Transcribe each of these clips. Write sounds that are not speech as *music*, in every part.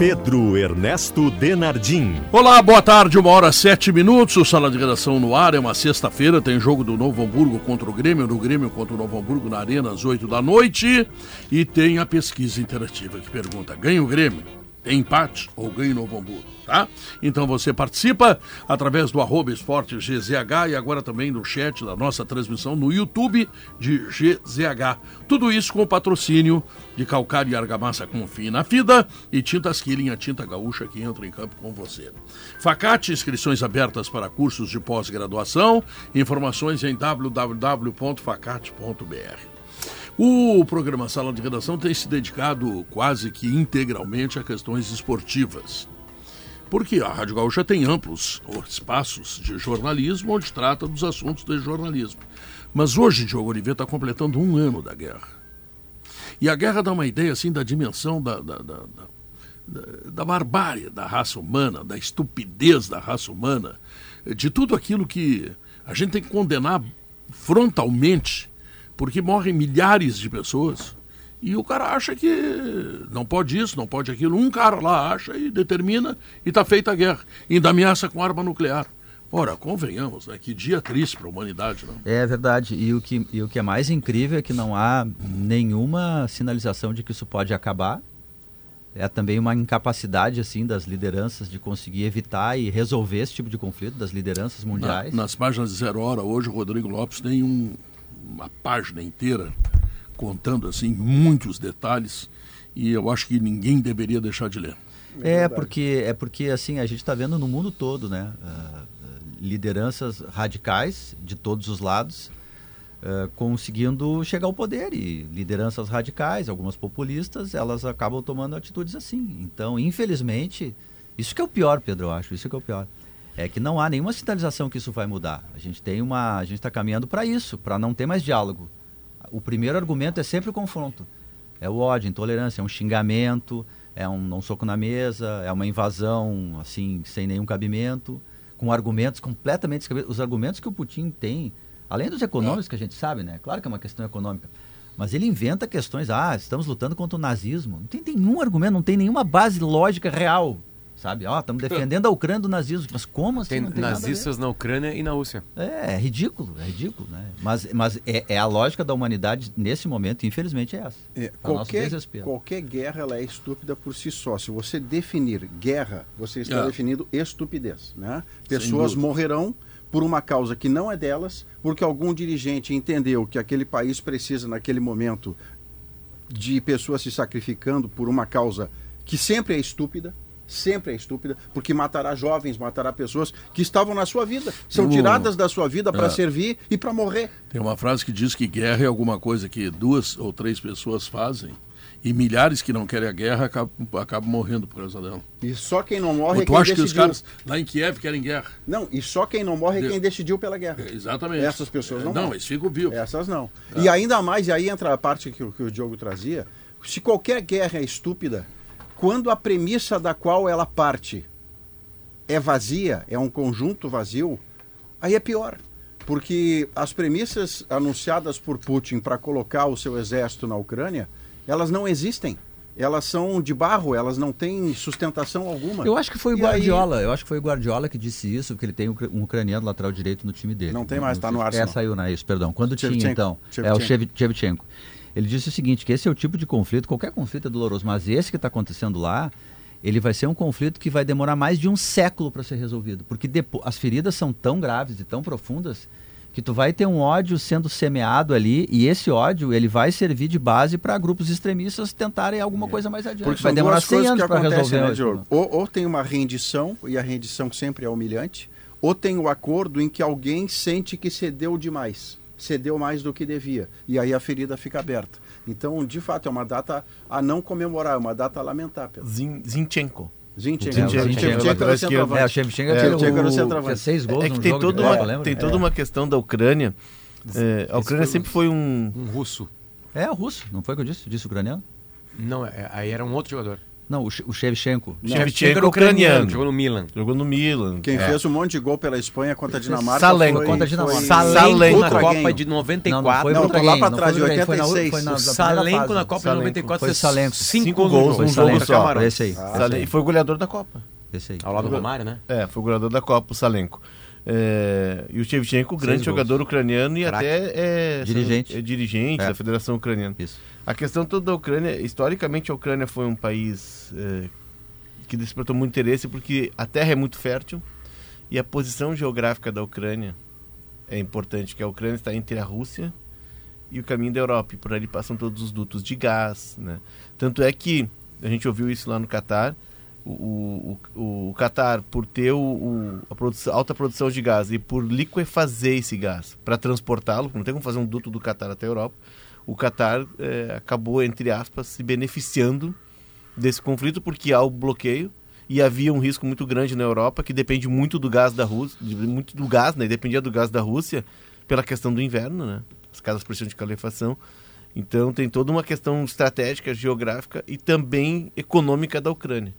Pedro Ernesto Denardim. Olá, boa tarde, uma hora sete minutos. O Sala de Redação no ar é uma sexta-feira. Tem jogo do Novo Hamburgo contra o Grêmio, do Grêmio contra o Novo Hamburgo na Arena às oito da noite. E tem a pesquisa interativa que pergunta: ganha o Grêmio? Empate ou ganha o Novo Hamburgo? tá? Então você participa através do arroba esporte GZH e agora também no chat da nossa transmissão no YouTube de GZH. Tudo isso com o patrocínio de Calcário e Argamassa Confie na Fida e Tintas Killing, a tinta gaúcha que entra em campo com você. Facate, inscrições abertas para cursos de pós-graduação. Informações em www.facate.br. O programa Sala de Redação tem se dedicado quase que integralmente a questões esportivas porque a Rádio Gaúcha tem amplos espaços de jornalismo onde trata dos assuntos de jornalismo. Mas hoje, Diogo Oliveira está completando um ano da guerra. E a guerra dá uma ideia assim da dimensão da, da, da, da, da barbárie da raça humana, da estupidez da raça humana, de tudo aquilo que a gente tem que condenar frontalmente, porque morrem milhares de pessoas e o cara acha que não pode isso, não pode aquilo. Um cara lá acha e determina e está feita a guerra. E ainda ameaça com arma nuclear. Ora, convenhamos, né? Que dia triste para a humanidade, não? É verdade. E o, que, e o que é mais incrível é que não há nenhuma sinalização de que isso pode acabar. É também uma incapacidade assim das lideranças de conseguir evitar e resolver esse tipo de conflito das lideranças mundiais. Na, nas páginas de Zero Hora hoje o Rodrigo Lopes tem um, uma página inteira contando assim muitos detalhes e eu acho que ninguém deveria deixar de ler. É, porque é porque assim a gente está vendo no mundo todo, né, uh, lideranças radicais de todos os lados uh, conseguindo chegar ao poder e lideranças radicais, algumas populistas, elas acabam tomando atitudes assim. Então, infelizmente, isso que é o pior, Pedro, eu acho. Isso que é o pior é que não há nenhuma sinalização que isso vai mudar. A gente tem uma, a gente está caminhando para isso, para não ter mais diálogo o primeiro argumento é sempre o confronto. É o ódio, intolerância, é um xingamento, é um, um soco na mesa, é uma invasão assim sem nenhum cabimento, com argumentos completamente os argumentos que o Putin tem, além dos econômicos que a gente sabe, né? Claro que é uma questão econômica. Mas ele inventa questões, ah, estamos lutando contra o nazismo. Não tem nenhum argumento, não tem nenhuma base lógica real sabe? Ó, estamos defendendo a Ucrânia do nazismo. Mas como assim? Tem, tem nazistas na Ucrânia e na Rússia. É, é ridículo, é ridículo, né? Mas, mas é, é, a lógica da humanidade nesse momento, infelizmente, é essa. É, qualquer, qualquer guerra ela é estúpida por si só. Se você definir guerra, você está é. definindo estupidez, né? Pessoas morrerão por uma causa que não é delas, porque algum dirigente entendeu que aquele país precisa naquele momento de pessoas se sacrificando por uma causa que sempre é estúpida, sempre é estúpida, porque matará jovens, matará pessoas que estavam na sua vida, são tiradas da sua vida para é. servir e para morrer. Tem uma frase que diz que guerra é alguma coisa que duas ou três pessoas fazem e milhares que não querem a guerra acabam, acabam morrendo por causa dela. E só quem não morre Ou é quem acha decidiu. que os caras lá em Kiev querem guerra? Não, e só quem não morre é quem decidiu pela guerra. É, exatamente. Essas pessoas não é, Não, eles ficam vivos. Essas não. É. E ainda mais, e aí entra a parte que, que o Diogo trazia, se qualquer guerra é estúpida, quando a premissa da qual ela parte é vazia, é um conjunto vazio, aí é pior. Porque as premissas anunciadas por Putin para colocar o seu exército na Ucrânia, elas não existem. Elas são de barro, elas não têm sustentação alguma. Eu acho que foi o Guardiola, aí... eu acho que foi o Guardiola que disse isso, porque ele tem um ucraniano lateral direito no time dele. Não tem mais, está no Arsenal. É, saiu, né? Isso, perdão. Quando tinha, então? É o Shevchenko. Ele disse o seguinte, que esse é o tipo de conflito, qualquer conflito é doloroso, mas esse que está acontecendo lá, ele vai ser um conflito que vai demorar mais de um século para ser resolvido, porque depois, as feridas são tão graves e tão profundas que tu vai ter um ódio sendo semeado ali e esse ódio ele vai servir de base para grupos extremistas tentarem alguma é. coisa mais adiante. Porque vai demorar 100 anos para resolver. Né, Diogo? Ou, ou tem uma rendição e a rendição sempre é humilhante, ou tem o um acordo em que alguém sente que cedeu demais cedeu mais do que devia. E aí a ferida fica aberta. Então, de fato, é uma data a não comemorar, é uma data a lamentar. Zinchenko. Zinchenko. Zinchenko era o centroavante. É, o Shevchenko é, o, seis gols é que tem, toda uma, tem toda uma questão da Ucrânia É, a Ucrânia foi sempre foi um. Um russo. É, o russo, não foi o que eu disse? Disse ucraniano? Não, é- aí era um outro jogador. Não, o, She- o Shevchenko. Shevchenko era ucraniano. Jogou no Milan. Jogou no Milan. Quem É. fez um monte de gol pela Espanha contra a Dinamarca Salenko. foi... Contra a Dinamarca. foi- Salenko na. Copa de Não, não 94. foi Não, contra lá Não trás, contra quem, foi na- 86. foi na- Salenko na. Copa de Salenko. 94 Foi Salenko. cinco, Cinco gols. gols, no um jogo. Só. Esse aí. Ah, esse aí. E foi goleador da Copa. Esse aí. Ao lado do Romário, né? É, foi goleador da Copa, o Salenko. É, e o Shevchenko, grande Seis gols. jogador ucraniano e Craque. até é Dirigente. é dirigente É. da Federação Ucraniana. Isso. A questão toda da Ucrânia, historicamente a Ucrânia foi um país é, que despertou muito interesse porque a terra é muito fértil e a posição geográfica da Ucrânia é importante, que a Ucrânia está entre a Rússia e o caminho da Europa, e por ali passam todos os dutos de gás, né? Tanto é que a gente ouviu isso lá no Catar, o, o, o, por ter o, o- a produção- alta produção de gás e por liquefazer esse gás para transportá-lo, não tem como fazer um duto do Catar até a Europa, o Catar eh, acabou, entre aspas, se beneficiando desse conflito porque há o bloqueio e havia um risco muito grande na Europa que depende muito do gás da Rússia, muito do gás, né? Dependia do gás da Rússia pela questão do inverno, né? As casas precisam de calefação. Então tem toda uma questão estratégica, geográfica e também econômica da Ucrânia.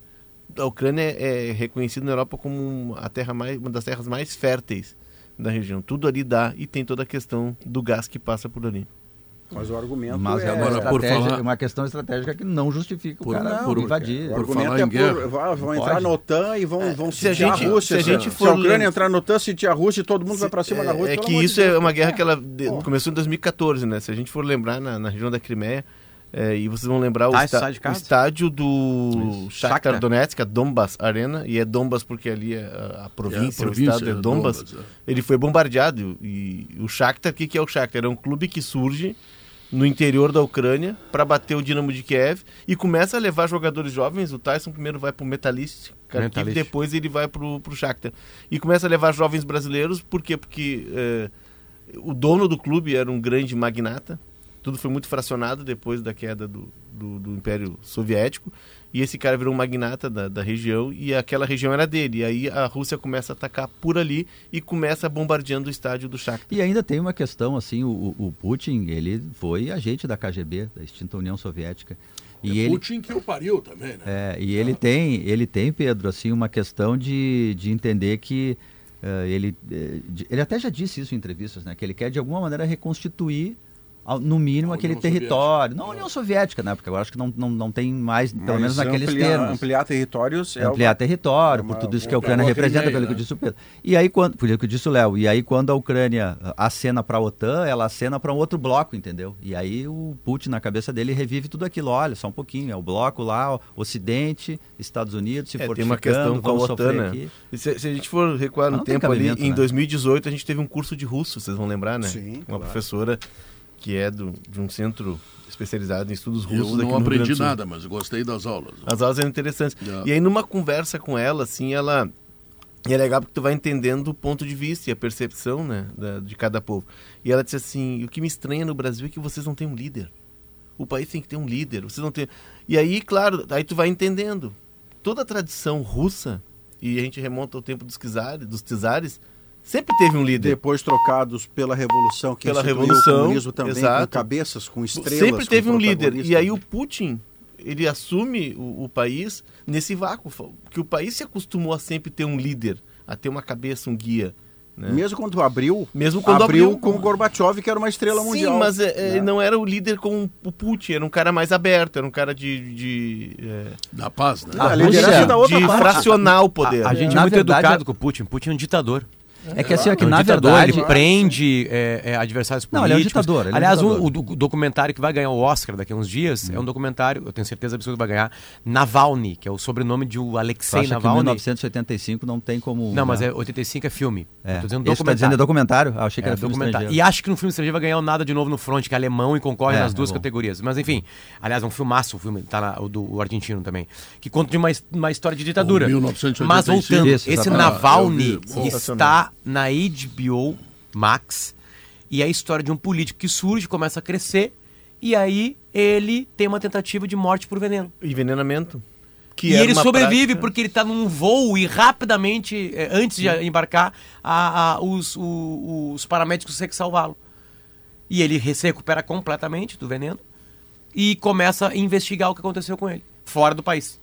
A Ucrânia é reconhecida na Europa como a terra mais, uma das terras mais férteis da região. Tudo ali dá e tem toda a questão do gás que passa por ali. Mas o argumento Mas é... é uma, Agora, por falar- uma questão estratégica que não justifica Por- o cara por- invadir. O Por argumento falar é em guerra. por, vão, entrar pode. na OTAN e vão, vão se a gente- a Rússia. se a gente Se for a Ucrânia entrar na OTAN, sitiar a Rússia e todo mundo vai pra cima da Rússia. É, é pelo que isso é uma guerra que ela de- começou em 2014, né? Se a gente for lembrar na, na região da Crimeia, é, e vocês vão lembrar o, Tá, de o estádio do Shakhtar Shakhtar. Donetsk, a Donbas Arena, e é Donbas porque ali é a, a província, É, a o estado província é é Donbas, Donbas, ele foi bombardeado. E o Shakhtar, o que, que é o Shakhtar? É um clube que surge no interior da Ucrânia para bater o Dinamo de Kiev e começa a levar jogadores jovens. O Tyson primeiro vai para o Metalist, Kharkiv, Metalist. depois ele vai para o Shakhtar. E começa a levar jovens brasileiros, por quê? Porque eh, o dono do clube era um grande magnata. Tudo foi muito fracionado depois da queda do, do, do Império Soviético. E esse cara virou um magnata da, da região e aquela região era dele. E aí a Rússia começa a atacar por ali e começa bombardeando o estádio do Shakhtar. E ainda tem uma questão, assim, o, o Putin, ele foi agente da KGB, da extinta União Soviética. E É ele, Putin que o pariu também, né? É, e ele tem, ele tem, Pedro, assim, uma questão de, de entender que eh, ele, eh, ele até já disse isso em entrevistas, né? Que ele quer de alguma maneira reconstituir, no mínimo, aquele território. Não a União Soviética, né? Porque agora acho que não, não, não tem mais, pelo Mas menos naqueles ampliar, termos. Ampliar territórios é ampliar algo- território, é por uma- tudo isso que a uma- Ucrânia uma representa, Crimeia, pelo que né? disse o Pedro. E aí, quando, por que disse o Léo, e aí quando a Ucrânia acena para a OTAN, ela acena para um outro bloco, entendeu? E aí o Putin, na cabeça dele, revive tudo aquilo. Olha, só um pouquinho, é o bloco lá, o Ocidente, Estados Unidos, se É, tem fortificando, uma questão com a OTAN, né? aqui. Se, se a gente for recuar no tempo ali, cabimento, em né? 2018 a gente teve um curso de russo, vocês vão lembrar, né? Sim, Uma claro. professora que é do, de um centro especializado em estudos russos Eu não aprendi nada, mas gostei das aulas. As aulas eram interessantes. Já. E aí, numa conversa com ela, assim, ela. E é legal porque tu vai entendendo o ponto de vista e a percepção, né, da- de cada povo. E ela disse assim: o que me estranha no Brasil é que vocês não têm um líder. O país tem que ter um líder. Vocês não têm. E aí, claro, aí tu vai entendendo. Toda a tradição russa, e a gente remonta ao tempo dos czares, dos czares, sempre teve um líder. Depois trocados pela Revolução, que Pela Revolução, o comunismo também, exato. com cabeças, com estrelas. Sempre teve com um líder. E aí o Putin, ele assume o, o país nesse vácuo. Porque o país se acostumou a sempre ter um líder, a ter uma cabeça, um guia. Né? Mesmo quando abriu, Mesmo quando abriu, abriu- com o Gorbachev, que era uma estrela Sim, mundial. mas é, é, né? não era o líder como o Putin, era um cara mais aberto, era um cara de, de, é, Da paz, né? A A liderança Rússia- da outra de parte. fracionar o poder. A, a gente é Na muito verdade, educado é- com o Putin. Putin é um ditador. É que assim, é que é um na ditador, verdade... ele prende é, é, adversários políticos. Não, ele é um ditador, ele é um Aliás, ditador. o, do- documentário que vai ganhar o Oscar daqui a uns dias é um documentário, eu tenho certeza absoluta que vai ganhar, Navalny, que é o sobrenome de o Alexei acha que Navalny. 1985 não tem como... Não, mas é 85 é filme. É. Eu tô dizendo Esse tá dizendo é documentário. documentário? Ah, achei que É, era filme documentário. estrangeiro. E acho que no filme estrangeiro vai ganhar o nada de novo no front, que é alemão e concorre É, nas é duas bom. categorias. Mas enfim, aliás, é um filmaço o filme, tá na- o do o argentino também, que conta de uma, uma história de ditadura. O 1985. Mas voltando, Isso, esse. Navalny Ah. Bom. está na HBO Max e é a história de um político que surge, começa a crescer e aí ele tem uma tentativa de morte por veneno. Envenenamento. Que e ele sobrevive prática- porque ele está num voo e rapidamente, eh, antes de embarcar, a- a- os, o- os paramédicos têm que salvá-lo. E ele se recupera completamente do veneno e começa a investigar o que aconteceu com ele, fora do país.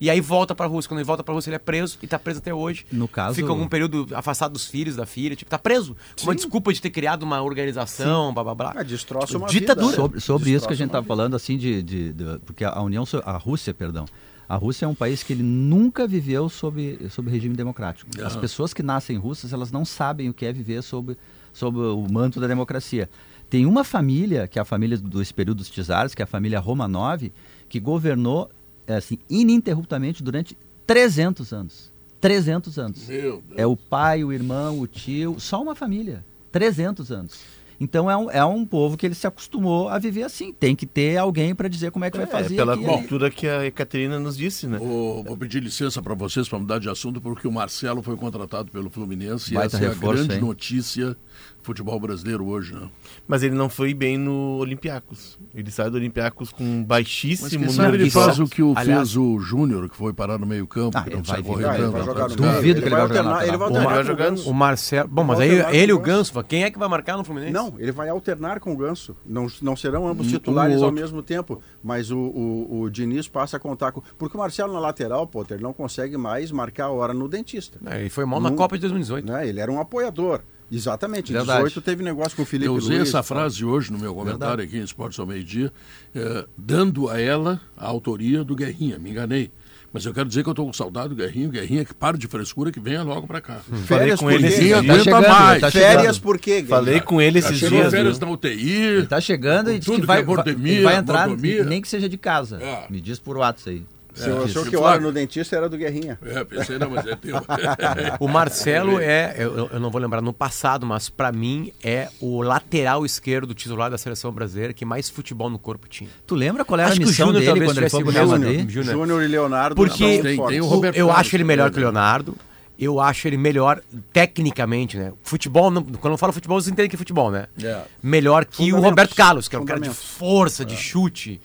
E aí volta pra Rússia. Quando ele volta pra Rússia, ele é preso e tá preso até hoje. No caso- Fica algum período afastado dos filhos, da filha, tipo, tá preso. Com uma desculpa de ter criado uma organização, blá blá blá. Ah, destroça Tipo, uma ditadura. vida, né? Sobre, sobre isso que a gente Destroça estava falando, assim, de, de- de- Porque a União, a Rússia, perdão. A Rússia é um país que ele nunca viveu sob, sob regime democrático. As pessoas que nascem russas, elas não sabem o que é viver sob, sob o manto da democracia. Tem uma família, que é a família dos períodos czares, que é a família Romanov, que governou é, assim, ininterruptamente durante 300 anos. 300 anos. Meu Deus. É o pai, o irmão, o tio, só uma família. 300 anos. Então é um, é um povo que ele se acostumou a viver assim. Tem que ter alguém para dizer como é que vai É, fazer. pela aqui, cultura que a Ekaterina nos disse, né? Vou pedir licença para vocês para mudar de assunto, porque o Marcelo foi contratado pelo Fluminense Baita e essa é a reforço, grande hein? notícia futebol brasileiro hoje, né? Mas ele não foi bem no Olympiacos. Ele sai do Olympiacos com Mas baixíssimo quem sabe número ele de faz o que o Aliás- fez o Júnior, que foi parar no meio campo, Ah, que não ele sai vai correndo. Ah, ele vai não jogar jogar. Duvido meio. que ele vai vai jogar na alternar, ele vai. Ele alternar o jogar Ganso. O Marcelo. Bom, mas aí ele e o Ganso. Quem é que vai marcar no Fluminense? Não, ele vai alternar com o Ganso. Não, não serão ambos Um- titulares um ao mesmo tempo. Mas o, o, o Diniz passa a contar com. Porque o Marcelo na lateral, Potter, não consegue mais marcar a hora no dentista. É, Ele foi mal na Não- Copa de 2018. Né? Ele era um apoiador. Exatamente. Em Verdade. 18 teve negócio com o Felipe Eu usei Luiz, essa frase hoje no meu comentário aqui em Esportes ao Meio-Dia, eh, dando a ela a autoria do Guerrinha. Me enganei. Mas eu quero dizer que eu estou com saudade do Guerrinho. Guerrinha que para de frescura, que venha logo para cá. Falei Férias com por ele esses Ninguém dias. Tá aguenta chegando, mais. tá Férias por quê? Guilherme? Falei com ele esses Chegou dias. férias viu? na UTI. Ele tá chegando e diz que vai, é vai- ele vai entrar, mordomia. nem que seja de casa. É. Me diz por WhatsApp aí. Se eu achou que hora no dentista era do Guerrinha. É, pensei, não, mas é teu. *laughs* O Marcelo é, eu, eu não vou lembrar no passado, mas pra mim é o lateral esquerdo titular da seleção brasileira que mais futebol no corpo tinha. Tu lembra qual era Acho a que o missão Júnior dele talvez quando ele foi pro Real Madrid? Júnior. E Leonardo. Porque tem- tem o O- eu acho ele melhor que o né? Leonardo. Eu acho ele melhor tecnicamente, né? Futebol, não- quando eu falo futebol, vocês entendem que é futebol, né? É. Melhor que o. Roberto Carlos, que é um cara de força, de chute.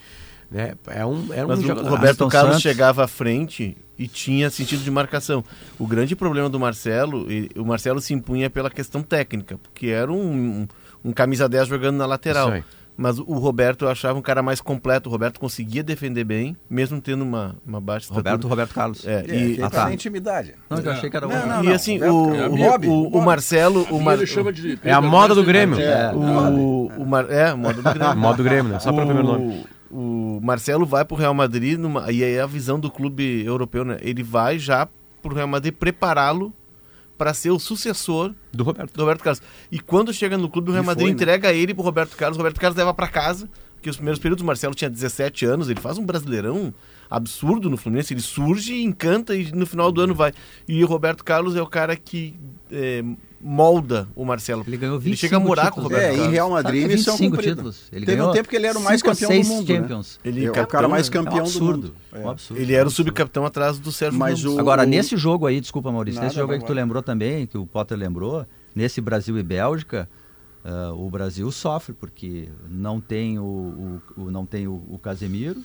Né? É um, é um Mas o, jogador. o Roberto Aston Carlos Santos. chegava à frente e tinha sentido de marcação. O grande problema do Marcelo, e- o Marcelo se impunha pela questão técnica, porque era um, um, um camisa 10 jogando na lateral. Mas o Roberto eu achava um cara mais completo. O Roberto conseguia defender bem, mesmo tendo uma, uma baixa estatura. Roberto, Roberto Carlos. É, É, e, Ah, tá na intimidade. Não, eu achei que era o Não, não, e assim, o, Carlos. o, Bob, o- o. Marcelo. O, O Mar... ele chama de... É a moda do Grêmio. É. o, o Mar... é, a moda do *laughs* Grêmio. Modo Grêmio, né? Só pelo primeiro nome. O Marcelo vai pro Real Madrid numa... e aí a visão do clube europeu, né? Ele vai já pro Real Madrid prepará-lo para ser o sucessor Do Roberto. do Roberto Carlos. E quando chega no clube, o Real E Madrid foi, né? entrega ele pro Roberto Carlos, o Roberto Carlos leva para casa, porque os primeiros períodos o Marcelo tinha 17 anos, ele faz um brasileirão absurdo no Fluminense, ele surge, encanta e no final do ano vai. E o Roberto Carlos é o cara que é, molda o Marcelo. Ele ganhou Ele chega a 25 morar com o títulos. Roberto É, em. Real Madrid, 25 cumprida. títulos. Ele Teve um tempo que ele era o mais campeão seis do mundo. Champions. Né? Ele Ele é o cara mais né? É um campeão do absurdo. mundo. É um absurdo. Ele era o subcapitão atrás do Sérgio Mas o- Agora, nesse jogo aí, desculpa, Maurício, Nada, nesse jogo aí que tu lembrou também, que o Potter lembrou, nesse Brasil e Bélgica, ah, o Brasil sofre, porque não tem o, o- o- não tem o, o Casemiro,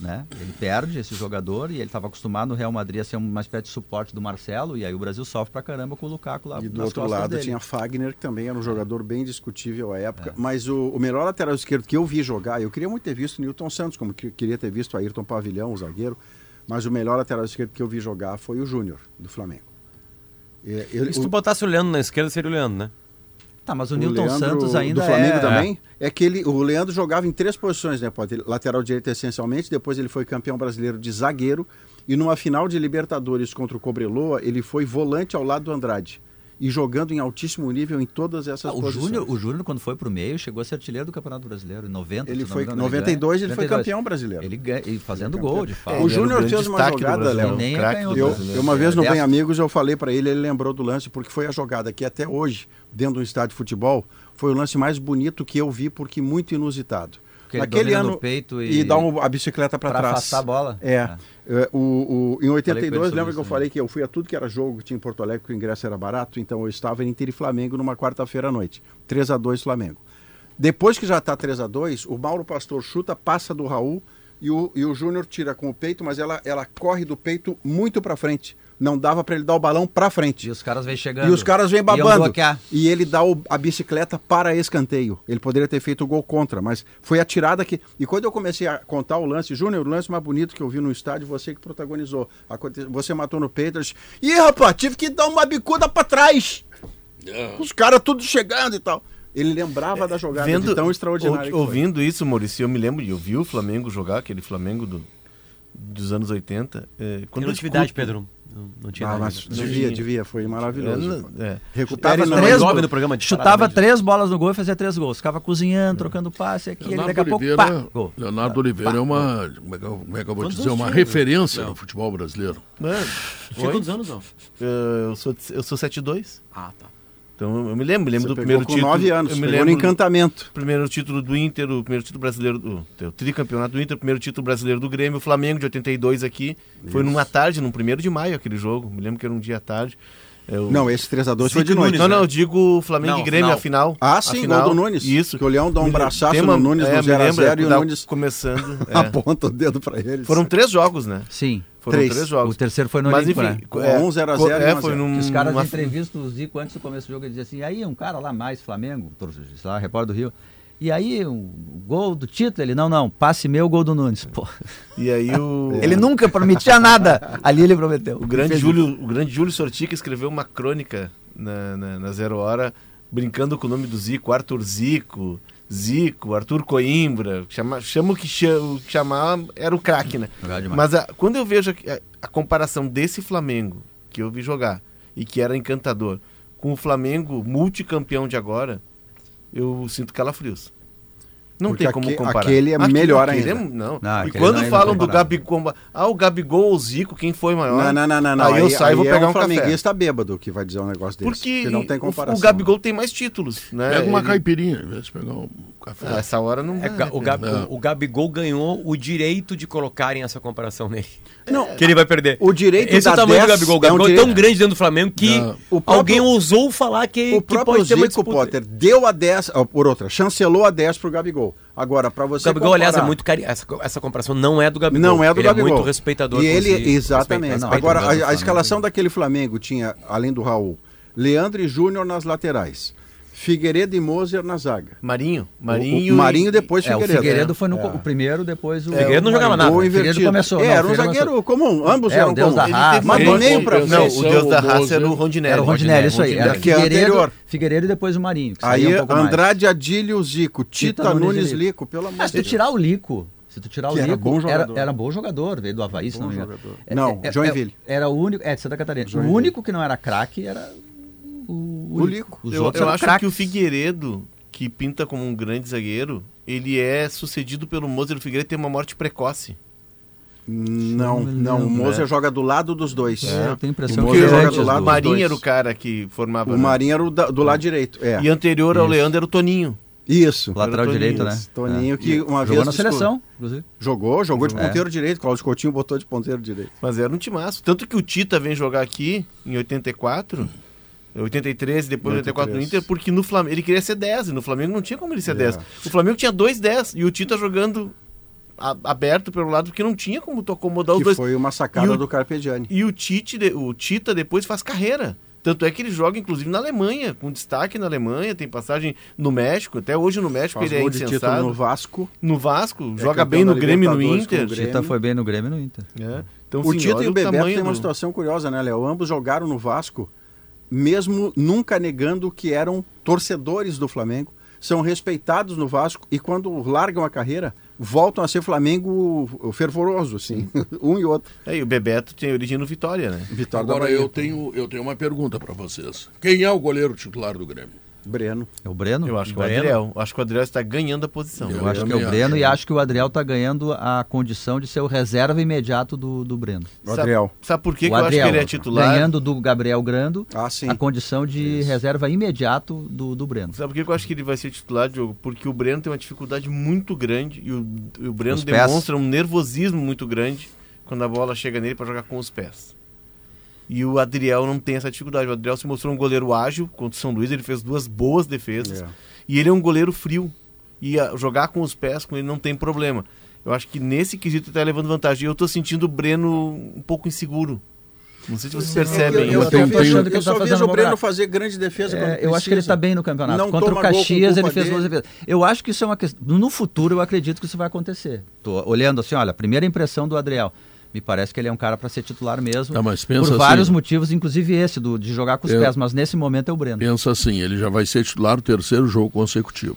né? Ele perde esse jogador e ele estava acostumado no Real Madrid a ser uma espécie de suporte do Marcelo, e aí o Brasil sofre pra caramba com o Lukaku lá E do outro lado dele. tinha Fagner, que também era um jogador bem discutível à época. É. Mas o, o melhor lateral esquerdo que eu vi jogar, eu queria muito ter visto o Newton Santos, como que- queria ter visto o Ayrton Pavilhão, o zagueiro. Mas o melhor lateral esquerdo que eu vi jogar foi o Júnior, do Flamengo. E se tu botasse o Leandro na esquerda, seria o Leandro, né? Tá, mas o, o Newton Leandro Santos ainda do Flamengo é... também. É que ele, o Leandro jogava em três posições, né, Pode? Lateral direito essencialmente, depois ele foi campeão brasileiro de zagueiro e numa final de Libertadores contra o Cobreloa, ele foi volante ao lado do Andrade e jogando em altíssimo nível em todas essas Ah, o posições. Júnior, o Júnior, quando foi pro meio, chegou a ser artilheiro do Campeonato Brasileiro, em 90. Ele não foi engano, 92, ganha. ele foi campeão brasileiro. Ele ganha, e fazendo Campeão. gol, de fato. O Ele Júnior fez uma jogada, Léo. É Eu, eu uma vez no. Bem Amigos eu falei para ele, ele lembrou do lance porque foi a jogada que até hoje, dentro do estádio de futebol, foi o lance mais bonito que eu vi porque muito inusitado. Ele Naquele domina no ano peito e- dá um- a bicicleta para Pra trás. afastar a bola. É. É. É, o, o- em ele 82, sobre lembra isso que eu falei que eu fui a tudo que era jogo que tinha em Porto Alegre, que o ingresso era barato, então eu estava em Inter e Flamengo numa quarta-feira à noite. 3 a 2 Flamengo. Depois que já está 3 a 2 o Mauro Pastor chuta, passa do Raul e o, e o Júnior tira com o peito, mas ela, ela corre do peito muito para frente. Não dava para ele dar o balão para frente. E os caras vêm chegando. E os caras vêm babando. E ele dá o- a bicicleta para escanteio. Ele poderia ter feito o gol contra, mas foi a tirada que. E quando eu comecei a contar o lance, Júnior, o lance mais bonito que eu vi no estádio, você que protagonizou. Aconte- Você matou no Peters. Ih, rapaz, tive que dar uma bicuda para trás. É. Os caras tudo chegando e tal. Ele lembrava da jogada de tão extraordinária. ou- foi. ouvindo isso, Maurício, eu me lembro, e eu vi o Flamengo jogar, aquele Flamengo do, dos anos 80. É, quando Tem eu Pedro. Não, não tinha Ah, nada. mas devia, devia, foi É, maravilhoso. é. Três no programa, Chutava disparadamente. três bolas no gol e fazia três gols. Ficava cozinhando, trocando passe aqui, ele daqui a pouco, Oliveira, pá, gol. Leonardo Oliveira é uma, como é que eu, como é que eu vou Quantos dizer, uma tinha, referência no futebol brasileiro. É, Tinha quantos anos, não? É, eu sou, eu sou 7'2". Ah, tá. Então eu me lembro, me lembro Você do primeiro título. nove anos, eu me lembro no encantamento. primeiro título do Inter, o primeiro título brasileiro do o tricampeonato do Inter, o primeiro título brasileiro do Grêmio, o Flamengo de 82 aqui. Foi numa tarde, no primeiro de maio aquele jogo. Me lembro que era um dia à tarde. É, o- Não, esse 3x2 foi de noite. Nunes, Não, né? não, eu digo Flamengo Não, e Grêmio, final. a final. Ah, sim, final, gol do Nunes. Isso. Que o Leão dá um braçaço no Nunes é, no me lembro, 0x0 e o Nunes Começando. *laughs* é. aponta o dedo pra eles. Foram três jogos, né? Sim. Foram Três. três jogos. O terceiro foi no Mas Olímpico, enfim, né? Com é, 1 0 a co- 0 e é, 1 foi 0. num, os caras numa- entrevistam o Zico antes do começo do jogo, ele dizia assim, aí um cara lá mais, Flamengo, sei lá, repórter do Rio, e aí o gol do título, ele, não, não, passe meu, gol do Nunes. Pô, E aí o. *laughs* ele nunca prometia nada, ali ele prometeu. O grande, Júlio, o grande Júlio Sortica escreveu uma crônica na, na, na Zero Hora, brincando com o nome do Zico, Arthur Zico, Zico, Arthur Coimbra, chama, chama o que chama, o que chamava, era o craque, né? Mas a- quando eu vejo a, a comparação desse Flamengo, que eu vi jogar, e que era encantador, com o Flamengo multicampeão de agora, eu sinto calafrios. Não Porque tem como aque- comparar. aquele é melhor aquele ainda. é- não. Não, e aquele quando não é falam do. Gabigol, ah, o Gabigol ou o Zico, quem foi maior? Não, não, não, não, não. Aí eu saio e vou aí pegar é um um café. flamenguista bêbado que vai dizer um negócio desse. Porque que não tem o- comparação. o, Gabigol tem mais títulos, né? Pega uma Ele- caipirinha, em vez de pegar um café. Ah, essa hora não É, o? Gab- o- o Gabigol ganhou o direito de colocarem essa comparação nele. Não, Que ele vai perder. O direito Esse é o tamanho do 10 Gabigol. O é um Gabigol é, direito- tão grande dentro do Flamengo que Não. O próprio- alguém ousou falar que, o que próprio Zico disputa. Potter deu a 10, ó, por outra, chancelou a 10 pro Gabigol. Agora, pra O você Gabigol, aliás, é comparar- muito cari... essa, essa comparação não é do Gabigol. Não é do ele Gabigol. é muito respeitador. E ele, o exatamente. respeita- Agora, o a, a escalação daquele Flamengo tinha, além do Raul, Leandro e Júnior nas laterais, Figueiredo e Moser na zaga. Marinho. O- Marinho. o, Marinho e- depois É, o Figueiredo. Figueiredo foi no, É. o primeiro, depois o... Figueiredo não jogava nada. O Figueiredo começou, É, não, o era um Figueiredo zagueiro comum, ambos É, o eram Deus comuns. da raça. Mas do teve- meio pra Não, o Deus da o raça era o Rondinelli. Era o Rondinelli, isso aí. Era é Figueiredo, anterior. Figueiredo e depois o Marinho. Aí um pouco mais. Andrade, Adílio, Zico, Tita, Tita, Nunes Lico, pelo amor Mas de se tu Deus. tirar o Lico, se tu tirar o Que era Lico, bom era, jogador. era bom jogador, veio do Havaí, se não me engano. jogador. É- Não, é- Joinville. Era o único, é, de Santa Catarina. O único que não era craque era o, O Lico. Os Eu, eu acho craques. que o Figueiredo, que pinta como um grande zagueiro, ele é sucedido pelo Moser. O Figueiredo tem uma morte precoce. Não, Não me não, o Moser né? joga do lado dos dois. É, eu tenho a impressão O que joga antes do lado O Marinho dois. era o cara que formava. O né? Marinho era o da- do lado direito. É. E anterior ao Isso. Leandro era o Toninho. Isso. Lateral Era o direito, né? Toninho É. que uma Jogou vez na discu- seleção, inclusive. Jogou, jogou de É. ponteiro direito. Cláudio Coutinho botou de ponteiro direito. Mas era um timaço. Tanto que o Tita vem jogar aqui em 84, 83 depois 84 no 83. Inter, porque no Flamengo ele queria ser 10 e no Flamengo não tinha como ele ser É. 10. O Flamengo tinha dois 10 e o Tita jogando a- aberto pelo lado porque não tinha como tu acomodar os Que dois. foi uma sacada E o- do Carpegiani. E o, Tite, de- o Tita depois faz carreira. Tanto é que ele joga, inclusive, na Alemanha, com destaque na Alemanha, tem passagem no México, até hoje no México Faz ele é gol de título insensado. no No... Vasco. Vasco, É joga bem no Grêmio e no o Inter. Grêmio. Tita foi bem no Grêmio e no Inter. É. Então, O Tito olha e o Bebeto tamanho têm uma do- situação curiosa, né, Léo? Ambos jogaram no Vasco, mesmo nunca negando que eram torcedores do Flamengo, são respeitados no Vasco e quando largam a carreira, voltam a ser Flamengo fervoroso, assim, *laughs* um e outro. É, e o Bebeto tem origem no Vitória, né? Vitória Agora eu tenho, eu tenho uma pergunta para vocês. Quem é o goleiro titular do Grêmio? Breno. É o Breno? Eu acho que o Breno? Adriel. Eu acho que o Adriel está ganhando a posição. Eu Eu acho que é o Breno acho. e acho que o Adriel tá ganhando a condição de ser o reserva imediato do, do Breno. O Adriel. Sabe por que, o que eu acho que Adriel, ele é titular? ganhando do Gabriel Grando Ah, sim. a condição de reserva imediato do, do Breno. Sabe por que eu acho que ele vai ser titular, Diogo? Porque o Breno tem uma dificuldade muito grande e o, e o Breno Os pés. demonstra um nervosismo muito grande quando a bola chega nele para jogar com os pés. E o Adriel não tem essa dificuldade. O Adriel se mostrou um goleiro ágil contra o São Luís, ele fez duas boas defesas. É. E ele é um goleiro frio. E a- jogar com os pés com ele não tem problema. Eu acho que nesse quesito ele tá levando vantagem. E eu tô sentindo o Breno um pouco inseguro. Não sei se vocês Eu, percebem eu, Eu eu, tenho- eu, que ele tá só fazendo vejo o Breno fazer grande defesa É, eu acho que ele está bem no campeonato. Não Contra o Caxias, ele fez boas dele. defesas. Eu acho que isso é uma questão. No futuro, eu acredito que isso vai acontecer. Tô olhando assim, olha, a primeira impressão do Adriel. Me parece que ele é um cara para ser titular mesmo. Tá, mas pensa por assim- vários motivos, inclusive esse, do, de jogar com os Eu- pés. Mas nesse momento é o Breno. Pensa assim, ele já vai ser titular o terceiro jogo consecutivo.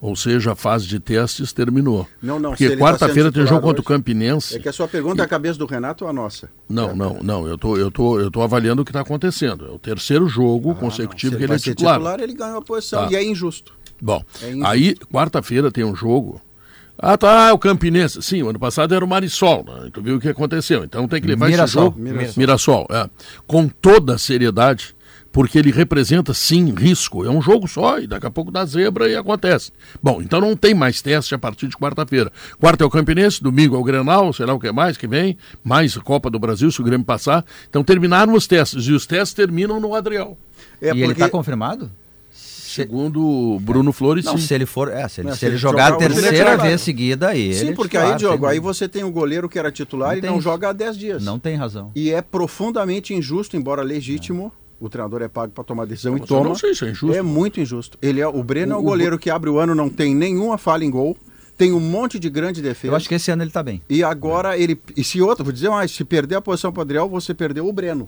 Ou seja, a fase de testes terminou. Não, não, Porque tá quarta-feira sendo tem jogo contra o. Campinense. É que a sua pergunta é a cabeça do Renato ou a nossa? Não, não, não. Eu tô, eu tô, eu tô avaliando o que está acontecendo. É o terceiro jogo Ah, consecutivo não. Que ele é titular. titular, ele ganha uma posição Tá. e é injusto. Bom, É injusto. aí quarta-feira tem um jogo. Ah, tá, é o Campinense. Sim, o ano passado era o Marisol, né? Tu viu o que aconteceu. Então tem que levar Mirassol. esse jogo. Mirassol. é. Com toda a seriedade, porque ele representa, sim, risco. É um jogo só e daqui a pouco dá zebra e acontece. Bom, então não tem mais teste a partir de quarta-feira. Quarta é o Campinense, domingo é o Grenal, sei lá o que mais que vem, mais Copa do Brasil, se o Grêmio passar. Então terminaram os testes e os testes terminam no Adriel. É e ele está confirmado? Segundo o Bruno Flores, Não, sim. se ele for. É, se ele, Não, se se ele ele jogar a jogar, ele é terceira titular. vez seguida, aí. ele Sim, é porque titular, aí, Diogo, aí você tem o goleiro que era titular Não e tem não isso. joga há 10 dias. Não tem razão. E é profundamente injusto, embora legítimo. O treinador é pago para tomar decisão Mas e eu toma. não sei se é injusto. É muito injusto. Ele é, o Breno é O- o o- goleiro que abre o ano, não tem nenhuma falha em gol, tem um monte de grande defesa. Eu acho que esse ano ele está bem. E agora ele. E se outro, vou dizer mais, se perder a posição para o Adriel, você perdeu o Breno.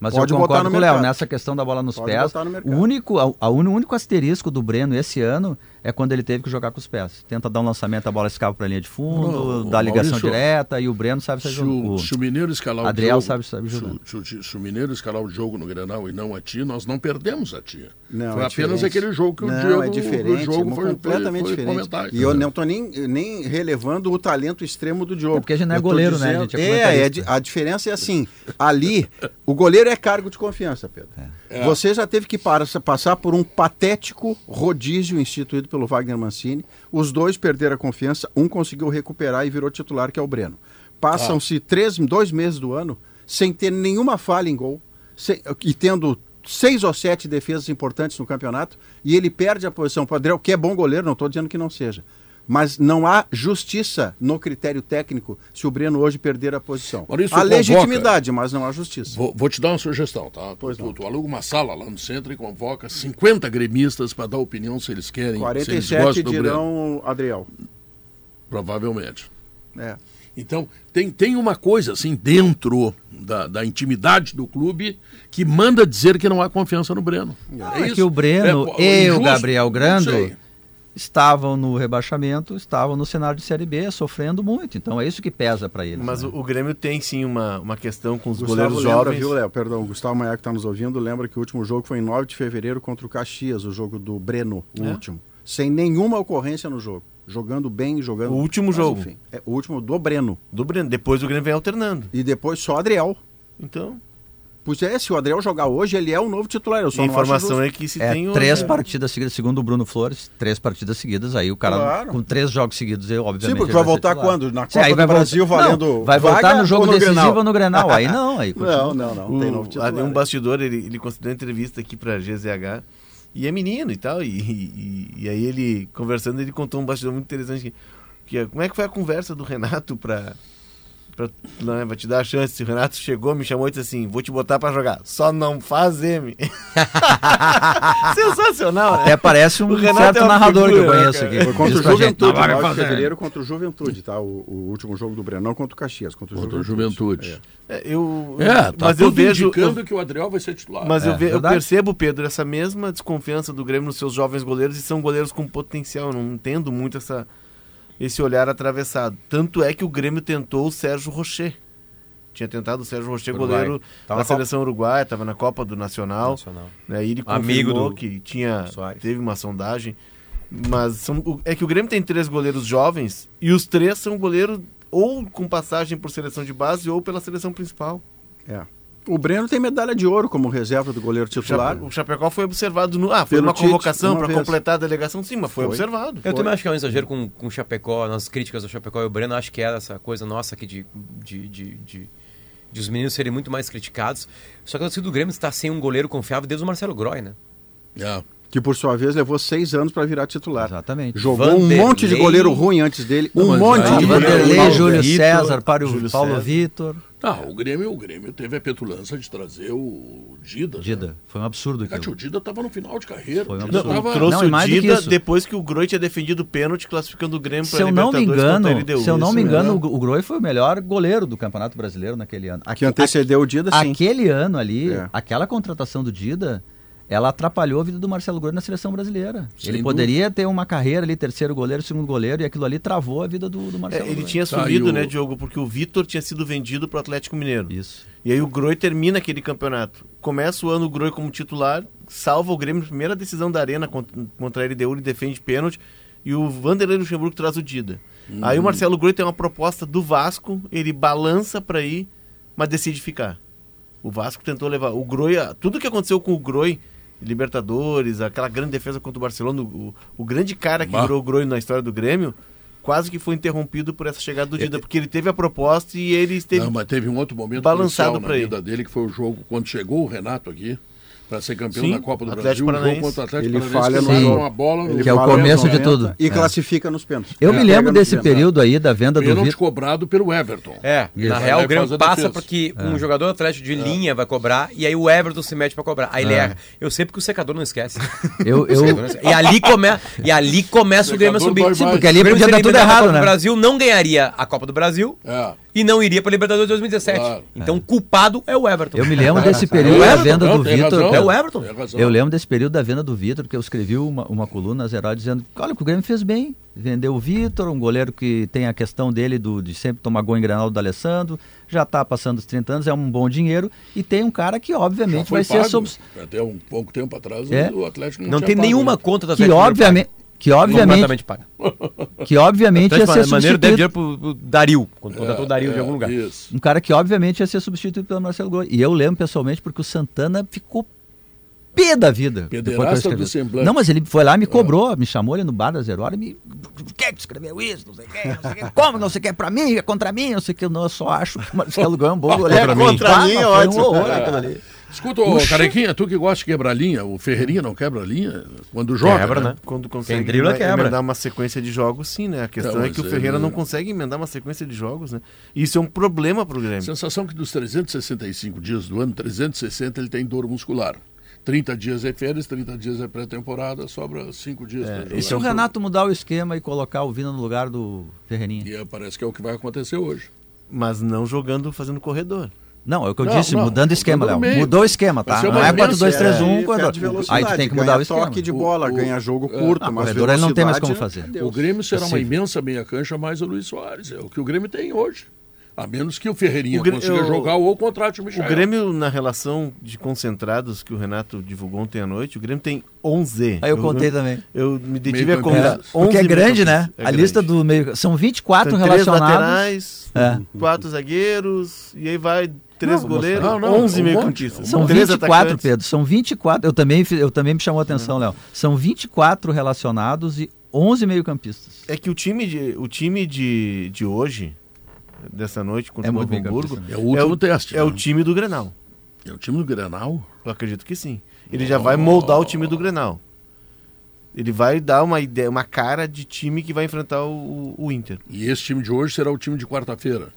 Mas Pode eu concordo com o Léo, nessa questão da bola nos Pode pés. no O único, a, a o único asterisco do Breno esse ano é quando ele teve que jogar com os pés. Tenta dar um lançamento, a bola escapa para a linha de fundo, Não, dá ligação Maurício, direta e o Breno sabe sair Se jogando. o, se o Mineiro escalar Adriel o jogo, sabe- sabe se, o- se o- se o Mineiro escalar o jogo no Grenal e não a ti, nós não perdemos a ti. Não, foi é apenas diferente. aquele jogo que o não, Diego é o diferente, jogo é foi, completamente foi, foi diferente. comentar, e eu não estou nem, nem relevando o talento extremo do Diogo. É porque a gente não é Eu tô goleiro, né? A gente é é, é, a diferença é assim, ali, o goleiro é cargo de confiança, Pedro. É. Você já teve que passar por um patético rodízio instituído pelo Wagner Mancini. Os dois perderam a confiança, um conseguiu recuperar e virou titular, que é o Breno. Passam-se três, dois meses do ano sem ter nenhuma falha em gol sem- e tendo seis ou sete defesas importantes no campeonato e ele perde a posição para o Adriel, que é bom goleiro, não estou dizendo que não seja. Mas não há justiça no critério técnico se o Breno hoje perder a posição. Maurício, há convoca- legitimidade, mas não há justiça. Vou, vou te dar uma sugestão, tá? Tu, Pois tu, não. tu aluga uma sala lá no centro e convoca 50 gremistas para dar opinião se eles querem, se eles 47 gostam do Breno. dirão Adriel. Provavelmente. É. Então, tem, tem uma coisa assim dentro da, da intimidade do clube que manda dizer que não há confiança no Breno. É que o Breno pô, e o? Gabriel Não Grando sei. Estavam no rebaixamento, estavam no cenário de Série B, sofrendo muito. Então é isso que pesa para eles. Mas né? o, Grêmio tem sim uma, uma questão com os Gustavo goleiros lembra, jovens. viu, Léo? Perdão, o Gustavo Maia que está nos ouvindo, lembra que o último jogo foi em 9 de fevereiro contra o Caxias, o jogo do Breno, o É? último. Sem nenhuma ocorrência no jogo. Jogando bem, jogando. O último Mas, jogo. enfim, é o último do Breno. Do Breno. Depois o Grêmio vem alternando. E depois só Adriel. Então, Pois é, se o Adriel jogar hoje, ele é o novo titular. Eu só a não acho informação é que se É, tem o- três partidas seguidas, segundo o Bruno Flores, três partidas seguidas, aí o cara Claro. com três jogos seguidos, eu, obviamente. Sim, porque vai voltar titular. quando? Na Sim, Copa aí do vai Brasil voltar, valendo não, vai voltar vaga no jogo ou no decisivo Grenal? ou no Grenal, aí não, aí *laughs* continua. Não, não, não. tem O, novo titular. um bastidor, ele, ele concedeu entrevista aqui pra GZH e é menino e tal. E, e, e aí ele, conversando, ele contou um bastidor muito interessante. Que, que é, como é que foi a conversa do Renato pra, pra, né, pra te dar a chance? O Renato chegou, me chamou e disse assim: vou te botar pra jogar, só não faz M. *laughs* Sensacional, né? Até parece um O Renato certo é narrador que eu figura, conheço cara? aqui. Foi contra Diz o gente, Juventude, "Não vai 9 de fazer". fevereiro contra o Juventude, tá? O, o último jogo do Breno, não contra o Caxias, contra o Contra Juventude. Juventude. É, eu, É, tá mas eu vejo. indicando eu- que o Adriel vai ser titular. Mas É, eu, ve- eu percebo, Pedro, essa mesma desconfiança do Grêmio nos seus jovens goleiros e são goleiros com potencial. Eu não entendo muito essa, esse olhar atravessado. Tanto é que o Grêmio tentou o Sérgio Rocher. Tinha tentado o Sérgio Rocher, Uruguai. goleiro Tava da na Copa. seleção uruguaia, estava na Copa do Nacional. Nacional. Né, e ele Amigo confirmou do que tinha, Soares. teve uma sondagem. Mas são, é que o Grêmio tem três goleiros jovens e os três são goleiros ou com passagem por seleção de base ou pela seleção principal. É. O Breno tem medalha de ouro como reserva do goleiro O titular. Chape- O Chapecó foi observado no. Ah, foi Pelo uma Tite, convocação para completar a delegação, sim, mas foi, Foi. observado. Eu também acho que é um exagero com, com o Chapecó, nas críticas ao Chapecó e o Breno, acho que é essa coisa nossa aqui de, de, de, de, de os meninos serem muito mais criticados. Só que o torcida do Grêmio está sem um goleiro confiável desde o Marcelo Groy, né? É. Que por sua vez levou seis anos para virar titular. Exatamente. Jogou Vanderlei. um monte de goleiro ruim antes dele. Não, um monte de Vanderlei, goleiro Paulo Júlio Vitor, César, para o Júlio Paulo César. Vitor. Ah, o Grêmio, o Grêmio teve a petulância de trazer o Dida. né? Dida. Foi um absurdo aquilo. o Dida estava no final de carreira. Foi um absurdo. tava- Trouxe Não, o mais do que Dida isso. depois que o Groi tinha defendido o pênalti, classificando o Grêmio Se para eu não me Libertadores engano, a LDU. se eu não me mesmo. engano, o o Groi foi o melhor goleiro do Campeonato Brasileiro naquele ano. Que antecedeu o Dida, sim. Aquele ano ali, É. aquela contratação do Dida, ela atrapalhou a vida do Marcelo Groi na seleção brasileira. Sem ele dúvida. poderia ter uma carreira ali, terceiro goleiro, segundo goleiro, e aquilo ali travou a vida do, do É, Marcelo ele Groi. tinha Tá, sumido, e o- né, Diogo? Porque o Vitor tinha sido vendido para o Atlético Mineiro. Isso. E aí o Groi termina aquele campeonato. Começa o ano o Groi como titular, salva o Grêmio, primeira decisão da Arena contra, contra a LDU, ele defende pênalti. E o Vanderlei Luxemburgo traz o Dida. Aí o Marcelo Groi tem uma proposta do Vasco, ele balança para ir, mas decide ficar. O Vasco tentou levar. O Groi, a- tudo que aconteceu com o Groi, Libertadores, aquela grande defesa contra o Barcelona, o, o grande cara que Bah. virou o Groi na história do Grêmio, quase que foi interrompido por essa chegada do Dida, porque ele teve a proposta e ele esteve Não, mas teve um outro momento balançado pra ele. vida dele, que foi o jogo quando chegou o Renato aqui, para ser campeão Sim, da Copa do Atlético Brasil, o contra o Atlético Ele Paranaense, falha que no ele jogo. uma bola no Que é o começo de 90 tudo. E É. classifica nos pênaltis. Eu É, me lembro desse pênaltis. período aí da venda do pênalti Vitor. cobrado pelo Everton. É, Isso. na real o Grêmio passa porque um jogador atlético de linha vai cobrar e aí o Everton se mete pra cobrar. Aí ele É. erra. Eu sei porque o secador não esquece. *laughs* Eu, O eu. E ali, come... e ali começa o Grêmio a subir. Sim, porque ali o Grêmio podia dar tudo errado, né? do Brasil não ganharia a Copa do Brasil É. e não iria pra Libertadores 2017. Claro. Então o culpado é o Everton. eu me lembro desse É período da venda do Vitor. É o Everton. Eu lembro desse período da venda do Vitor, porque eu escrevi uma, uma coluna nas Heróis dizendo olha, que o Grêmio fez bem. Vendeu o Vitor, um goleiro que tem a questão dele do, de sempre tomar gol em Granal do Alessandro, já está passando os 30 anos, é um bom dinheiro, e tem um cara que obviamente vai ser pago. sob, Até um pouco tempo atrás, É. o Atlético não, Não tinha tem pago, nenhuma né? conta da que Atlético obviamente, que obviamente, *laughs* que obviamente ia Atlético ser Maneiro deve substituído. dinheiro pro, pro Dario, quando contratou o Dario de É, algum lugar. Isso. Um cara que obviamente ia ser substituído pelo Marcelo Groi. E eu lembro pessoalmente porque o Santana ficou pé da vida. Pederasta do semblante. Não, mas ele foi lá, me cobrou, me chamou ali no bar da Zero Hora e me. Por que que escreveu isso? Não sei o que, não sei o que. Como não sei o que? É pra mim, é contra mim, não sei o que. Não, eu só acho que o Marcelo *laughs* Groi é um bom goleiro. É contra mim, é ótimo. um horror aquilo ali. Escuta, ô, Carequinha, tu que gosta de quebrar linha, o Ferreirinha não quebra linha quando joga, Quebra, né? né? Quando consegue dribla, emendar- quebra. emendar uma sequência de jogos, sim, né? A questão é mas que o Ferreira ele- não consegue emendar uma sequência de jogos, né? Isso é um problema pro Grêmio. Sensação que dos 365 dias do ano, 360 ele tem dor muscular. 30 dias é férias, 30 dias é pré-temporada, sobra 5 dias jogar. E se o Renato mudar o esquema e colocar o Vina no lugar do Ferreirinha? E é, parece que é o que vai acontecer hoje. Mas não jogando, fazendo corredor. Não, é o que eu Não, disse, não, mudando o esquema, Léo. Mudou o esquema, tá? Não é imensa- 4-2-3-1, Aí corredor. perde velocidade, Aí tu tem que mudar o esquema. toque de bola, o- ganha jogo é. curto, Ah, mas corredor ele não tem mais como fazer. O Grêmio será uma Possível. imensa meia-cancha mais o Luiz Soares. É o que o Grêmio tem hoje. A menos que o Ferreirinha O Grê- consiga eu- jogar ou contrate o Michel. O Grêmio, na relação de concentrados que o Renato divulgou ontem à noite, o Grêmio tem 11. Aí eu contei também. Eu me detive a contar. 11 Porque é grande, né? É a lista grande. do meio. São 24 Tem três relacionados. laterais, É. quatro zagueiros, e aí vai três Não, goleiros, não, não, 11 um meio-campistas. São Três 24, atacantes. Pedro. São 24. Eu também, eu também me chamou a atenção, Léo. São 24 relacionados e 11 meio-campistas. É que o time de, o time de, de hoje, dessa noite, contra É o Novo Hamburgo, É o último é o, teste. é né? o time do Grenal. É o time do Grenal. Eu acredito que sim. Ele já vai moldar o time do Grenal. Ele vai dar uma ideia, uma cara de time que vai enfrentar o, o Inter. E esse time de hoje será o time de quarta-feira.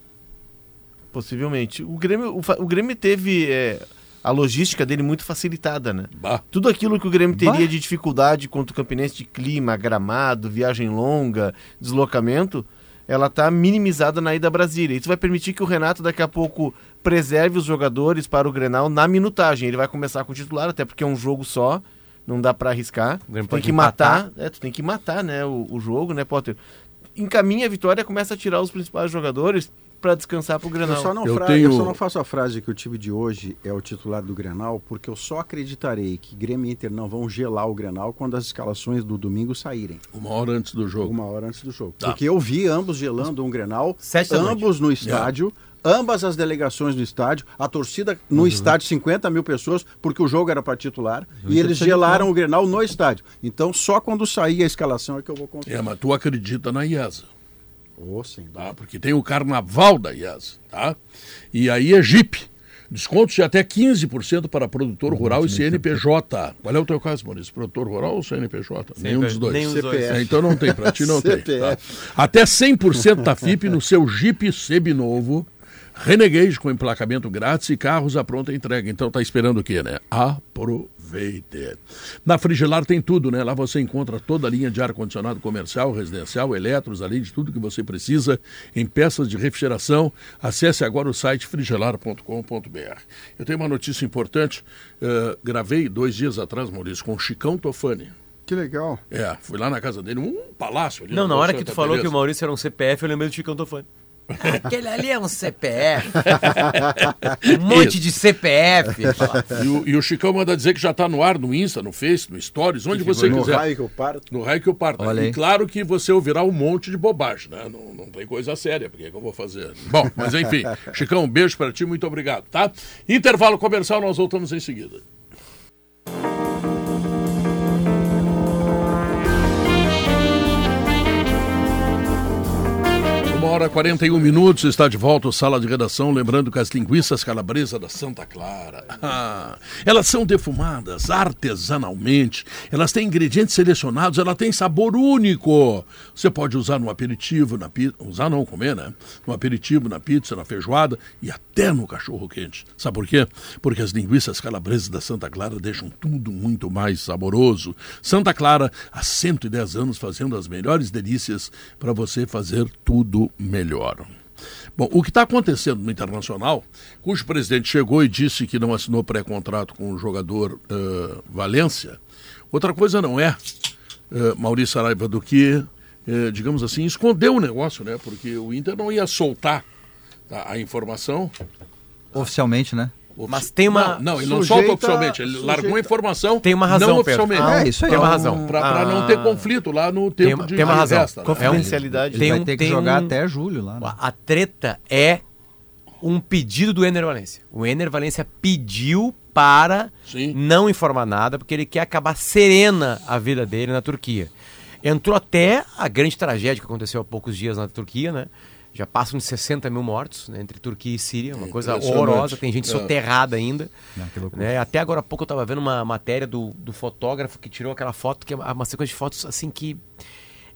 Possivelmente. O Grêmio, o, o Grêmio teve é, a logística dele muito facilitada, né? Bah. Tudo aquilo que o Grêmio teria Bah. de dificuldade contra o Campinense de clima, gramado, viagem longa, deslocamento, ela está minimizada na ida a Brasília. Isso vai permitir que o Renato daqui a pouco preserve os jogadores para o Grenal na minutagem. Ele vai começar com o titular, até porque é um jogo só, não dá para arriscar. Tem que matar, é, tu tem que matar, né, o, o jogo, né, Potter? Encaminha a vitória, começa a tirar os principais jogadores para descansar para o Eu Grenal. só, não Eu fra- tenho- eu só não faço a frase que o time de hoje é o titular do Grenal, porque eu só acreditarei que Grêmio e Inter não vão gelar o Grenal quando as escalações do domingo saírem, Uma hora antes do jogo. uma hora antes do jogo. Tá. Porque eu vi ambos gelando um Grenal, Sete ambos no estádio, ambas as delegações no estádio, a torcida no estádio, 50 mil pessoas, porque o jogo era para titular, e eles gelaram o Grenal no estádio. Então só quando sair a escalação é que eu vou confiar. É, mas tu acredita na IESA, Oh, dúvida. tá? Porque tem o carnaval da IESA, tá? E aí é Jeep. Descontos de até 15% para produtor rural e CNPJ. Qual é o teu caso, Maurício? Produtor rural ou CNPJ? Nenhum dos dois. Nenhum. CPF. É, então não tem, para ti não *laughs* tem. Tá? Até 100% da FIP no seu Jeep Seminovo, Renegade com emplacamento grátis e carros à pronta entrega. Então tá esperando o quê, né? Aproveite. Na Frigelar tem tudo, né? Lá você encontra toda a linha de ar-condicionado comercial, residencial, eletros, além de tudo que você precisa em peças de refrigeração. Acesse agora o site frigelar.com.br. Eu tenho uma notícia importante. eh, gravei dois dias atrás, Maurício, com o Chicão Tofani. Que legal. É, fui lá na casa dele, um palácio ali. Não, na hora que Santa tu falou que o Teresa. Maurício era um CPF, eu lembrei do Chicão Tofani. Aquele ali é um CPF. um monte de CPF. *laughs* E o, e o Chicão manda dizer que já está no ar, no Insta, no Face, no Stories, onde você No quiser. raio que eu parto. No raio que eu parto. Olha E aí. claro que você ouvirá um monte de bobagem, né? Não, não tem coisa séria, porque é que eu vou fazer? Bom, mas enfim. *laughs* Chicão, um beijo para ti, muito obrigado, tá? Intervalo comercial, nós voltamos em seguida. Hora e 41 minutos, está de volta o Sala de Redação, lembrando que as linguiças calabresa da Santa Clara, *laughs* elas são defumadas artesanalmente, elas têm ingredientes selecionados, ela tem sabor único. Você pode usar no aperitivo, na pizza, usar não, comer, né? No aperitivo, na pizza, na feijoada e até no cachorro quente. Sabe por quê? Porque as linguiças calabresas da Santa Clara deixam tudo muito mais saboroso. Santa Clara, há 110 anos fazendo as melhores delícias para você fazer tudo melhor. Bom, o que está acontecendo no Internacional, cujo presidente chegou e disse que não assinou pré-contrato com o jogador eh, Valência, outra coisa não é, eh, Maurício Saraiva, do que, eh, digamos assim, escondeu o negócio, né? Porque o Inter não ia soltar tá, a informação. Oficialmente, né? Mas tem uma- Não, não ele não Sujeita- solta oficialmente, ele sujeita- largou a informação Tem uma razão, não Pedro. oficialmente. Ah, isso aí. Tem uma razão. Para não ter conflito lá no tempo uma- de tem uma razão. festa, né? Confi- É Confidencialidade. Ele Tem vai um- ter que tem jogar um- até julho lá. né? A treta é um pedido do Ener Valência. O Ener Valência pediu para Sim. não informar nada, porque ele quer acabar serena a vida dele na Turquia. Entrou até a grande tragédia que aconteceu há poucos dias na Turquia, né? Já passam de 60 mil mortos né, entre Turquia e Síria, uma coisa Impressionante. horrorosa, tem gente É. soterrada ainda. Né? Até agora há pouco eu estava vendo uma matéria do, do fotógrafo que tirou aquela foto, que é uma sequência de fotos assim que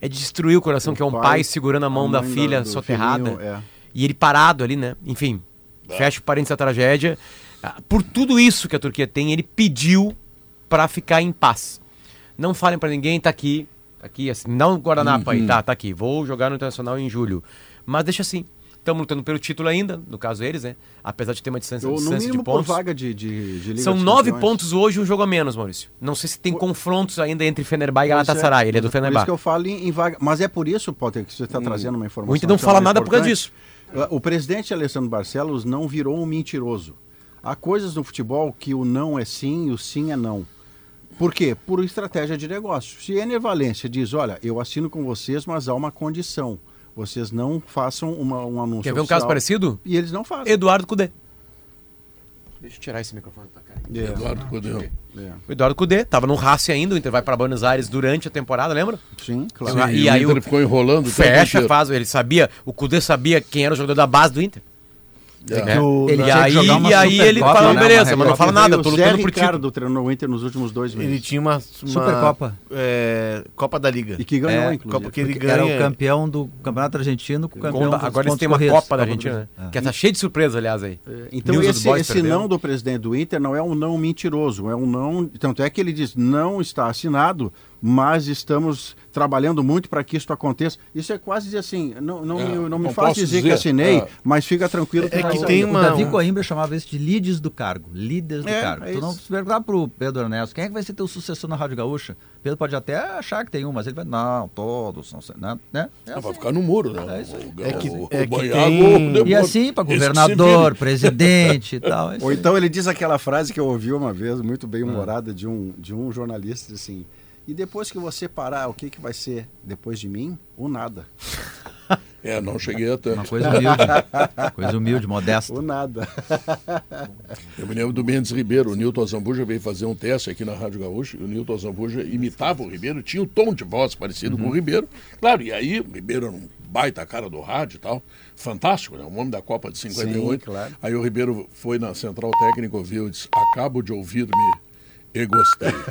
é de destruir o coração, O que é um pai, pai, segurando a mão a da filha do soterrada. filhinho, é. E ele parado ali, né? Enfim, fecha o parênteses da tragédia. Ah, Por tudo isso que a Turquia tem, ele pediu para ficar em paz. Não falem para ninguém, tá aqui, tá aqui, assim, um guardanapo aí, tá, tá aqui. Vou jogar no Internacional em julho. Mas deixa assim. Estamos lutando pelo título ainda, no caso eles, né? Apesar de ter uma distância, Ou, distância de pontos. vaga de, de, de Liga São dos nove Campeões. pontos hoje, um jogo a menos, Maurício. Não sei se tem confrontos ainda entre Fenerbahçe e Pois Galatasaray. Ele é do Por isso Fenerbahçe. que eu falo em, em vaga. Mas é por isso, Potter, que você está trazendo uma informação. O Inter não é fala nada por causa importante. disso. O presidente Alessandro Barcelos não virou um mentiroso. Há coisas no futebol que o não é sim e o sim é não. Por quê? Por estratégia de negócio. Se Ener Valência diz, olha, eu assino com vocês, mas há uma condição. Vocês não façam uma, um anúncio Quer ver um oficial. caso parecido? E eles não fazem. Eduardo Cudê. Deixa eu tirar esse microfone pra cá. É, Eduardo Codel. é. O Eduardo Cudê tava no Racing ainda, o Inter vai para Buenos Aires durante a temporada, lembra? Sim, claro. Sim. E e, aí o Inter o- ficou enrolando. Fecha, faz, ele sabia, o Cudê sabia quem era o jogador da base do Inter. É. né? o- Ele e tinha que aí, jogar uma e aí ele Supercopa, fala, né, beleza, uma mas não fala nada, o tô lutando por título. Ricardo treinou o Inter nos últimos dois meses. Ele tinha uma, uma Supercopa. é, Copa da Liga. E que ganhou, É, inclusive. Copa que ele Porque Era ganha. o campeão do Campeonato Argentino com o campeão Conta- agora eles têm uma corridos. Copa da Argentina, né? Que tá cheio de surpresa, aliás, aí. Então News esse, esse não do presidente do Inter não é um não mentiroso, é um não. Tanto é que ele diz não está assinado, mas estamos trabalhando muito para que isso aconteça. Isso é quase dizer assim, não, não, É, me, não me não faz posso dizer, que dizer, assinei, é. mas fica tranquilo. É vai que sair. tem O uma- Davi um- Coimbra chamava isso de líderes do cargo. Líderes do É, cargo. é tu não se perguntar pro Pedro Ernesto, quem é que vai ser teu sucessor na Rádio Gaúcha? Pedro pode até achar que tem um, mas ele vai, não, todos são, né? né? É Ah, vai assim. ficar no muro, né? É isso aí. O- É que- o- é o que tem- E assim, para que governador, presidente e tal. *laughs* é Ou então ele diz aquela frase que eu ouvi uma vez, muito bem humorada, de, um, de um jornalista, assim. E depois que você parar, o que, que vai ser depois de mim? O nada. *laughs* É, não cheguei a tanto. Uma coisa humilde. coisa humilde, modesta. Ou nada. *laughs* Eu me lembro do Mendes Ribeiro, o Nilton Zambuja veio fazer um teste aqui na Rádio Gaúcha, e o Nilton Zambuja imitava o Ribeiro, tinha um tom de voz parecido com o Ribeiro. Claro, e aí o Ribeiro era um baita cara do rádio e tal, fantástico, né? Um homem da Copa de 58. Sim, claro. Aí o Ribeiro foi na central técnica, ouviu e disse, acabo de ouvir-me e gostei. *laughs*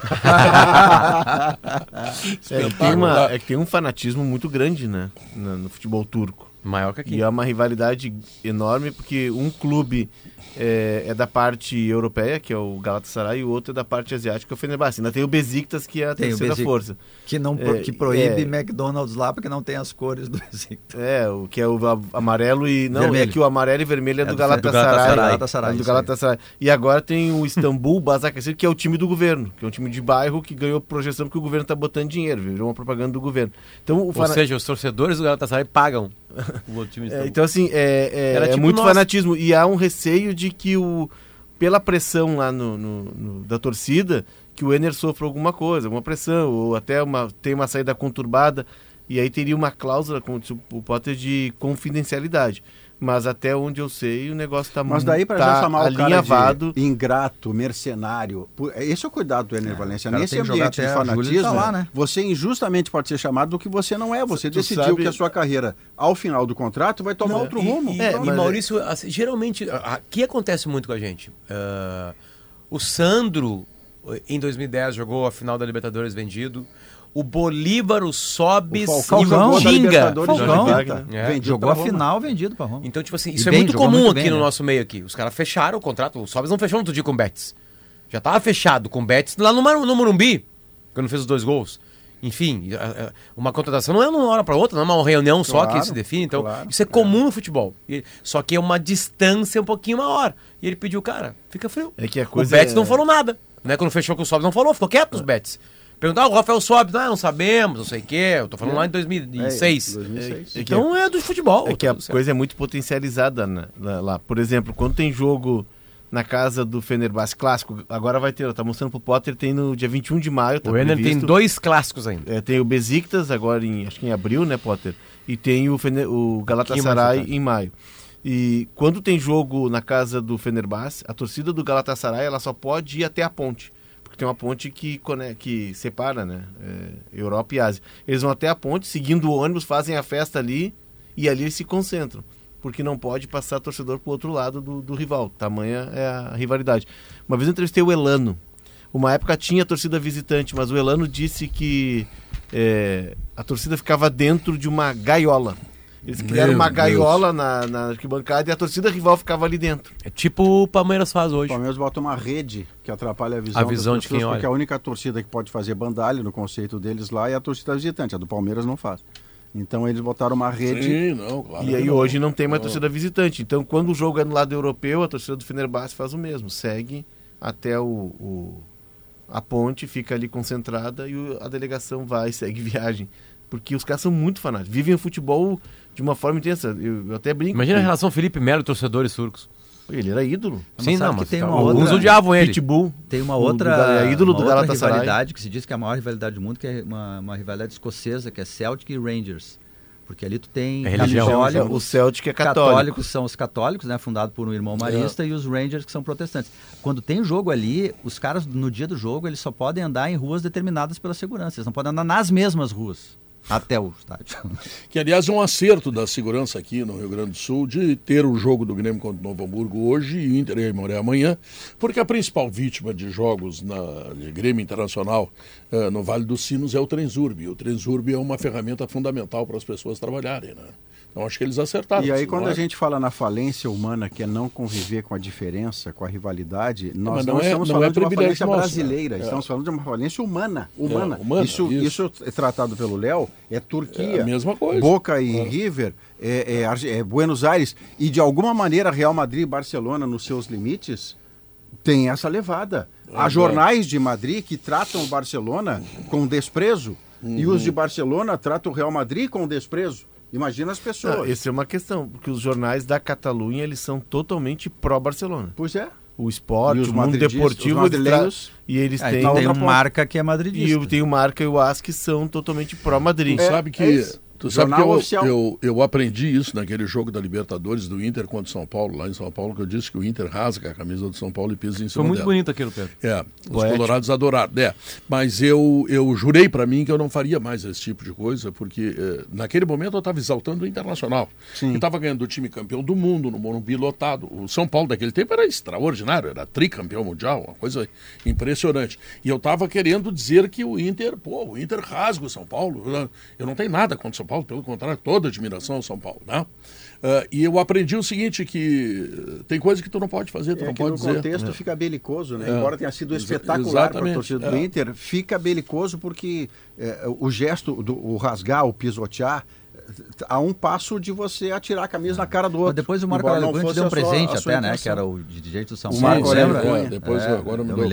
É que, tem uma, é que tem um fanatismo muito grande, né? No, no futebol turco. Maior que aqui. E é uma rivalidade enorme, porque um clube é, é da parte europeia, que é o Galatasaray, e o outro é da parte asiática, que é o Fenerbahçe. Ainda tem o Besiktas, que é a Tem terceira força. Que, não, É, que proíbe é. McDonald's lá porque não tem as cores do Besiktas. É, o que é o amarelo e... Não, Vermelho. é que o amarelo e vermelho é, É do, do Galatasaray. Galatasaray. É Galatasaray, do. Galatasaray. E agora tem o Istambul *laughs* Basaksehir, que é o time do governo, que é um time de bairro que ganhou projeção porque o governo está botando dinheiro, virou uma propaganda do governo. Então, o Ou fana- seja, os torcedores do Galatasaray pagam *laughs* o outro time. É, Istambul. então, assim, é, é- Era é tipo muito nós. fanatismo. E há um de que, o, pela pressão lá no, no- no- da torcida, que o Ener sofra alguma coisa, alguma pressão, ou até uma, tem uma saída conturbada. E aí teria uma cláusula, como o Potter, de confidencialidade. Mas até onde eu sei, o negócio está Mas daí para tá já chamar o cara de ingrato, mercenário, pu- esse é o cuidado do Ener Valencia. o cara Nesse ambiente de fanatismo, tá lá, né? você injustamente pode ser chamado do que você não é. Você Tu decidiu sabe- que a sua carreira, ao final do contrato, vai tomar outro e, rumo. E, É, e mas- Maurício, assim, geralmente, aqui acontece muito com a gente. Ah, o Sandro, em 2010, jogou a final da Libertadores vendido. O Bolívar, o Sobis O e o Tinga. Libertadores Falcão. 90, É. vendido Jogou a final vendido pra Roma. Então, tipo assim, E isso é bem, muito comum muito aqui bem, no né? nosso meio aqui. Os caras fecharam o contrato. O Sobis não fechou no outro dia com o Betis. Já tava fechado com o Betis lá no, Mar- no Morumbi, quando fez os dois gols. Enfim, uma contratação não é de uma hora para outra, não é uma reunião só Claro, que se define. Então, claro, isso é comum no futebol. E- só que é uma distância um pouquinho maior. E ele pediu, cara, fica frio. É que a o coisa Betis é- não falou nada. Né? Quando fechou com o Sobis, não falou, ficou quieto os Betis. Perguntar, ah, o Rafael Sobis, não, não sabemos, não sei o quê. Eu tô falando lá em 2006. É, 2006. É que Então é do futebol. É que a certo. coisa é muito potencializada né, lá. Por exemplo, quando tem jogo na casa do Fenerbahçe clássico, agora vai ter, tá mostrando pro Potter, tem no dia 21 de maio, tá O Ener tem dois clássicos ainda. É, tem o Besiktas agora em, acho que em abril, né, Potter? E tem o, Fene- o Galatasaray mais em maio. E quando tem jogo na casa do Fenerbahçe, a torcida do Galatasaray ela só pode ir até a ponte. Porque tem uma ponte que, que separa, né? é, Europa e Ásia. Eles vão até a ponte, seguindo o ônibus, fazem a festa ali e ali eles se concentram. Porque não pode passar torcedor pro outro lado do, do rival. Tamanha é a rivalidade. Uma vez eu entrevistei o Elano. Uma época tinha torcida visitante, mas o Elano disse que é, a torcida ficava dentro de uma gaiola. Eles criaram Meu uma gaiola na, na arquibancada e a torcida rival ficava ali dentro. É tipo o Palmeiras faz O hoje. Palmeiras bota uma rede que atrapalha a visão, A visão de pessoas, quem olha. porque a única torcida que pode fazer bandalho no conceito deles lá é a torcida visitante, a do Palmeiras não faz. Então eles botaram uma rede Sim, não, claro. e aí não. hoje não tem mais torcida visitante. Então quando o jogo é no lado europeu, a torcida do Fenerbahçe faz o mesmo. Segue até o, o- a ponte, fica ali concentrada e o- a delegação vai, *laughs* segue viagem. Porque os caras são muito fanáticos. Vivem o futebol de uma forma intensa. Eu, eu até brinco. Imagina a relação Felipe Melo e torcedores turcos. Ele era ídolo. Mas Sim, sabe não, que mas tem tá- uma alguns outra- odiavam ele. Pitbull. Tem uma o do outra, Gal- é ídolo uma do outra Galatasaray. rivalidade que se diz que é a maior rivalidade do mundo, que é uma, uma rivalidade escocesa, que é Celtic e Rangers. Porque ali tu tem É religião. olha, o os Celtic é católico. católicos são os católicos, né, fundado por um irmão marista, e os Rangers que são protestantes. Quando tem jogo ali, os caras no dia do jogo, eles só podem andar em ruas determinadas pela segurança, eles não podem andar nas mesmas ruas até o estádio. *laughs* Que, aliás, é um acerto da segurança aqui no Rio Grande do Sul de ter o jogo do Grêmio contra o Novo Hamburgo hoje e Inter e Aimoré amanhã, porque a principal vítima de jogos na de Grêmio Internacional eh, no Vale dos Sinos é o Transurb. O Transurb é uma ferramenta fundamental para as pessoas trabalharem, né? Então acho que eles acertaram. E aí, quando não a é? gente fala na falência humana, que é não conviver com a diferença, com a rivalidade, nós não, não é- estamos não falando é de uma falência nosso, brasileira? É. estamos falando de uma falência humana. humana. humana, isso, isso. isso é tratado pelo Léo, é Turquia, É a mesma coisa. Boca e River, é, é é Buenos Aires, e de alguma maneira Real Madrid e Barcelona, nos seus limites, tem essa levada. Há É, jornais de Madrid que tratam o Barcelona com desprezo, e Uhum. os de Barcelona tratam o Real Madrid com desprezo. Imagina as pessoas. Não, essa é uma questão, porque os jornais da Catalunha eles são totalmente pró-Barcelona. Pois é. O esporte, E o mundo deportivo, os eles e eles Aí têm. tem outra um marca que é E madridista. o- tem o Marca e o AS que são totalmente pró-Madrid. Tu sabe que é isso. Tu sabe que eu, oficial. eu, eu aprendi isso naquele jogo da Libertadores do Inter contra o São Paulo, lá em São Paulo, que eu disse que o Inter rasga a camisa do São Paulo e pisa em cima Foi muito dela. bonito aquilo, Pedro. É, os colorados adoraram. É, mas eu, eu jurei para mim que eu não faria mais esse tipo de coisa, porque eh, naquele momento eu estava exaltando o Internacional. Sim. Que estava ganhando o time campeão do mundo, no Morumbi lotado. O São Paulo daquele tempo era extraordinário, era tricampeão mundial, uma coisa impressionante. E eu estava querendo dizer que o Inter, pô, o Inter rasga o São Paulo. Eu, eu não tenho nada contra o São Paulo, pelo contrário, toda admiração ao São Paulo, né? Ah, e eu aprendi o seguinte, que tem coisa que tu não pode fazer, tu É não que pode no dizer. contexto fica belicoso, né? É. Embora tenha sido espetacular para a torcida do é. Inter, fica belicoso porque é, o gesto, do, o rasgar, o pisotear, é, a um passo de você atirar a camisa na cara do outro. Mas depois o Marco Aurélio deu um presente sua até, né? Que era o dirigente do São O Paulo, Marco Aurélio. É, depois É, agora me eu deu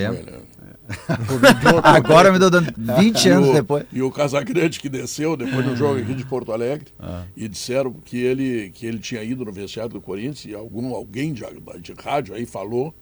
*laughs* Agora me deu dando 20 E anos o- depois. E o Casagrande que desceu depois do jogo aqui de Porto Alegre e disseram que ele, que ele tinha ido no vestiário do Corinthians e algum, alguém de, de rádio aí falou.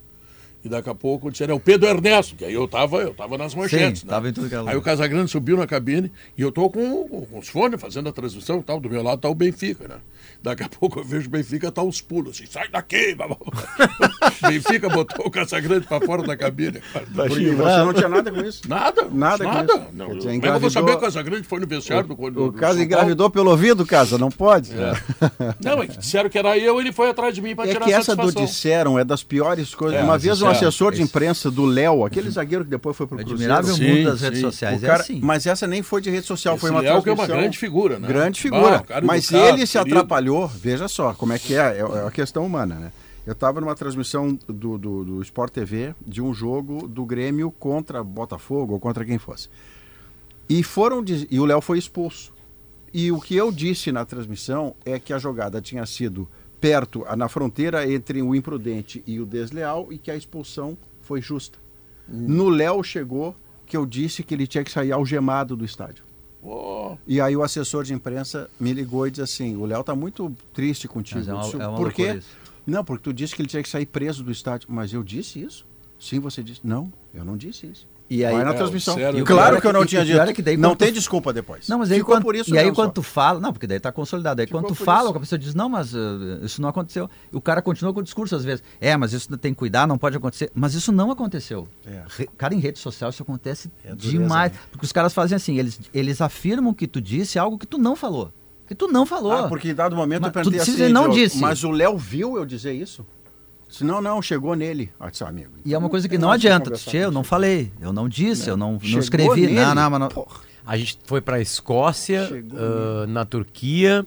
E daqui a pouco disseram, é o Pedro Ernesto, que aí eu tava, eu tava nas manchetes. Sim, né? tava em tudo que era. Aí o Casagrande subiu na cabine e eu tô com, com os fones fazendo a transmissão e tal. Do meu lado tá o Benfica, né? Daqui a pouco eu vejo o Benfica, tá os pulos, assim, sai daqui! *laughs* Benfica botou o Casagrande pra fora da cabine. Porque você não tinha nada com isso. Nada, Nada com nada. isso. Não, dizer, é eu vou saber que o Casagrande foi no vestiário do do- O do caso São engravidou pelo ouvido, casa, não pode. Paulo? Não, é que disseram que era eu, ele foi atrás de mim para É tirar que a essa do disseram é das piores coisas. É, Uma vez um é, assessor de imprensa do Léo, aquele zagueiro que depois foi pro Cruzeiro. Admirável Sim, mundo das redes sim. sociais. O cara- é assim. Mas essa nem foi de rede social, Esse foi uma Léo que é uma transmissão- grande figura, né? Grande figura. cara mas educado, ele se querido. Atrapalhou, veja só como é que é, é é a questão humana, né? Eu estava numa transmissão do, do, do Sport TV de um jogo do Grêmio contra Botafogo ou contra quem fosse. E foram e o Léo foi expulso. E o que eu disse na transmissão é que a jogada tinha sido perto, na fronteira entre o imprudente e o desleal e que a expulsão foi justa. Hum. No Léo chegou que eu disse que ele tinha que sair algemado do estádio. Pô, E aí o assessor de imprensa me ligou e disse assim, o Léo tá muito triste contigo. Mas é uma- disse, é uma Por quê? Não, porque tu disse que ele tinha que sair preso do estádio. Mas eu disse isso? Sim, você disse. Não, eu não disse isso. E aí, Vai na É, transmissão. sério, claro que eu é não que- tinha e o pior dito. é que daí não tem tu- desculpa depois. Não, mas aí Ficou quando, por isso e aí quando tu fala, não, porque daí tá consolidado. Aí Ficou quando tu fala, isso. a pessoa diz, não, mas uh, isso não aconteceu. E o cara continua com o discurso às vezes. É, mas isso tem que cuidar, não pode acontecer. Mas isso não aconteceu. É. Cara, em rede social isso acontece É dureza, demais. né? Porque os caras fazem assim, eles, eles afirmam que tu disse algo que tu não falou. Que tu não falou. Ah, porque em dado momento Mas eu perguntei assim, não disse. mas o Léo viu eu dizer isso? Se não, não, chegou nele. Ah, disse, amigo. E é uma coisa que não adianta. eu não falei, eu não disse, eu não, não escrevi. nele. Não, não, mas não. A gente foi pra Escócia, Chegou ah, na Turquia.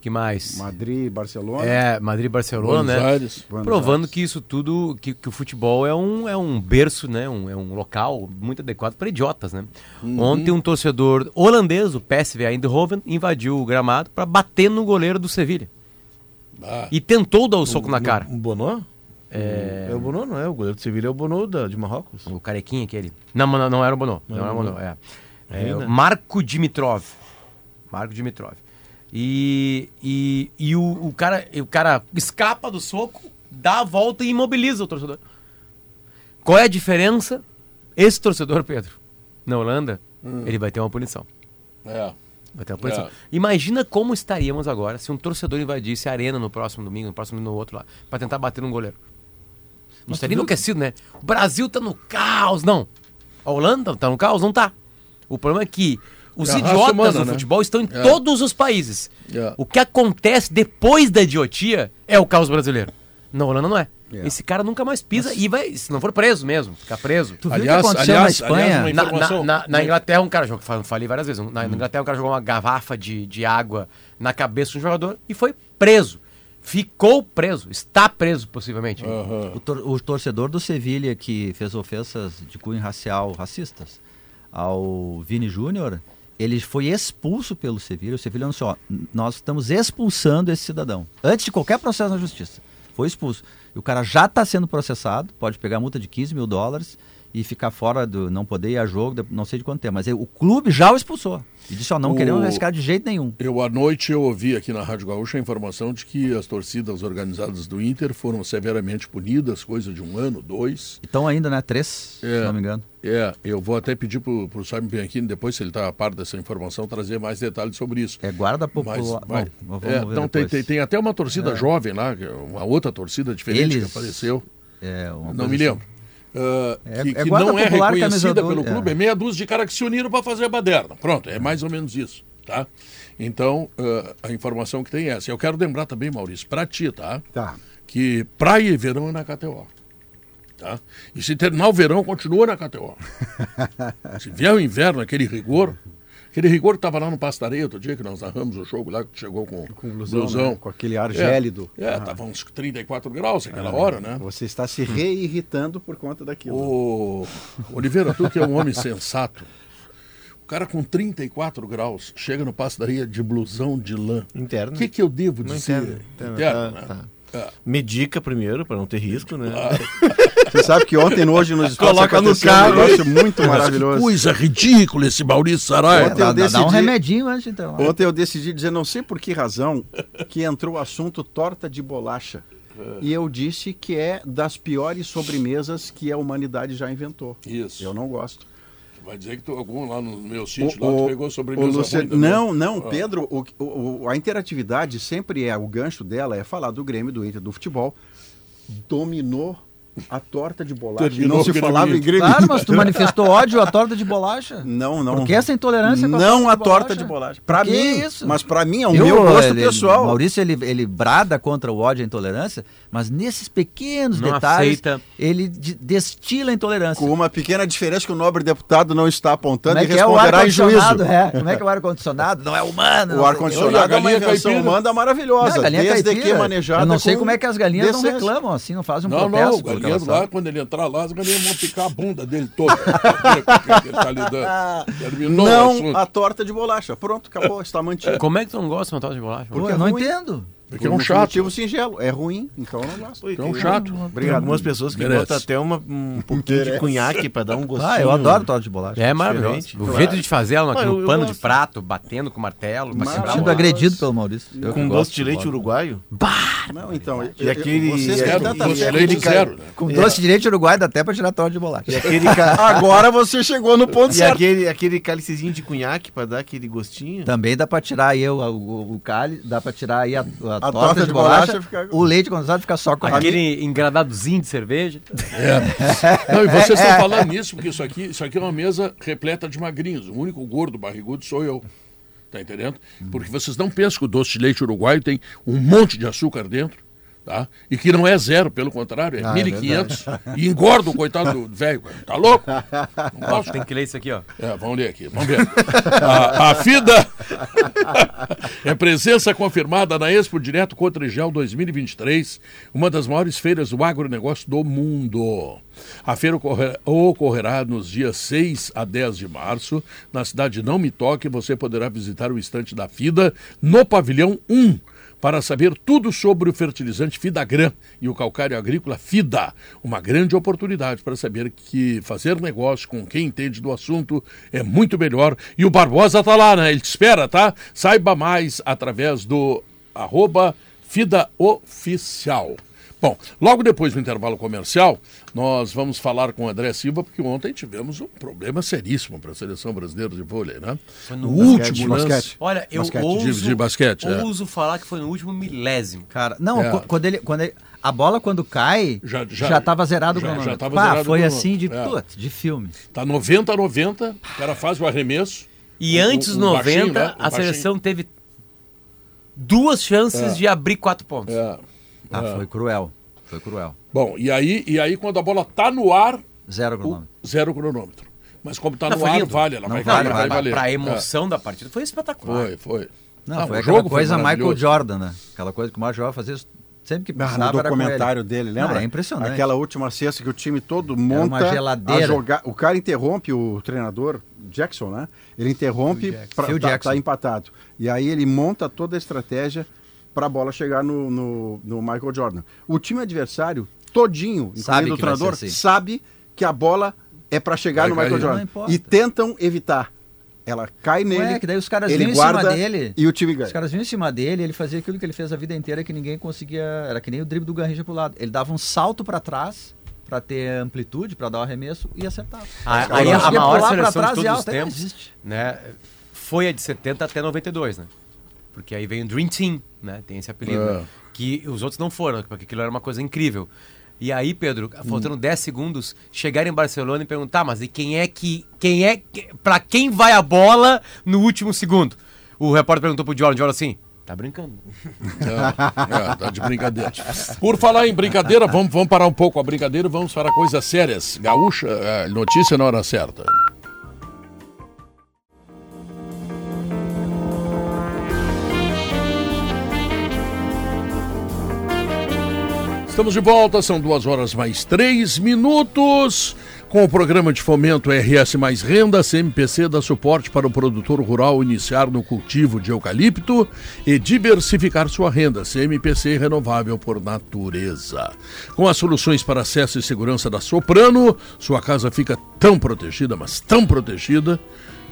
que mais? Madrid, Barcelona. É, Madrid e Barcelona, Buenos né? Aires. Provando Aires. que isso tudo, que, que o futebol é um, é um berço, né? Um, é um local muito adequado para idiotas, né? Ontem um torcedor holandês, o PSV Eindhoven, invadiu o gramado para bater no goleiro do Sevilha. Ah, E tentou dar o soco na cara. Um Bonô? É... o Bonô, não é? O goleiro do Sevilha é o Bonô da, de Marrocos. O carequinha aquele. Não, não, não era o Bono. Não, Não era o o Bono, é. É, o né? Marco Dimitrov. Marco Dimitrov. E, e, e o, o, cara, o cara escapa do soco, dá a volta e imobiliza o torcedor. Qual é a diferença? Esse torcedor, Pedro, na Holanda, ele vai ter uma punição. é. Vai ter uma punição. É. Imagina como estaríamos agora se um torcedor invadisse a arena no próximo domingo, no próximo no outro lá, pra tentar bater num goleiro. Não estaria enlouquecido, né? O Brasil tá no caos, não. A Holanda tá no caos? Não tá. O problema é que os É idiotas humana, do né? futebol estão em É. todos os países. É. O que acontece depois da idiotia é o caos brasileiro. Na Holanda não é. É. Esse cara nunca mais pisa e vai, se não for preso mesmo, ficar preso. Tu viu Aliás- o que aconteceu aliás- na Espanha? aliás, Na, na- na- na Inglaterra, um cara jogou, fa- falei várias vezes, na, na Inglaterra um cara jogou uma garrafa de, de água na cabeça de um jogador e foi preso. Ficou preso, está preso possivelmente. Aham. O, tor- o torcedor do Sevilha que fez ofensas de cunho racial racistas ao Vini Júnior, ele foi expulso pelo Sevilha. O Sevilha anunciou, ó, "N- nós estamos expulsando esse cidadão. Antes de qualquer processo na justiça. Foi expulso. O cara já está sendo processado, pode pegar multa de 15 mil dólares e ficar fora do. não poder ir a jogo, não sei de quanto tempo. Mas o clube já o expulsou. E disse, ó, não O- queremos arriscar de jeito nenhum. Eu, à noite, eu ouvi aqui na Rádio Gaúcha a informação de que as torcidas organizadas do Inter foram severamente punidas, coisa de um ano, dois. Então ainda, né? Três, É. se não me engano. É, eu vou até pedir para o Simon Bianchini, depois, se ele está a par dessa informação, trazer mais detalhes sobre isso. É guarda popular. Mas, vamos É, então tem, tem, tem até uma torcida jovem lá, é uma outra torcida diferente Eles- que apareceu. É, Não me assim. É- que é que não é reconhecida pelo dois, clube, é. é meia dúzia de caras que se uniram para fazer a baderna. Pronto, é mais ou menos isso, tá? Então, ah, a informação que tem é essa. Eu quero lembrar também, Maurício, para ti, tá? Tá. Que praia e verão é na KTO. Tá? E se terminar o verão, continua na KTO. *laughs* se vier o inverno, aquele rigor, aquele rigor que estava lá no Pastareia outro dia, que nós narramos o jogo lá, que chegou com, Com blusão, né? Com aquele ar gélido. É, Ah. tava uns 34 graus naquela hora, né? Você está se reirritando por conta daquilo. Oliveira, tu que é um homem sensato. O cara com 34 graus chega no pastelaria de blusão de lã. Interno. O que, que eu devo dizer? interno, interno, Interno, tá, né? tá. É. Medica primeiro, para não ter risco, né? *laughs* Você sabe que ontem, hoje, nos espaços Coloca no carro. um negócio muito Que maravilhoso. coisa ridícula esse Maurício Saraiva. Ontem eu Dá, dá- um decidi- remedinho antes intervalo. Ontem eu decidi dizer, não sei por que razão, que entrou o assunto torta de bolacha. E eu disse que é das piores sobremesas que a humanidade já inventou. Isso. Eu não gosto. Vai dizer que tu, algum lá no meu sítio, O- lá pegou o sobremesa Luciano- também. não, não, Pedro, o, o- a interatividade sempre é, o gancho dela é falar do Grêmio, do Inter, do futebol. Dominou a torta de bolacha. Terminou não se falava em. Grêmio. Claro, mas tu manifestou ódio à torta de bolacha? Não, não. Por que essa intolerância com a Não torta a torta de bolacha. Pra Que mim, isso? mas pra mim é o Eu, meu gosto ele- pessoal. Maurício, ele, ele brada contra o ódio e a intolerância, mas nesses pequenos Não detalhes, aceita. ele de- destila a intolerância. Com uma pequena diferença que o nobre deputado não está apontando Como é e é o responderá em juízo. ar-condicionado? É, como é que é o ar-condicionado? Não é humano. não O ar-condicionado a é uma invenção caipira? humana maravilhosa, Não, desde caipira, que manejada Eu não sei com como é que as galinhas não reclamam assim, não fazem um Não, protesto. não, o por galinheiro relação. lá, quando ele entrar lá, as galinhas vão picar a bunda dele toda. Porque ele tá lidando. *laughs* Terminou Não a torta de bolacha. Pronto, acabou, está mantido. Como é que tu não gosta de uma torta de bolacha? Pô, Porque eu não é entendo. Porque é um chato. motivo singelo. É ruim, então eu não gosto. Pô, e É um tem- chato. Tem algumas pessoas que Merece. botam até uma, um *laughs* pouquinho de cunhaque para dar um gostinho. *laughs* Ah, eu adoro torta de bolacha. É maravilhoso. Diferente. O Claro. jeito de fazer ela Ah, no eu- eu pano de prato, batendo com martelo, pra Mas- quebrar agredido pelo Maurício. Eu Com gosto gosto de leite uruguaio. Não, então. eu- E eu- aquele- vocês e têm aquele- tanta ca- zero, né? Com doce de leite uruguai dá até pra tirar torta de bolacha. E aquele, *laughs* ca- Agora você chegou no ponto e certo. aquele, aquele cálicezinho de cunhaque para dar aquele gostinho. Também dá pra tirar aí o, o, o cálice, dá pra tirar aí a, a torta, torta de, de bolacha, bolacha fica- o leite condensado fica só com a Aquele engradadozinho de cerveja. É. Não, e vocês estão falando nisso, porque isso aqui, isso aqui é uma mesa repleta de magrinhos. O único gordo, barrigudo, sou eu. Tá entendendo? Porque vocês não pensam que o doce de leite uruguaio tem um monte de açúcar dentro, tá? E que não é zero, pelo contrário, é Ah, é 1.500. e engorda o coitado do velho. Tá louco? *laughs* Não posso. Tem que ler isso aqui, ó. É, vamos ler aqui, vamos ver. A, a FIDA *laughs* é presença confirmada na Expo Direto Cotrigel 2023, uma das maiores feiras do agronegócio do mundo. A feira ocorre- ocorrerá nos dias 6 a 10 de março, na cidade de Não Me Toque. Você poderá visitar o estante da FIDA no pavilhão 1 para saber tudo sobre o fertilizante Fidagran e o calcário agrícola Fida. Uma grande oportunidade para saber que fazer negócio com quem entende do assunto é muito melhor. E o Barbosa tá lá, né? Ele te espera, tá? Saiba mais através do arroba Fida Oficial. Bom, logo depois do intervalo comercial, nós vamos falar com o André Silva, porque ontem tivemos um problema seríssimo para a seleção brasileira de vôlei, né? no o basquete, último lance. basquete. Olha, eu Basquete, ouso, de- de basquete, é. ouso falar que foi no último milésimo. Cara, não, É. qu- quando ele, quando ele, a bola quando cai, Já- já, já- tava zerado o já- cronômetro. já tava Pá, zerado foi assim de, É. putz, de filme. Tá 90 a 90, o cara faz o arremesso. E O- antes o dos baixinho, 90, né? O a baixinho. seleção teve duas chances de abrir quatro pontos. É. Ah, É. foi cruel. Foi cruel. Bom, e aí, e aí quando a bola tá no ar, Zero o cronômetro. zero cronômetro. Mas como tá Não, no ar, lindo. vale, ela Não vai, vale, vai, vale. vai valer. Pra emoção da partida foi É, espetacular. Foi, foi. Não, Ah, foi o aquela jogo foi coisa Michael. Jordan, né? Aquela coisa que o Michael Jordan fazia sempre que Ah, precisava no era com ele. documentário dele, lembra? Não, é impressionante. Aquela última cesta que o time todo monta uma geladeira. a jogar. O cara interrompe o treinador, Jackson, né? Ele interrompe para tá, Jackson. tá empatado. E aí ele monta toda a estratégia para a bola chegar no, no, no Michael Jordan. O time adversário, todinho, Sabe incluindo o treinador, assim. sabe que a bola é para chegar Vai no Michael cair. Não Jordan. E tentam evitar. Ela cai nele, Ué, que daí os caras vinham em cima dele. e o time ganha. Os caras vinham em cima dele, ele fazia aquilo que ele fez a vida inteira que ninguém conseguia. Era que nem o drible do Garrincha pro lado. Ele dava um salto pra trás pra ter amplitude, pra dar o arremesso e acertava. A- aí a maior seleção de trás todos os não tempos, existe. né, foi a de 70 até 92, né? Porque aí vem o Dream Team, né? Tem esse apelido. É. né? Que os outros não foram, porque aquilo era uma coisa incrível. E aí, Pedro, faltando 10 segundos, chegaram em Barcelona e perguntar, mas e quem é que. Quem é. que- Pra quem vai a bola no último segundo? O repórter perguntou pro Jordan, Jordan assim. Tá brincando. É, é, tá de brincadeira. Por falar em brincadeira, vamos, vamos parar um pouco a brincadeira e vamos para coisas sérias. Gaúcha, é, notícia na hora certa. Estamos de volta, são duas horas mais três minutos. Com o programa de fomento RS Mais Renda, CMPC dá suporte para o produtor rural iniciar no cultivo de eucalipto e diversificar sua renda. CMPC renovável por natureza. Com as soluções para acesso e segurança da Soprano, sua casa fica tão protegida, mas tão protegida,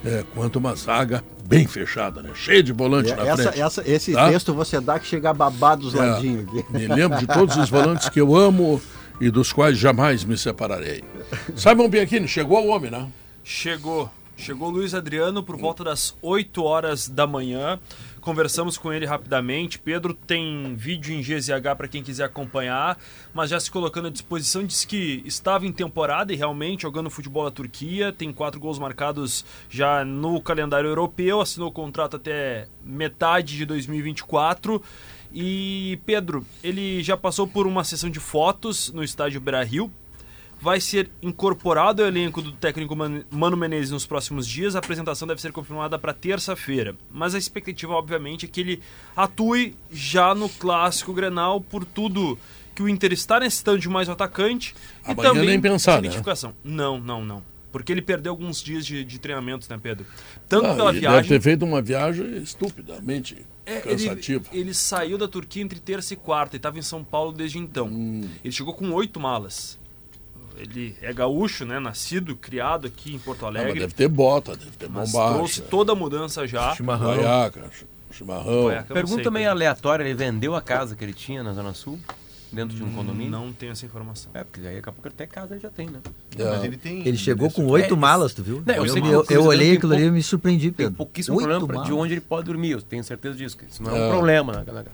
é, quanto uma zaga bem fechada, né? Cheia de volante na Essa, frente. essa, esse Tá? texto você dá que chega a babar dos É, ladinhos aqui. Me lembro de todos os volantes que eu amo e dos quais jamais me separarei. Simon Bianchini, chegou o homem, né? Chegou. Chegou o Luiz Adriano por volta das 8 horas da manhã. Conversamos com ele rapidamente. Pedro tem vídeo em GZH para quem quiser acompanhar, mas já se colocando à disposição. Disse que estava em temporada e realmente jogando futebol na Turquia. Tem quatro gols marcados já no calendário europeu. Assinou o contrato até metade de 2024. E Pedro, ele já passou por uma sessão de fotos no estádio Beira Rio vai ser incorporado ao elenco do técnico Man- Mano Menezes nos próximos dias. A apresentação deve ser confirmada para terça-feira. Mas a expectativa, obviamente, é que ele atue já no clássico Grenal por tudo que o Inter está necessitando de mais um atacante e Amanhã também nem pensar, né? Não, não, não. Porque ele perdeu alguns dias de, de treinamento, né, Pedro? Tanto Ah, pela ele viagem. Deve ter feito uma viagem estupidamente É, ele, cansativa. ele saiu da Turquia entre terça e quarta e estava em São Paulo desde então. Hum. Ele chegou com oito malas. Ele é gaúcho, né? Nascido, criado aqui em Porto Ah, mas Alegre. deve ter bota, deve ter mas bombacha. trouxe toda a mudança já. Chimarrão. Guaiaca, ch- chimarrão. Guaiaca, eu não Pergunta sei, meio aleatória, ele vendeu a casa que ele tinha na Zona Sul? Dentro de um condomínio? Não tenho essa informação. É, porque aí daqui a pouco até casa ele já tem, né? Mas ele tem. Ele chegou com oito É, malas, tu viu? Não, eu eu, eu, Cruzeiro olhei tem aquilo ali e me surpreendi, Tem Pedro. pouquíssimo Oito problema de onde ele pode dormir, eu tenho certeza disso. Isso não é um É. problema. Né?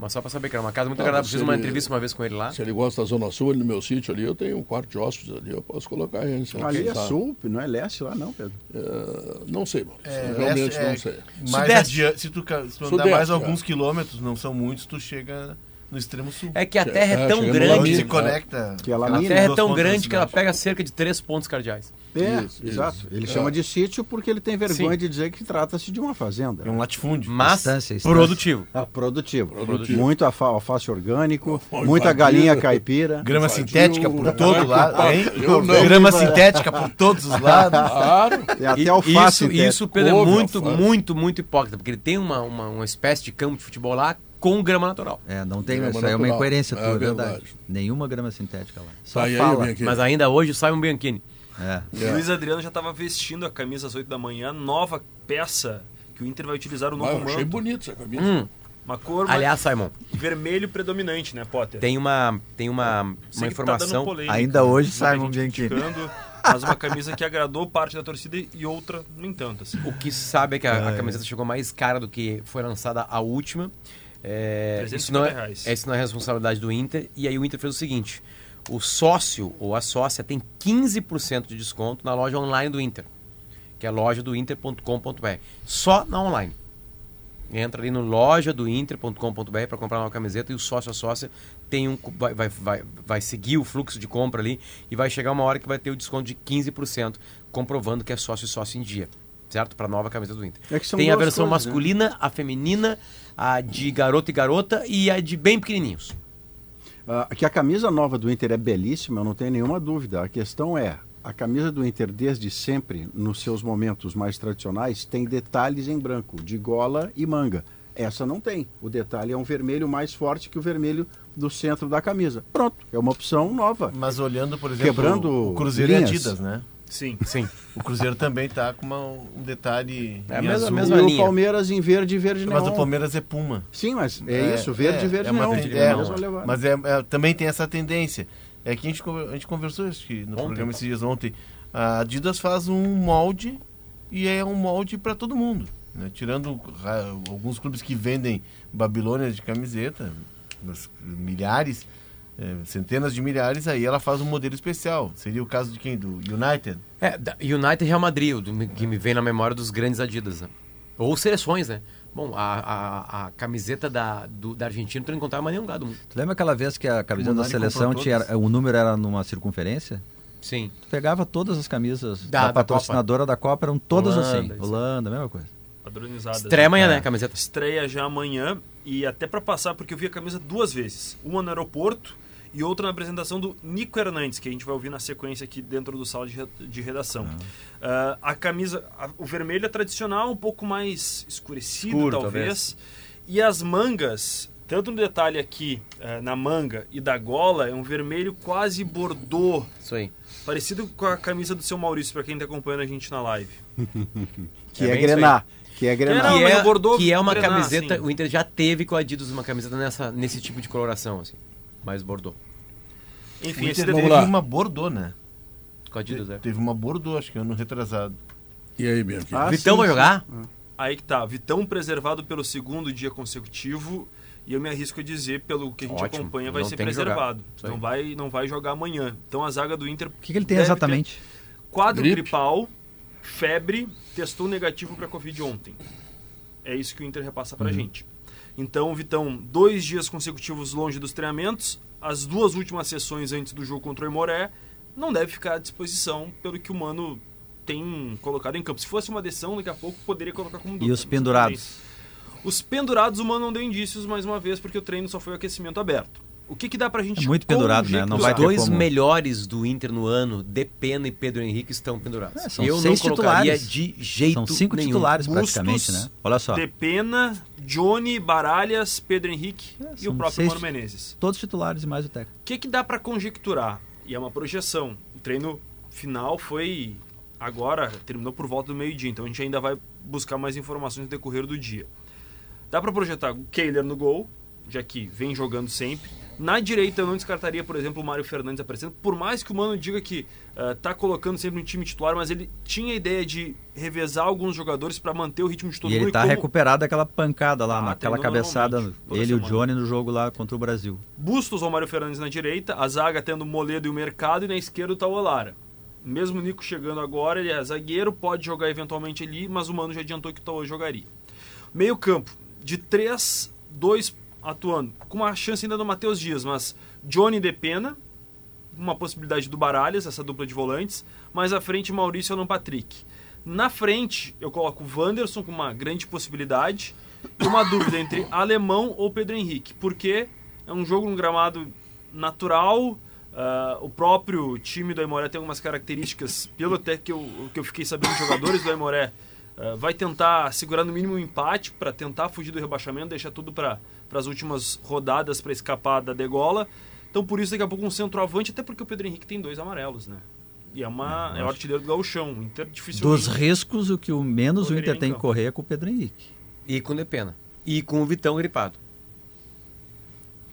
Mas só pra saber que era uma casa muito Ah, agradável. se Fiz uma ele- entrevista uma vez com ele lá. Se ele gosta da Zona Sul, ali no meu sítio ali, eu tenho um quarto de hóspedes ali, eu posso colocar ele. se Ali é sul, não é leste lá não, Pedro. É, não sei, mano. É, Realmente leste, é, não sei. Mais Sudeste. adiante, se tu, se tu andar mais é. alguns quilômetros, não são muitos, tu chega no extremo sul. É que a terra é É, tão grande. se Lamina. conecta. Que ela aquelas mina. A terra é duas tão grande que ela pega cerca de três pontos cardeais. É, Isso, exato. isso. Ele É. chama de sítio porque ele tem vergonha Sim. de dizer que trata-se de uma fazenda. É um latifúndio. Mas Distância, distância. produtivo. Ah, produtivo. Produtivo. Muito alfa- alface orgânico, muita galinha caipira. Grama sintética por todo lado, hein? Não. Grama sintética por todos os lados. *laughs* Claro. E até alface isso, isso, Pedro, é muito, alface. muito, muito hipócrita, porque ele tem uma, uma, uma espécie de campo de futebol lá com grama natural. É, não tem, Grama isso aí é uma natural. incoerência É tua, é verdade. verdade. Nenhuma grama sintética lá. Só Tá aí, fala. aqui. Mas ainda hoje sai um Bianchini. É. É. Luiz Adriano já estava vestindo a camisa às 8 da manhã, nova peça que o Inter vai utilizar o Ah, novo eu achei manto. bonito essa camisa. Hum, Uma cor mais aliás, Simon, vermelho predominante, né, Potter? tem uma, tem uma, uma tá informação. polêmica, Ainda hoje, muita Simon Bianchini. Mas uma camisa que agradou parte da torcida e outra nem tanto. Assim. O que se sabe é que a, a camiseta chegou mais cara do que foi lançada a última. É, 350 isso, não é, reais. é, isso não é responsabilidade do Inter. E aí o Inter fez o seguinte: o sócio ou a sócia tem 15% de desconto na loja online do Inter, que é loja do Inter.com.br. Só na online. Entra ali no loja do Inter.com.br para comprar uma camiseta e o sócio a sócia tem um, vai, vai, vai, vai seguir o fluxo de compra ali e vai chegar uma hora que vai ter o desconto de 15%, comprovando que é sócio e sócio em dia. Certo? Para nova camiseta do Inter. É tem a versão coisas, né? masculina, a feminina, a de garota e garota e a de bem pequenininhos. Ah, que a camisa nova do Inter é belíssima, eu não tenho nenhuma dúvida. A questão é, a camisa do Inter desde sempre, nos seus momentos mais tradicionais, tem detalhes em branco, de gola e manga. Essa não tem. O detalhe é um vermelho mais forte que o vermelho do centro da camisa. Pronto, é uma opção nova. Mas olhando, por exemplo, Quebrando o Cruzeiro linhas. e Adidas, né? Sim. Sim. O Cruzeiro também tá com uma- um detalhe. É a mesma- azul. mesma e linha. o Palmeiras em verde e verde Mas neon. o Palmeiras é Puma. Sim, mas é, isso, verde e verde uma neon. ten- É, é, mas é, é, também tem essa tendência. É que a gente, a gente conversou isso que no Ontem. programa esses dias ontem. A Adidas faz um molde e é um molde para todo mundo. né? Tirando ra- alguns clubes que vendem Babilônia de camiseta, mas milhares, é, centenas de milhares, aí ela faz um modelo especial. Seria o caso de quem? Do United? É, da- United Real Madrid, que me vem na memória dos grandes Adidas, né? Ou seleções, né? Bom, a, a, a camiseta da, do, da Argentina tu não encontrava mais nenhum lugar do mundo. Tu lembra aquela vez que a camiseta da seleção tinha, todas. o número era numa circunferência? Sim. Tu pegava todas as camisas Da- da, da patrocinadora da Copa, eram todas Holanda, assim. isso. Holanda, mesma coisa. Padronizadas. Estreia amanhã, É. né, a camiseta? Estreia já amanhã e até pra passar, porque eu vi a camisa duas vezes. Uma no aeroporto e outra na apresentação do Nico Hernandes, que a gente vai ouvir na sequência aqui dentro do sala de, re- de redação. Ah, a camisa, a- o vermelho é tradicional, um pouco mais escurecido, Escuro, talvez. E as mangas, tanto no detalhe aqui eh, na manga e da gola, é um vermelho quase bordô, Isso aí. parecido com a camisa do seu Maurício, pra quem tá acompanhando a gente na live. *laughs* Que É é, grenar. Que é grenar. Que, é, que é uma Grená, camiseta, assim. o Inter já teve com a Adidas uma camiseta nessa, nesse tipo de coloração, assim. Mais bordô. Enfim, o esse teve lá. uma Bordeaux, né? Com a Adidas, é. Teve uma Bordeaux, acho que ano retrasado. E aí, Bianchi? Ah, Vitão sim, vai sim. jogar? Aí que tá, Vitão preservado pelo segundo dia consecutivo e eu me arrisco a dizer, pelo que a gente Ótimo, acompanha, vai não ser jogar. preservado. Não vai, não vai jogar amanhã. Então a zaga do Inter. O que, que ele tem deve ter exatamente? Quadro Gripe. gripal, febre, testou negativo para Covid ontem. É isso que o Inter repassa pra gente. Então, Vitão, dois dias consecutivos longe dos treinamentos, as duas últimas sessões antes do jogo contra o Imoré, não deve ficar à disposição pelo que o Mano tem colocado em campo. Se fosse uma decisão, daqui a pouco poderia colocar como dúvida. E os pendurados? os pendurados, o Mano não deu indícios mais uma vez, porque o treino só foi aquecimento aberto. O que, que dá pra gente É muito pendurado, né? Não Os vai ter dois como. melhores do Inter no ano, Depena e Pedro Henrique, estão pendurados. É, são Eu não seis colocaria titulares. de jeito São cinco nenhum. titulares Bustos, praticamente, né? Olha só. Depena, Johnny, Baralhas, Pedro Henrique É, e o próprio seis Mano Menezes. Todos titulares e mais o técnico. O que, que dá pra conjecturar? E é uma projeção. O treino final foi agora, terminou por volta do meio-dia, então a gente ainda vai buscar mais informações no decorrer do dia. Dá pra projetar o Kehler no gol, já que vem jogando sempre. Na direita eu não descartaria, por exemplo, o Mário Fernandes aparecendo, por mais que o Mano diga que eh, tá colocando sempre um time titular, mas ele tinha a ideia de revezar alguns jogadores pra manter o ritmo de todo e mundo. ele tá como- recuperado daquela pancada lá, Ah, naquela cabeçada. Ele e o. Johnny no jogo lá contra o Brasil. Bustos ou Mário Fernandes na direita, a zaga tendo o Moledo e o Mercado, e na esquerda o Tauolara. Mesmo o Nico chegando agora, ele é zagueiro, pode jogar eventualmente ali, mas o Mano já adiantou que o Tauô jogaria. Meio campo, de 3, 2 atuando, com uma chance ainda do Matheus Dias, mas Johnny de Pena, uma possibilidade do Baralhas, essa dupla de volantes, mais à frente Maurício Alan Patrick. Na frente, eu coloco o Wanderson com uma grande possibilidade, e uma dúvida entre Alemão ou Pedro Henrique, porque é um jogo num gramado natural, ah, o próprio time do Aimoré tem algumas características, pelo até que eu, que eu fiquei sabendo, jogadores do Aimoré ah, vai tentar segurar no mínimo um empate para tentar fugir do rebaixamento, deixar tudo para as últimas rodadas para escapar da degola. Então por isso daqui a pouco um centroavante, até porque o Pedro Henrique tem dois amarelos, né? E é, uma, é o artilheiro do gauchão. O Inter dificilmente... Dos riscos, o que o menos o Inter tem em que correr é com o Pedro Henrique. E com o Depena. E com o Vitão gripado.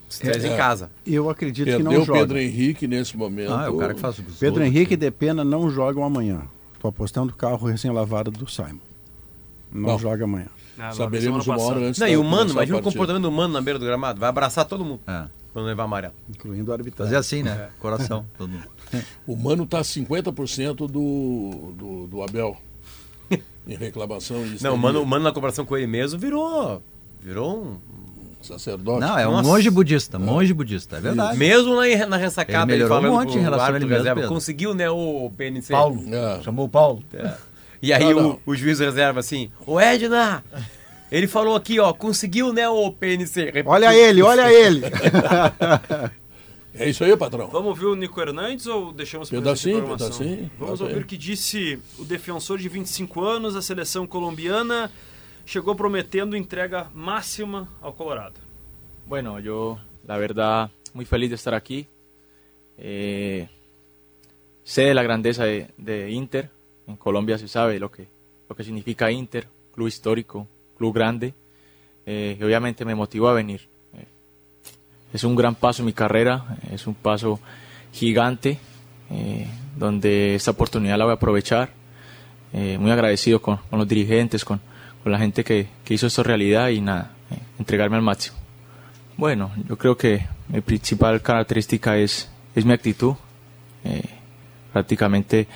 Os três É. em casa. Eu acredito que Perdeu não o joga. Pedro Henrique nesse momento. Ah, é o cara que faz o Pedro Henrique e Depena não jogam amanhã. Tô apostando o carro recém-lavado do Simon. Não Bom. joga amanhã. Ah, Saberemos uma hora antes. Não, e o Mano, imagina o comportamento do Mano na beira do gramado. Vai abraçar todo mundo É. quando levar amarelo. Incluindo o arbitragem. Fazer assim, né? Coração. *laughs* todo mundo. O Mano tá 50% do, do, do Abel. em reclamação. e Não, o. Mano, o Mano na comparação com ele mesmo virou. Virou um. Sacerdote. Não, é um Nossa. monge budista. Monge budista, é verdade. Mesmo na, na ressacada Ele melhorou falando um monte em relação a ele mesmo, reserva. Conseguiu, né, o PNC. Paulo. É. Chamou o Paulo. E aí Não, o, não. o juiz reserva assim, ô Edna, ele falou aqui, ó, conseguiu, né, o PNC. Olha ele, olha ele. *laughs* É isso aí, patrão. Vamos ouvir o Nico Hernandes ou deixamos para Pedacinho, pedacinho. Vamos aí. ouvir o que disse o defensor de 25 anos, a seleção colombiana, chegou prometendo entrega máxima ao Colorado. Bueno, yo la verdad muy feliz de estar aquí. Eh, sé de la grandeza de, de Inter. En Colombia se sabe lo que, lo que significa Inter, club histórico, club grande. Eh, y obviamente me motivó a venir. Eh, es un gran paso en mi carrera, es un paso gigante, eh, donde esta oportunidad la voy a aprovechar. Eh, muy agradecido con, con los dirigentes, con, con la gente que, que hizo esto realidad y nada, entregarme al máximo. Bueno, yo creo que mi principal característica es, es mi actitud. Prácticamente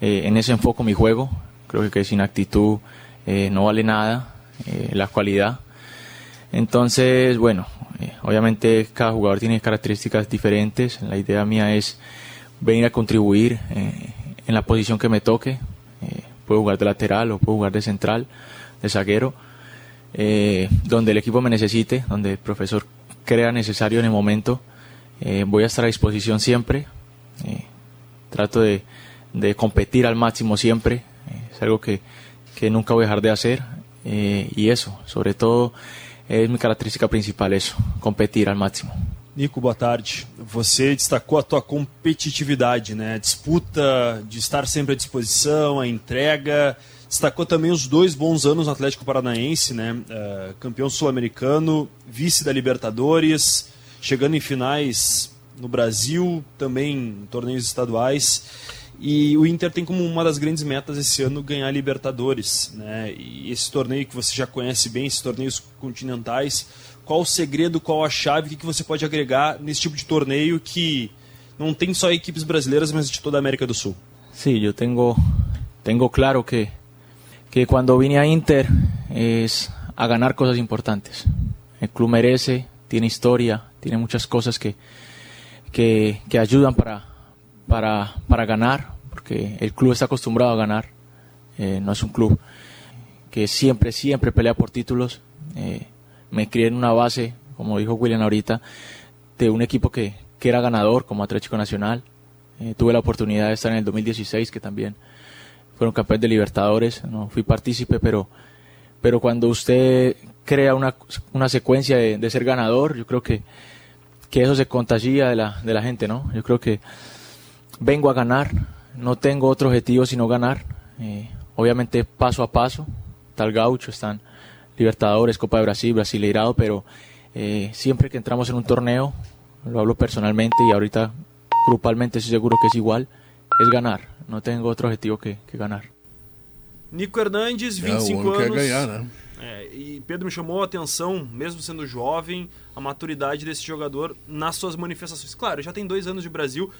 eh, en eso enfoco mi juego. Creo que sin actitud eh, no vale nada eh, la cualidad. Entonces, bueno, eh, obviamente cada jugador tiene características diferentes. La idea mía es venir a contribuir eh, en la posición que me toque. Puedo jugar de lateral o puedo jugar de central, de zaguero, eh, donde el equipo me necesite, donde el profesor crea necesario en el momento. Eh, voy a estar a disposición siempre. Eh, trato de, de competir al máximo siempre. Es algo que, que nunca voy a dejar de hacer. Eh, y eso, sobre todo, é minha característica principal, isso, competir ao máximo. Nico, boa tarde. Você destacou a tua competitividade, né? A disputa de estar sempre à disposição, a entrega. Destacou também os dois bons anos no Atlético Paranaense, né? Uh, campeão sul-americano, vice da Libertadores, chegando em finais no Brasil, também em torneios estaduais. E o Inter tem como uma das grandes metas esse ano ganhar Libertadores, né? E esse torneio que você já conhece bem, esses torneios continentais, qual o segredo, qual a chave, o que, você pode agregar nesse tipo de torneio que não tem só equipes brasileiras, mas de toda a América do Sul? Sí, yo tengo, tengo claro que, que cuando vine a Inter es a ganar cosas importantes. El club merece, tiene historia, tiene muchas cosas que, que, que ayudan para, para, para ganar, porque el club está acostumbrado a ganar. Eh, no es un club que siempre, siempre pelea por títulos. Eh, me crié en una base, como dijo William ahorita, de un equipo que, que era ganador como Atlético Nacional. Eh, tuve la oportunidad de estar en el 2016, que también fueron campeones de Libertadores. No fui partícipe, pero, pero cuando usted crea una, una secuencia de, de ser ganador, yo creo que, que eso se contagia de la, de la gente, ¿no? Yo creo que vengo a ganar, no tengo otro objetivo sino ganar. Eh, obviamente paso a paso, tal gaucho, están Libertadores, Copa de Brasil, Brasileirado, pero eh, siempre que entramos en un torneo, lo hablo personalmente y ahorita grupalmente estoy seguro que es igual, es ganar. No tengo otro objetivo que, que ganar. Nico Hernandes, É, o 25 homem quer anos. ganhar, né? É, e Pedro me chamou a atenção, mesmo sendo jovem, a maturidade desse jogador nas suas manifestações. Claro, já tem dois anos de Brasil,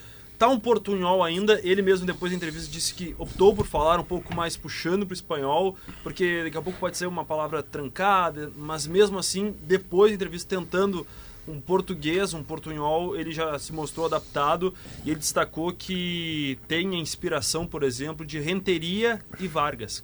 tá um portunhol ainda. Ele mesmo, depois da entrevista, disse que optou por falar um pouco mais puxando pro espanhol, porque daqui a pouco pode ser uma palavra trancada, mas mesmo assim, depois da entrevista, tentando um português, um portunhol, ele já se mostrou adaptado e ele destacou que tem a inspiração, por exemplo, de Renteria e Vargas.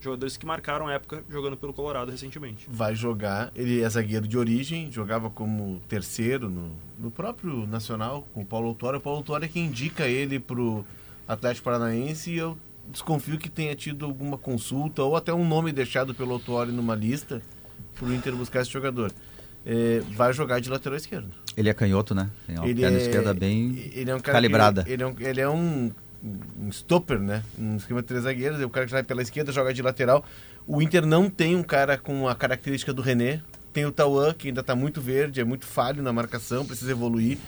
Jogadores que marcaram a época jogando pelo Colorado recentemente. Vai jogar, ele é zagueiro de origem, jogava como terceiro no, no próprio Nacional, com o Paulo Autório. O Paulo Autório é quem indica ele pro Atlético Paranaense e eu desconfio que tenha tido alguma consulta ou até um nome deixado pelo Autório numa lista pro Inter buscar esse jogador. É, vai jogar de lateral esquerdo. Ele é canhoto, né? Tem uma Ele perna é- esquerda bem ele é um cara calibrada. que- ele, é um, ele é um, um stopper, né? Um esquema de três zagueiros. O cara que vai pela esquerda, joga de lateral. O Inter não tem um cara com a característica do René. Tem o Tauan, que ainda está muito verde, é muito falho na marcação, precisa evoluir.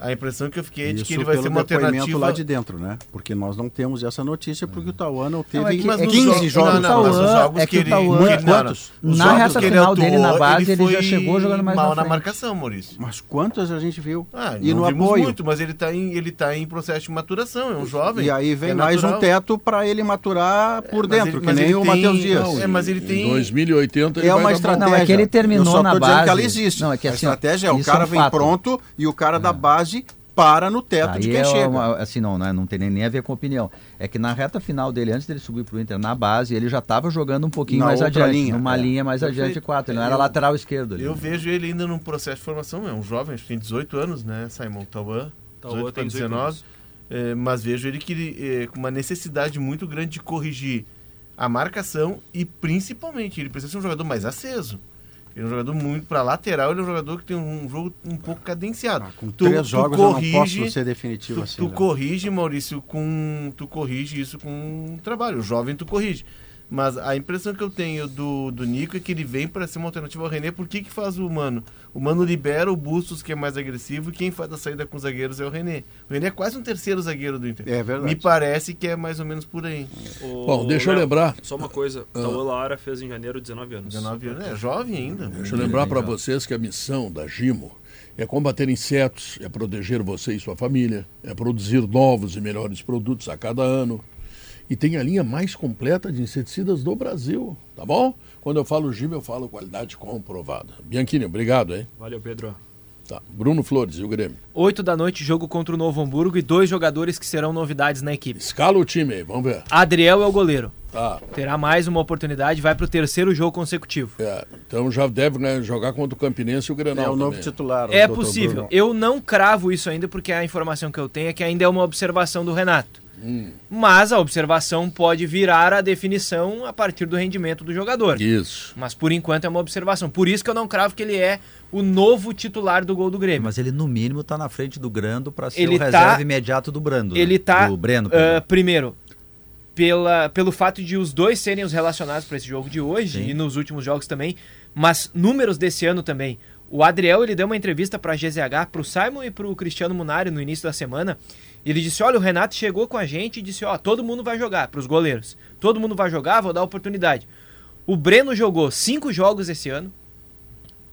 A impressão que eu fiquei é de que ele vai pelo ser uma alternativa. lá de dentro, né? Porque nós não temos essa notícia, porque o Tauan não teve Não, é que- Mas é nos que- 15 jogos, o não, não, mas os Tauan- jogos é que ele... Tauan- que ele-. Quantos? Os Na jogos reta que ele final dele na atuou, base, ele já foi chegou jogando mais mal na na marcação, Maurício. Mas quantas a gente viu? Ah, e não no vimos apoio. muito, mas ele está em, ele tá em processo de maturação, é um jovem. E aí vem é mais um natural. teto para ele maturar por mas dentro, ele- que mas nem ele o tem- Matheus Dias. é, mas ele Em tem... 2080 ele É vai uma estratégia. Não, é que ele terminou Eu só na tô dizendo que base. ela existe. Não, é que a assim, estratégia é o é cara um vem pronto e o cara da base para no teto de Aí quem é chega. uma- assim, não, né, não tem nem, nem a ver com opinião. É que na reta final dele, antes dele subir pro Inter, na base, ele já estava jogando um pouquinho Na mais adiante, linha, numa é. linha mais Perfeito. adiante de quatro. Ele não Eu- era lateral esquerdo. ali, Eu né? vejo ele ainda num processo de formação, é um jovem, acho que tem 18 anos, né, Simon Tauan? Tauan 18 tem para 18 19. anos. É, mas vejo ele que é, com uma necessidade muito grande de corrigir a marcação e principalmente ele precisa ser um jogador mais aceso. Ele é um jogador muito para lateral, ele é um jogador que tem um jogo um pouco cadenciado. Ah, com Tu- três tu jogos corrige- eu não posso ser definitivo Tu, assim. tu né? corrige, Maurício, com. Tu corrige isso com um trabalho. O jovem tu corrige. Mas a impressão que eu tenho do, do Nico é que ele vem para ser uma alternativa ao René. Por que, que faz o Mano? O Mano libera o Bustos, que é mais agressivo, e quem faz a saída com os zagueiros é o René. O René é quase um terceiro zagueiro do Inter. É verdade. Me parece que é mais ou menos por aí. O- Bom, deixa eu Léo, lembrar. Só uma coisa, o Tauan Lara fez em janeiro 19 anos. 19 anos. É jovem ainda. Deixa eu lembrar para vocês que a missão da Gimo é combater insetos, é proteger você e sua família, é produzir novos e melhores produtos a cada ano. E tem a linha mais completa de inseticidas do Brasil, tá bom? Quando eu falo Gimo, eu falo qualidade comprovada. Bianchini, obrigado, hein? Valeu, Pedro. Tá. Bruno Flores e o Grêmio. 8 da noite, jogo contra o Novo Hamburgo e dois jogadores que serão novidades na equipe. Escala o time aí, vamos ver. Adriel é o goleiro. Tá. Terá mais uma oportunidade, vai pro terceiro jogo consecutivo. É, então já deve né, jogar contra o Campinense e o Grenal É o novo também. titular. É o Dr. possível. Bruno. Eu não cravo isso ainda, porque a informação que eu tenho é que ainda é uma observação do Renato. Hum. Mas a observação pode virar a definição a partir do rendimento do jogador. Isso. Mas por enquanto é uma observação. Por isso que eu não cravo que ele é o novo titular do gol do Grêmio. Mas ele, no mínimo, tá na frente do Grando para ser Ele o tá- reserva imediato do Brando. né? Ele tá, Do Breno. perdão. primeiro, pela, pelo fato de os dois serem os relacionados para esse jogo de hoje Sim. e nos últimos jogos também, mas números desse ano também. O Adriel ele deu uma entrevista para a GZH, para o Simon e para o Cristiano Munari no início da semana. Ele disse: Olha, o Renato chegou com a gente e disse: Ó, todo mundo vai jogar para os goleiros. Todo mundo vai jogar, vou dar oportunidade. O Breno jogou cinco jogos esse ano.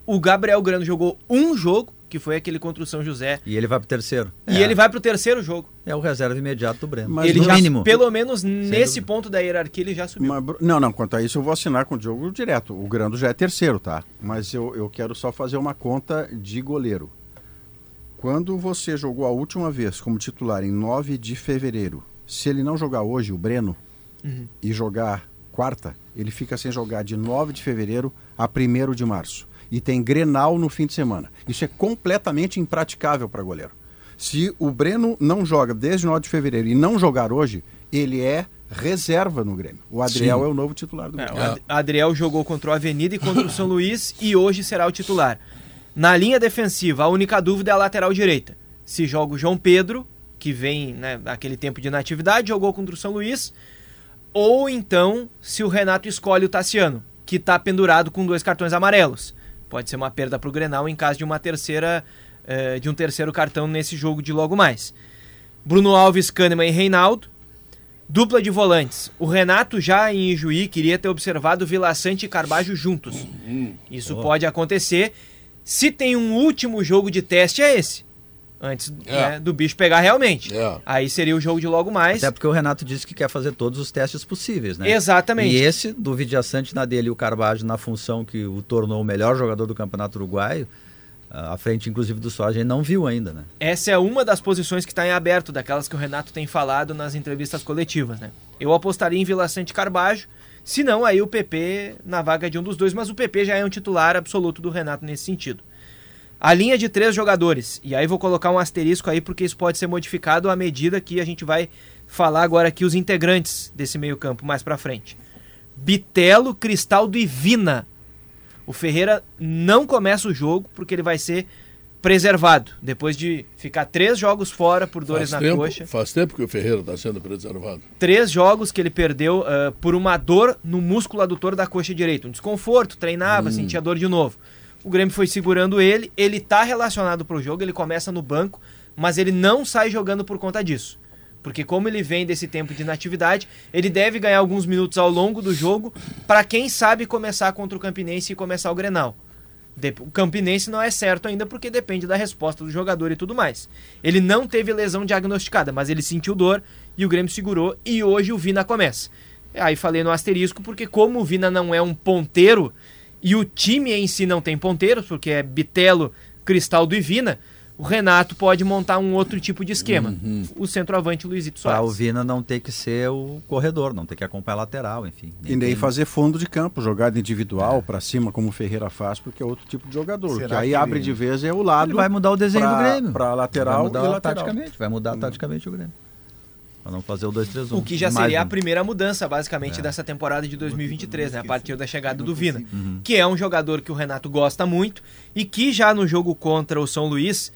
O Gabriel Grano jogou um jogo, que foi aquele contra o São José. E ele vai pro terceiro. E É, ele vai pro terceiro jogo. É o reserva imediato do Breno. Mas ele no já, mínimo. pelo menos nesse dúvida. ponto da hierarquia, ele já subiu. Mas, não, não, quanto a isso eu vou assinar com o Diogo direto. O Grando já é terceiro, tá? Mas eu, eu quero só fazer uma conta de goleiro. Quando você jogou a última vez como titular em 9 de fevereiro, se ele não jogar hoje, o Breno, Uhum. e jogar quarta, ele fica sem jogar de 9 de fevereiro a 1 de março. E tem Grenal no fim de semana. Isso é completamente impraticável para goleiro. Se o Breno não joga desde 9 de fevereiro e não jogar hoje, ele é reserva no Grêmio. O Adriel Sim. é o novo titular do É, Grêmio. o Ad- Adriel jogou contra o Avenida e contra o São Luís e hoje será o titular. Na linha defensiva, a única dúvida é a lateral direita. Se joga o João Pedro, que vem né, naquele tempo de inatividade, jogou contra o São Luís, ou então se o Renato escolhe o Tassiano, que está pendurado com dois cartões amarelos. Pode ser uma perda para o Grenal em caso de uma terceira eh, de um terceiro cartão nesse jogo de logo mais. Bruno Alves, Kahneman e Reinaldo. Dupla de volantes. O Renato já em Ijuí queria ter observado Vila Sante e Carbajo juntos. Isso pode acontecer. Se tem um último jogo de teste, é esse. Antes É. né, do bicho pegar realmente. É. Aí seria o jogo de logo mais. Até porque o Renato disse que quer fazer todos os testes possíveis, né? Exatamente. E esse, do Vidiaçante na dele e o Carvalho na função que o tornou o melhor jogador do Campeonato Uruguaio, ah, à frente inclusive do Soja, a gente não viu ainda, né? Essa é uma das posições que está em aberto, daquelas que o Renato tem falado nas entrevistas coletivas, né? Eu apostaria em Vila Sante e Carbajo, se não, aí o PP na vaga de um dos dois, mas o PP já é um titular absoluto do Renato nesse sentido. A linha de três jogadores, e aí vou colocar um asterisco aí porque isso pode ser modificado à medida que a gente vai falar agora aqui os integrantes desse meio campo mais pra frente. Bitelo, Cristaldo e Vina. O Ferreira não começa o jogo porque ele vai ser preservado. Depois de ficar três jogos fora por dores Faz na tempo, coxa. faz tempo que o Ferreira está sendo preservado. Três jogos que ele perdeu ah, por uma dor no músculo adutor da coxa direita. Um desconforto, treinava, sentia dor de novo. O Grêmio foi segurando ele, ele tá relacionado pro jogo, ele começa no banco, mas ele não sai jogando por conta disso. Porque como ele vem desse tempo de inatividade, ele deve ganhar alguns minutos ao longo do jogo para quem sabe começar contra o Campinense e começar o Grenal. O Campinense não é certo ainda porque depende da resposta do jogador e tudo mais. Ele não teve lesão diagnosticada, mas ele sentiu dor e o Grêmio segurou e hoje o Vina começa. Aí falei no asterisco porque como o Vina não é um ponteiro e o time em si não tem ponteiros, porque é Bitelo, Cristaldo e Vina, o Renato pode montar um outro tipo de esquema. O centroavante Luizito Para o Soares. Vina não ter que ser o corredor, não ter que acompanhar a lateral, enfim. E nem tem- fazer fundo de campo, jogada individual pra cima, como o Ferreira faz, porque é outro tipo de jogador. Será que aí que abre ele- de vez é o lado. Ele vai mudar o desenho pra- do Grêmio. pra lateral vai mudar e lateral. taticamente, vai mudar taticamente o Grêmio. Pra não fazer o 2-3-1. O que já seria a primeira mudança, É. basicamente, dessa temporada de 2023, né? A partir da chegada do Vina. Uhum. Que é um jogador que o Renato gosta muito e que já no jogo contra o São Luís,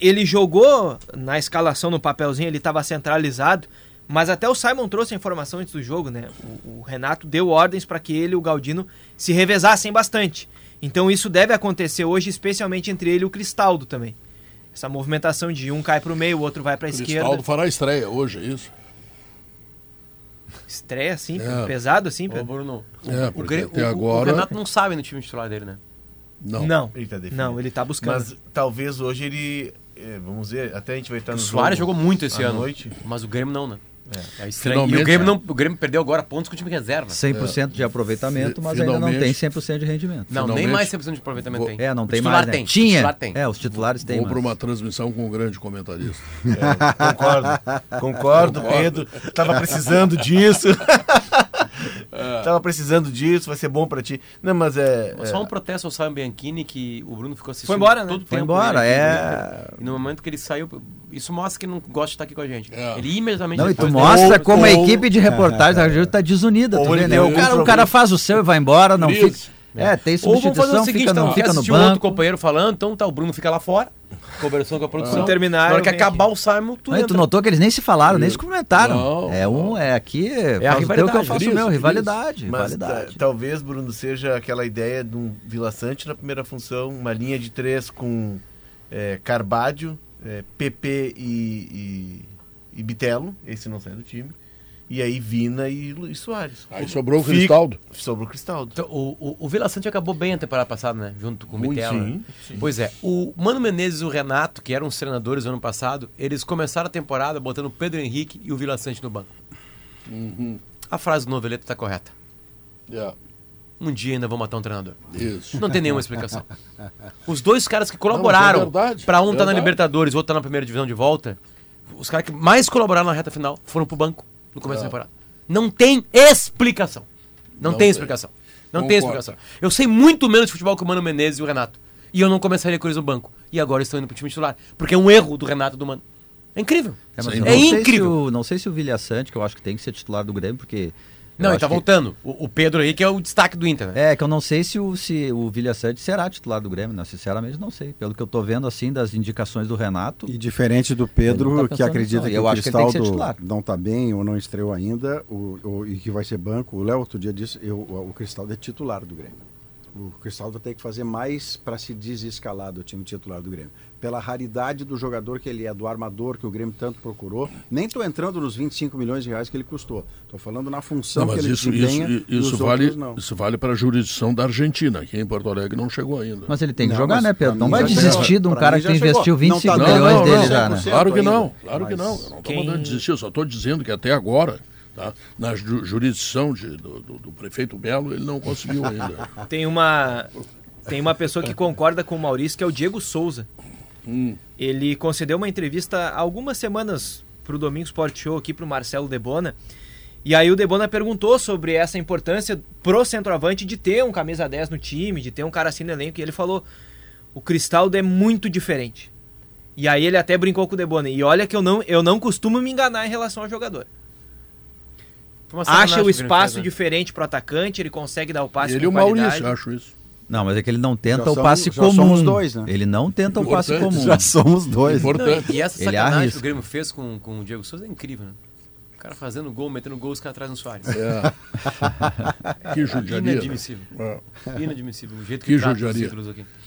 ele jogou na escalação, no papelzinho, ele estava centralizado, mas até o Simon trouxe a informação antes do jogo, né? O, o Renato deu ordens para que ele e o Galdino se revezassem bastante. Então isso deve acontecer hoje, especialmente entre ele e o Cristaldo também. Essa movimentação de um cai para o meio, o outro vai para a esquerda. Cristaldo fará estreia hoje, é isso? Estreia assim, É. pesado assim, Ô? Bruno, É, o, até o- o agora- Renato não sabe no time titular dele, né? Não. Não. Ele tá definido. Não, ele tá buscando. Mas talvez hoje ele. é, vamos ver, até a gente vai estar O no Soares jogo jogou muito esse à ano, noite. mas o Grêmio não, né? É. É estranho. E Finalmente, o Grêmio, é. não, o Grêmio perdeu agora pontos com o time reserva. 100% de aproveitamento, Fi- mas ainda não finalmente. tem 100% de rendimento. Não, Finalmente. nem mais 100% de aproveitamento Vou- tem. É, não O tem mais, né? tem. o Tinha. titular tem. É, os titulares têm, Vou para uma transmissão com um grande comentarista. *laughs* Concordo. Concordo, Pedro. Tava precisando disso. Tava precisando disso, vai ser bom pra ti. Não, mas é. Só é, um protesto ao Simon Bianchini que o Bruno ficou assistindo Foi embora, né? todo o Foi tempo embora, aqui é-. E no momento que ele saiu, isso mostra que não gosta de estar aqui com a gente. É. Ele imediatamente Não, e tu mostra como a ou- equipe de reportagem da Rádio tá desunida. Ou Tu ele vê, né? o, cara, o cara faz o seu e vai embora, não Crise. fica. É, tem Ou vamos fazer substituição, o seguinte, fica, então, no, quer fica no assistir um outro banco. companheiro falando, então tá, o Bruno fica lá fora, conversando com a produção. Quando terminar, Na hora que acabar aqui. o Simon, tu Não, tu notou que eles nem se falaram, nem se comentaram. Não, é um, é aqui, é a teu que eu rivalidade, faço o crise, meu, rivalidade, Mas rivalidade. ta- talvez, Bruno, seja aquela ideia de um Vila Sante na primeira função, uma linha de três com é, Carbádio, é, PP e, e, e Bitelo, esse não sai do time. E aí Vina e, e Soares. Aí sobrou o Fica- Cristaldo. Sobrou o Cristaldo. Então, o, o, o Vila Sante acabou bem a temporada passada, né? Junto com o Muito, Mitela. sim, né? Pois é. O Mano Menezes e o Renato, que eram os treinadores do ano passado, eles começaram a temporada botando o Pedro Henrique e o Vila Sante no banco. Uhum. A frase do Noveleto tá correta. É, Um dia ainda vão matar um treinador. isso. Não tem nenhuma explicação. *laughs* Os dois caras que colaboraram é pra um estar na. Libertadores, outro tá na primeira divisão de volta, os caras que mais colaboraram na reta final foram pro banco no começo da temporada. Não tem explicação. Não, Não tem tem. explicação. Não tem Concordo. explicação. Eu sei muito menos de futebol que o Mano Menezes e o Renato. E eu não começaria com eles no banco. E agora estão indo pro time titular. Porque é um erro do Renato e do Mano. É incrível. É, É não sei se incrível. o- não sei se o Vilha Sante, que eu acho que tem que ser titular do Grêmio, porque. Eu Não, ele tá que- voltando. O, o Pedro aí, que é o destaque do Inter, né? É, que eu não sei se o, se o Vilha Sante será titular do Grêmio, né? Sinceramente, não sei. Pelo que eu tô vendo, assim, das indicações do Renato. E diferente do Pedro, tá que acredita que. Eu o acho que ele tem que ser Cristaldo titular. não está bem ou não estreou ainda o, o- e que vai ser banco. O Léo outro dia disse eu, o, o Cristaldo é titular do Grêmio. O Cristaldo vai ter que fazer mais para se desescalar do time titular do Grêmio. Pela raridade do jogador que ele é, do armador que o Grêmio tanto procurou. Nem estou entrando nos 25 milhões de reais que ele custou. Estou falando na função Não, que mas ele isso, desempenha isso, isso, vale, outros não. isso vale para a jurisdição da Argentina. Aqui em Porto Alegre não chegou ainda. Mas ele tem que Não, jogar, né, Pedro? Não vai desistir de um cara que investiu chegou. 25 Não tá milhões dando dele já, 100%. né? Claro que não, claro que não. Eu não estou quem- mandando desistir, eu só estou dizendo que até agora, tá, na ju- jurisdição de- do, do- do prefeito Belo, ele não conseguiu ainda. Tem uma tem uma pessoa que concorda com o Maurício, que é o Diego Souza. Hum. Ele concedeu uma entrevista há algumas semanas pro Domingo Sport Show aqui pro Marcelo Debona. E aí o Debona perguntou sobre essa importância pro centroavante de ter um camisa 10 no time, de ter um cara assim no elenco, e ele falou: "O Cristaldo é muito diferente". E aí ele até brincou com o Debona. E olha que eu não eu não costumo me enganar em relação ao jogador. Sacanagem Acha o espaço né? diferente pro atacante, ele consegue dar o passe ele e com o Maurício, qualidade. eu acho isso. Não, mas é que ele não tenta Já o passe já comum. somos dois, né? Ele não tenta o passe Importante. comum. Já somos dois. Importante. E essa Ele sacanagem que o Grêmio fez com, com o Diego Souza é incrível, né? O cara fazendo gol, metendo gol, os caras atrás no Soares. É. *laughs* que judiaria. né? Inadmissível. É. Inadmissível. O jeito Que que, judiaria.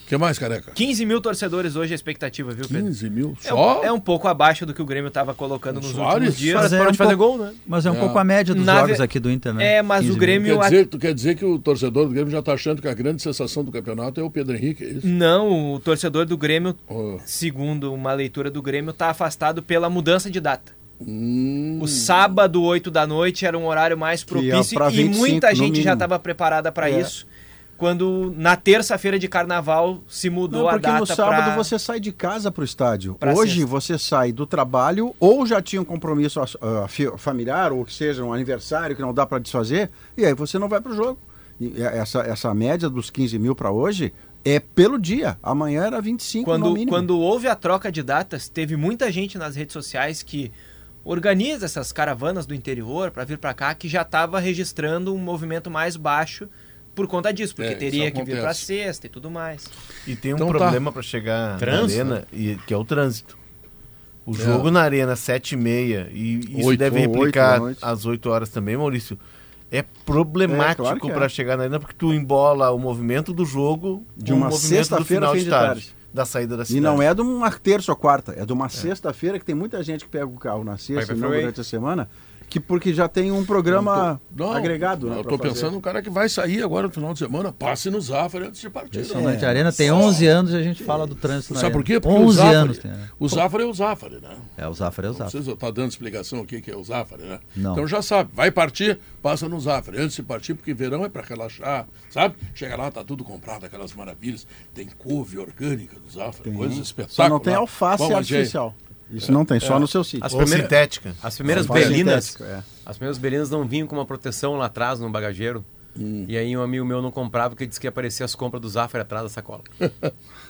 O que mais, careca? 15 mil torcedores hoje é a expectativa, viu, Pedro? 15 mil? É, Só? um, é um pouco abaixo do que o Grêmio estava colocando nos Soares? últimos dias. Mas é um fazer pouco- gol, né? Mas é um É. pouco a média dos Na jogos ve- aqui do Inter, né? É, mas 15 o. Grêmio. Quer dizer, tu quer dizer que o torcedor do Grêmio já está achando que a grande sensação do campeonato é o Pedro Henrique, é isso? Não, o torcedor do Grêmio, Oh. segundo uma leitura do Grêmio, está afastado pela mudança de data. Hum, O sábado, 8 da noite, era um horário mais é propício e 25 muita gente já estava preparada para É. isso. Quando na terça-feira de carnaval se mudou Não, a porque data no sábado pra- você sai de casa para o estádio. Pra Hoje sexta. você sai do trabalho ou já tinha um compromisso fi- familiar ou que seja um aniversário que não dá para desfazer e aí você não vai para o jogo. E essa, essa média dos 15 mil para hoje é pelo dia. Amanhã era 25 no Quando, quando houve a troca de datas, teve muita gente nas redes sociais que organiza essas caravanas do interior para vir para cá, que já estava registrando um movimento mais baixo por conta disso, porque É, teria que vir para sexta e tudo mais. E tem um Então tá. problema para chegar Trânsito, na arena, e, que é o trânsito. O jogo na arena, 7 e meia, e isso Oito deve replicar às 8 horas também, Maurício. É problemático É, claro é. para chegar na arena, porque tu embola o movimento do jogo De uma sexta-feira, de de tarde, da saída da E cidade. não é de uma terça ou quarta, é de uma sexta-feira que tem muita gente que pega o carro na sexta e não freeway. durante a semana, que porque já tem um programa Não, agregado. né, Eu tô fazer. pensando no cara que vai sair agora no final de semana, passe no Zafari antes de partir. Impressionante. A Arena tem 11 anos e a gente fala do trânsito na Sabe por quê? Porque 11 o Zafari, anos tem. né? o Zafari é o Zafari, né? É, o Zafra é o Não Zafra. precisa estar dando explicação aqui que é o Zafari, né? Não. Então já sabe, vai partir, passa no Zafari. Antes de partir, porque verão é para relaxar, sabe? Chega lá, tá tudo comprado, aquelas maravilhas. Tem couve orgânica no Zafari, coisa espetacular. Só não tem alface Bom, mas, gente, artificial. Isso não tem, só no seu sítio. As Ou primeiras- sintética. As primeiras belinas, é. as primeiras belinas não vinham com uma proteção lá atrás no bagageiro. E aí um amigo meu não comprava porque disse que ia aparecer as compras do Zafra atrás da sacola. *laughs*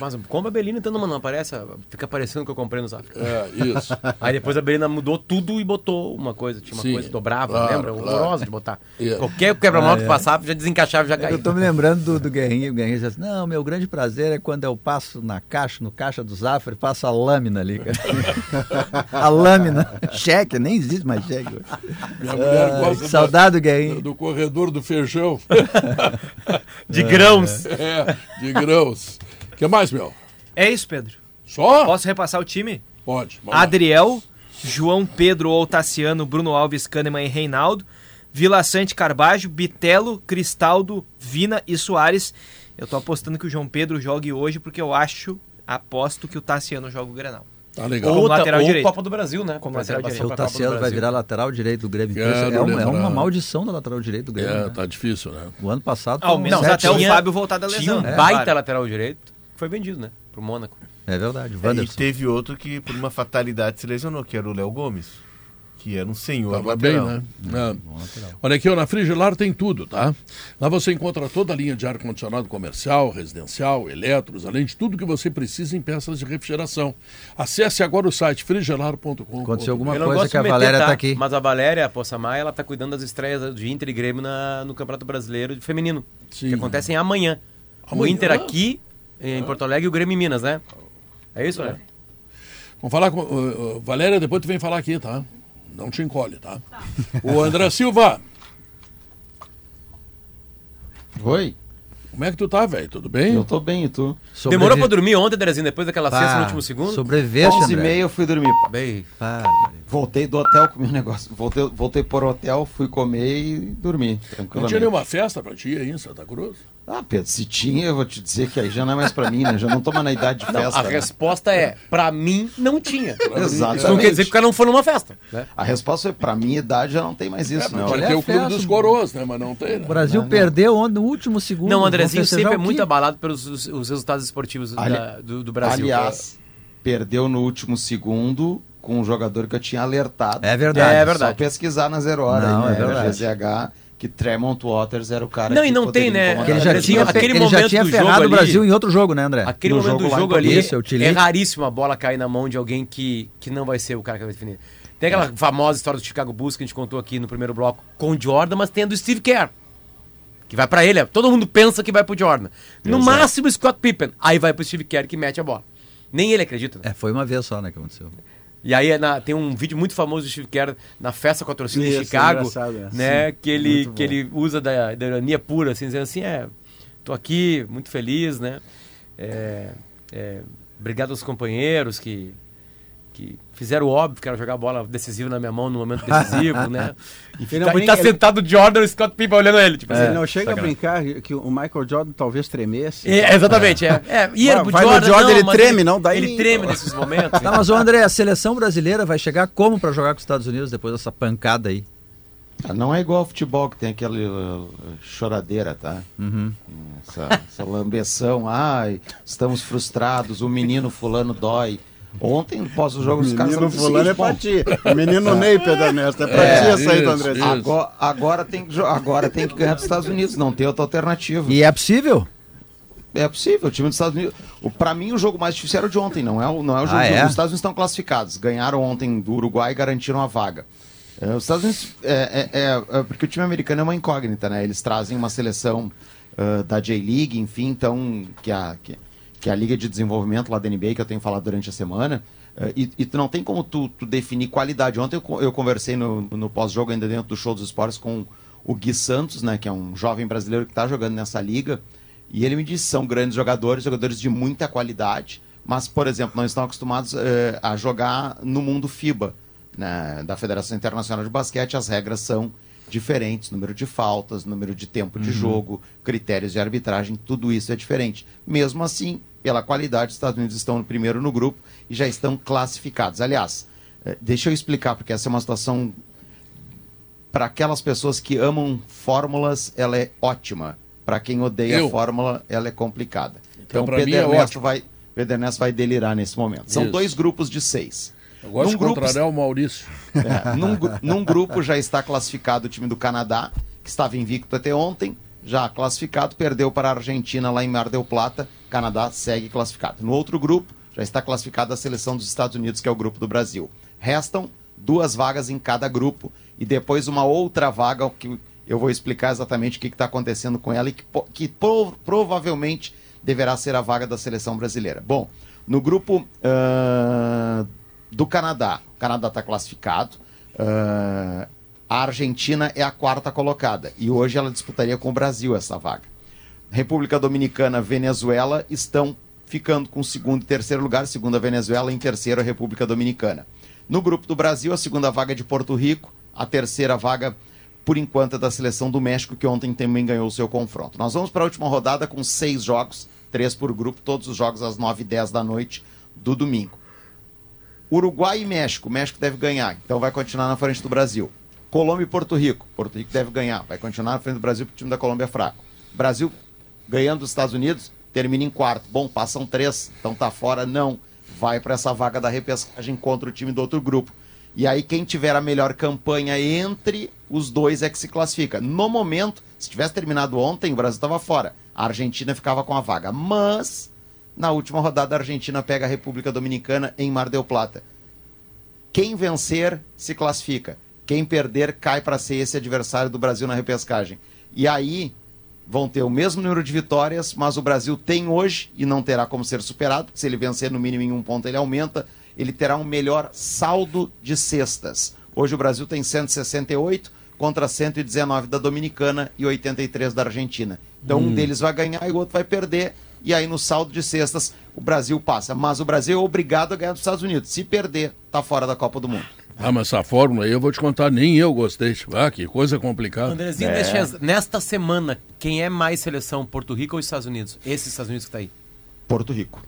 Mas compra a Belina então, não, não aparece, fica aparecendo que eu comprei no Zafra. É, isso. *laughs* Aí depois a Belina mudou tudo e botou uma coisa, tinha uma Sim, coisa que dobrava, claro, lembra? claro. Horrorosa de botar. É. Qualquer quebra-mola que passava já desencaixava e já caía. Eu tô me lembrando do, do Guerrinha, o Guerrinha diz assim, não, meu grande prazer é quando eu passo na caixa, no caixa do Zafra, e passo a lâmina ali, cara. *laughs* a lâmina, cheque, nem existe mais cheque. Minha mulher Ai, gosta que saudade do do, Guerrinha. do corredor do feijão. *laughs* De grãos. é, de grãos. O que mais, meu? É isso, Pedro. Só? Posso repassar o time? Pode. vamos lá. Adriel, João Pedro ou Tassiano, Bruno Alves, Kahneman e Reinaldo, Vila Sante Carbajo, Bitelo, Cristaldo, Vina e Soares. Eu tô apostando que o João Pedro jogue hoje porque eu acho, aposto que o Tassiano joga o Grenal. Tá legal. Ou, lateral ou direito. Copa do Brasil, né? Como lateral direito. O Tassiano vai virar lateral direito do Grêmio. Quero é, uma, é uma maldição da lateral direito do Grêmio. É, né? tá difícil, né? O ano passado Ao menos sete até o tinha- Fábio voltar da Tinha lesão. um né? baita Claro. lateral direito que foi vendido, né? Pro Mônaco. É verdade, o É, e teve outro que, por uma fatalidade, se lesionou, que era o Léo Gomes. Que era um senhor Tava bem, lateral. né? É. Olha aqui, ó, na Frigelar tem tudo, tá? Lá você encontra toda a linha de ar-condicionado comercial, residencial, eletros, além de tudo que você precisa em peças de refrigeração. Acesse agora o site frigelar.com. Aconteceu alguma Eu não coisa gosto que a Valéria tá? tá aqui. Mas a Valéria, a Poçamai, ela tá cuidando das estreias de Inter e Grêmio na- no Campeonato Brasileiro de Feminino. Sim. Que acontecem amanhã. O Amanhã? Inter aqui, em Porto Alegre, e o Grêmio em Minas, né? É isso, né? Vamos falar com. uh, uh, Valéria, depois tu vem falar aqui, tá? Não te encolhe, tá? O André Silva, Oi, como é que tu tá, velho? Tudo bem? eu tô bem, e tu? Demorou Sobrevi- pra dormir ontem, Derezinho, depois daquela Pá, cesta no último segundo? Sobreviveste, 11 e meia eu fui dormir, pá. Bem, Pá, Voltei do hotel com o meu negócio. Voltei, voltei por hotel, fui comer e dormi, Não tinha nenhuma festa pra ti aí em Santa Cruz? Ah, Pedro, se tinha, eu vou te dizer que aí já não é mais pra mim, né? Já não tô mais na idade de não, festa. a né? resposta é, pra mim, não tinha. *laughs* Exatamente. Isso não quer dizer que o cara não foi numa festa. Né? A resposta foi, pra minha idade já não tem mais isso, né? Tinha olha o Clube dos Coroas, né? Mas não tem, né? O Brasil perdeu ontem no último segundo. Não, o Andrezinho sempre é muito abalado pelos os, os resultados esportivos Ali- da- do, do Brasil. Aliás, perdeu no último segundo com um jogador que eu tinha alertado. É verdade. É verdade. Só pesquisar na zero hora. Não, aí, é né? verdade. GZH, que Tremont Waters era o cara Não, que e não tem, né? Porque ele já tinha, aquele ele já momento tinha do jogo ferrado o ali- Brasil em outro jogo, né, André? Aquele No momento jogo do jogo ali, Isso, li. é raríssimo a bola cair na mão de alguém que, que não vai ser o cara que vai definir. Tem aquela famosa história do Chicago Bulls que a gente contou aqui no primeiro bloco com o Jordan, mas tem a do Steve Kerr. Que vai pra ele, todo mundo pensa que vai pro Jordan. No máximo, Scott Pippen. Aí vai pro Steve Kerr que mete a bola. Nem ele acredita. né? É, foi uma vez só, né, que aconteceu. E aí é na- tem um vídeo muito famoso do Steve Kerr na festa com a torcida Isso, em Chicago, engraçado, é. né? Que ele, muito que ele usa da, da ironia pura, assim, dizendo assim, é, tô aqui, muito feliz, né? É, é, obrigado aos companheiros que, que fizeram o óbvio, que era jogar a bola decisiva na minha mão no momento *laughs* decisivo, né? E, Ele não e brinca, tá ele- sentado o Jordan e o Scott Pippen olhando ele, tipo Ele assim. não chega a brincar que o Michael Jordan talvez tremesse. É, exatamente, é. é. E Vai- vai no Jordan, Jordan, ele mas treme, não, daí- Ele treme nesses momentos. Tá, mas o André, a seleção brasileira vai chegar como pra jogar com os Estados Unidos depois dessa pancada aí? Ah, Não é igual ao futebol que tem aquela uh, choradeira, tá? Uhum. Essa, essa lambeção, ai, estamos frustrados, o menino fulano dói. Ontem, pós o jogo, os caras Menino fulano é pra "Bom, ti. Menino Ney, Pedro Ernesto. É pra É, ti essa aí André. agora, agora, tem que, agora tem que ganhar dos Estados Unidos, não tem outra alternativa. E é possível? É possível, o time dos Estados Unidos. O, pra mim, o jogo mais difícil era o de ontem, não é o, não é o jogo. Ah, de- é? Os Estados Unidos estão classificados. Ganharam ontem do Uruguai e garantiram a vaga. É, os Estados Unidos. É, é- é- é porque o time americano é uma incógnita, né? Eles trazem uma seleção ah, da J-League, enfim, então. Que é a, que, que é a Liga de Desenvolvimento lá da NBA, que eu tenho falado durante a semana. Ah, e, e tu não tem como tu, tu definir qualidade. Ontem eu, eu conversei no, no pós-jogo, ainda dentro do show dos esportes, com o Gui Santos, né? Que é um jovem brasileiro que está jogando nessa liga. E ele me disse são grandes jogadores, jogadores de muita qualidade, mas, por exemplo, não estão acostumados eh, a jogar no mundo FIBA, né, da Federação Internacional de Basquete. As regras são diferentes, número de faltas, número de tempo de jogo, critérios de arbitragem, tudo isso é diferente. Mesmo assim, pela qualidade, os Estados Unidos estão no primeiro no grupo e já estão classificados. Aliás, eh, deixa eu explicar, porque essa é uma situação para aquelas pessoas que amam fórmulas, ela é ótima. Para quem odeia Eu. a fórmula, ela é complicada. Então, Então, pra Pedro mim é vai, Pedro Ernesto vai delirar nesse momento. São Isso. dois grupos de seis. Eu gosto Num de grupo- contrariar o Maurício. *laughs* É, num, num grupo já está classificado o time do Canadá, que estava invicto até ontem, já classificado, perdeu para a Argentina lá em Mar del Plata. Canadá segue classificado. No outro grupo, já está classificada a seleção dos Estados Unidos, que é o grupo do Brasil. Restam duas vagas em cada grupo e depois uma outra vaga que eu vou explicar exatamente o que está acontecendo com ela e que, que pro- provavelmente deverá ser a vaga da seleção brasileira. Bom, no grupo ah, do Canadá, o Canadá está classificado. ah, a Argentina é a quarta colocada e hoje ela disputaria com o Brasil essa vaga. República Dominicana, Venezuela estão ficando com segundo e terceiro lugar, segunda Venezuela, em terceiro a República Dominicana. No grupo do Brasil, a segunda vaga é de Porto Rico, a terceira vaga, por enquanto, é da seleção do México, que ontem também ganhou o seu confronto. Nós vamos para a última rodada com seis jogos, três por grupo, todos os jogos às nove e dez da noite do domingo. Uruguai e México. México deve ganhar, então vai continuar na frente do Brasil. Colômbia e Porto Rico. Porto Rico deve ganhar, vai continuar na frente do Brasil porque o time da Colômbia é fraco. Brasil ganhando dos Estados Unidos, termina em quarto. Bom, passam três, então tá fora, não. Vai para essa vaga da repescagem contra o time do outro grupo. E aí, quem tiver a melhor campanha entre os dois é que se classifica. No momento, se tivesse terminado ontem, o Brasil estava fora. A Argentina ficava com a vaga. Mas, na última rodada, a Argentina pega a República Dominicana em Mar del Plata. Quem vencer se classifica. Quem perder cai para ser esse adversário do Brasil na repescagem. E aí vão ter o mesmo número de vitórias, mas o Brasil tem hoje e não terá como ser superado. porque Se ele vencer no mínimo em um ponto, ele aumenta. Ele terá um melhor saldo de cestas. Hoje o Brasil tem 168 contra 119 da Dominicana e 83 da Argentina. Então um deles vai ganhar e o outro vai perder. E aí no saldo de cestas o Brasil passa. Mas o Brasil é obrigado a ganhar dos Estados Unidos. Se perder, tá fora da Copa do Mundo. Ah, mas essa fórmula aí eu vou te contar, nem eu gostei. Ah, que coisa complicada. Andrezinho, deixa- nesta semana, quem é mais seleção, Porto Rico ou Estados Unidos? Esses Estados Unidos que tá aí. Porto Rico.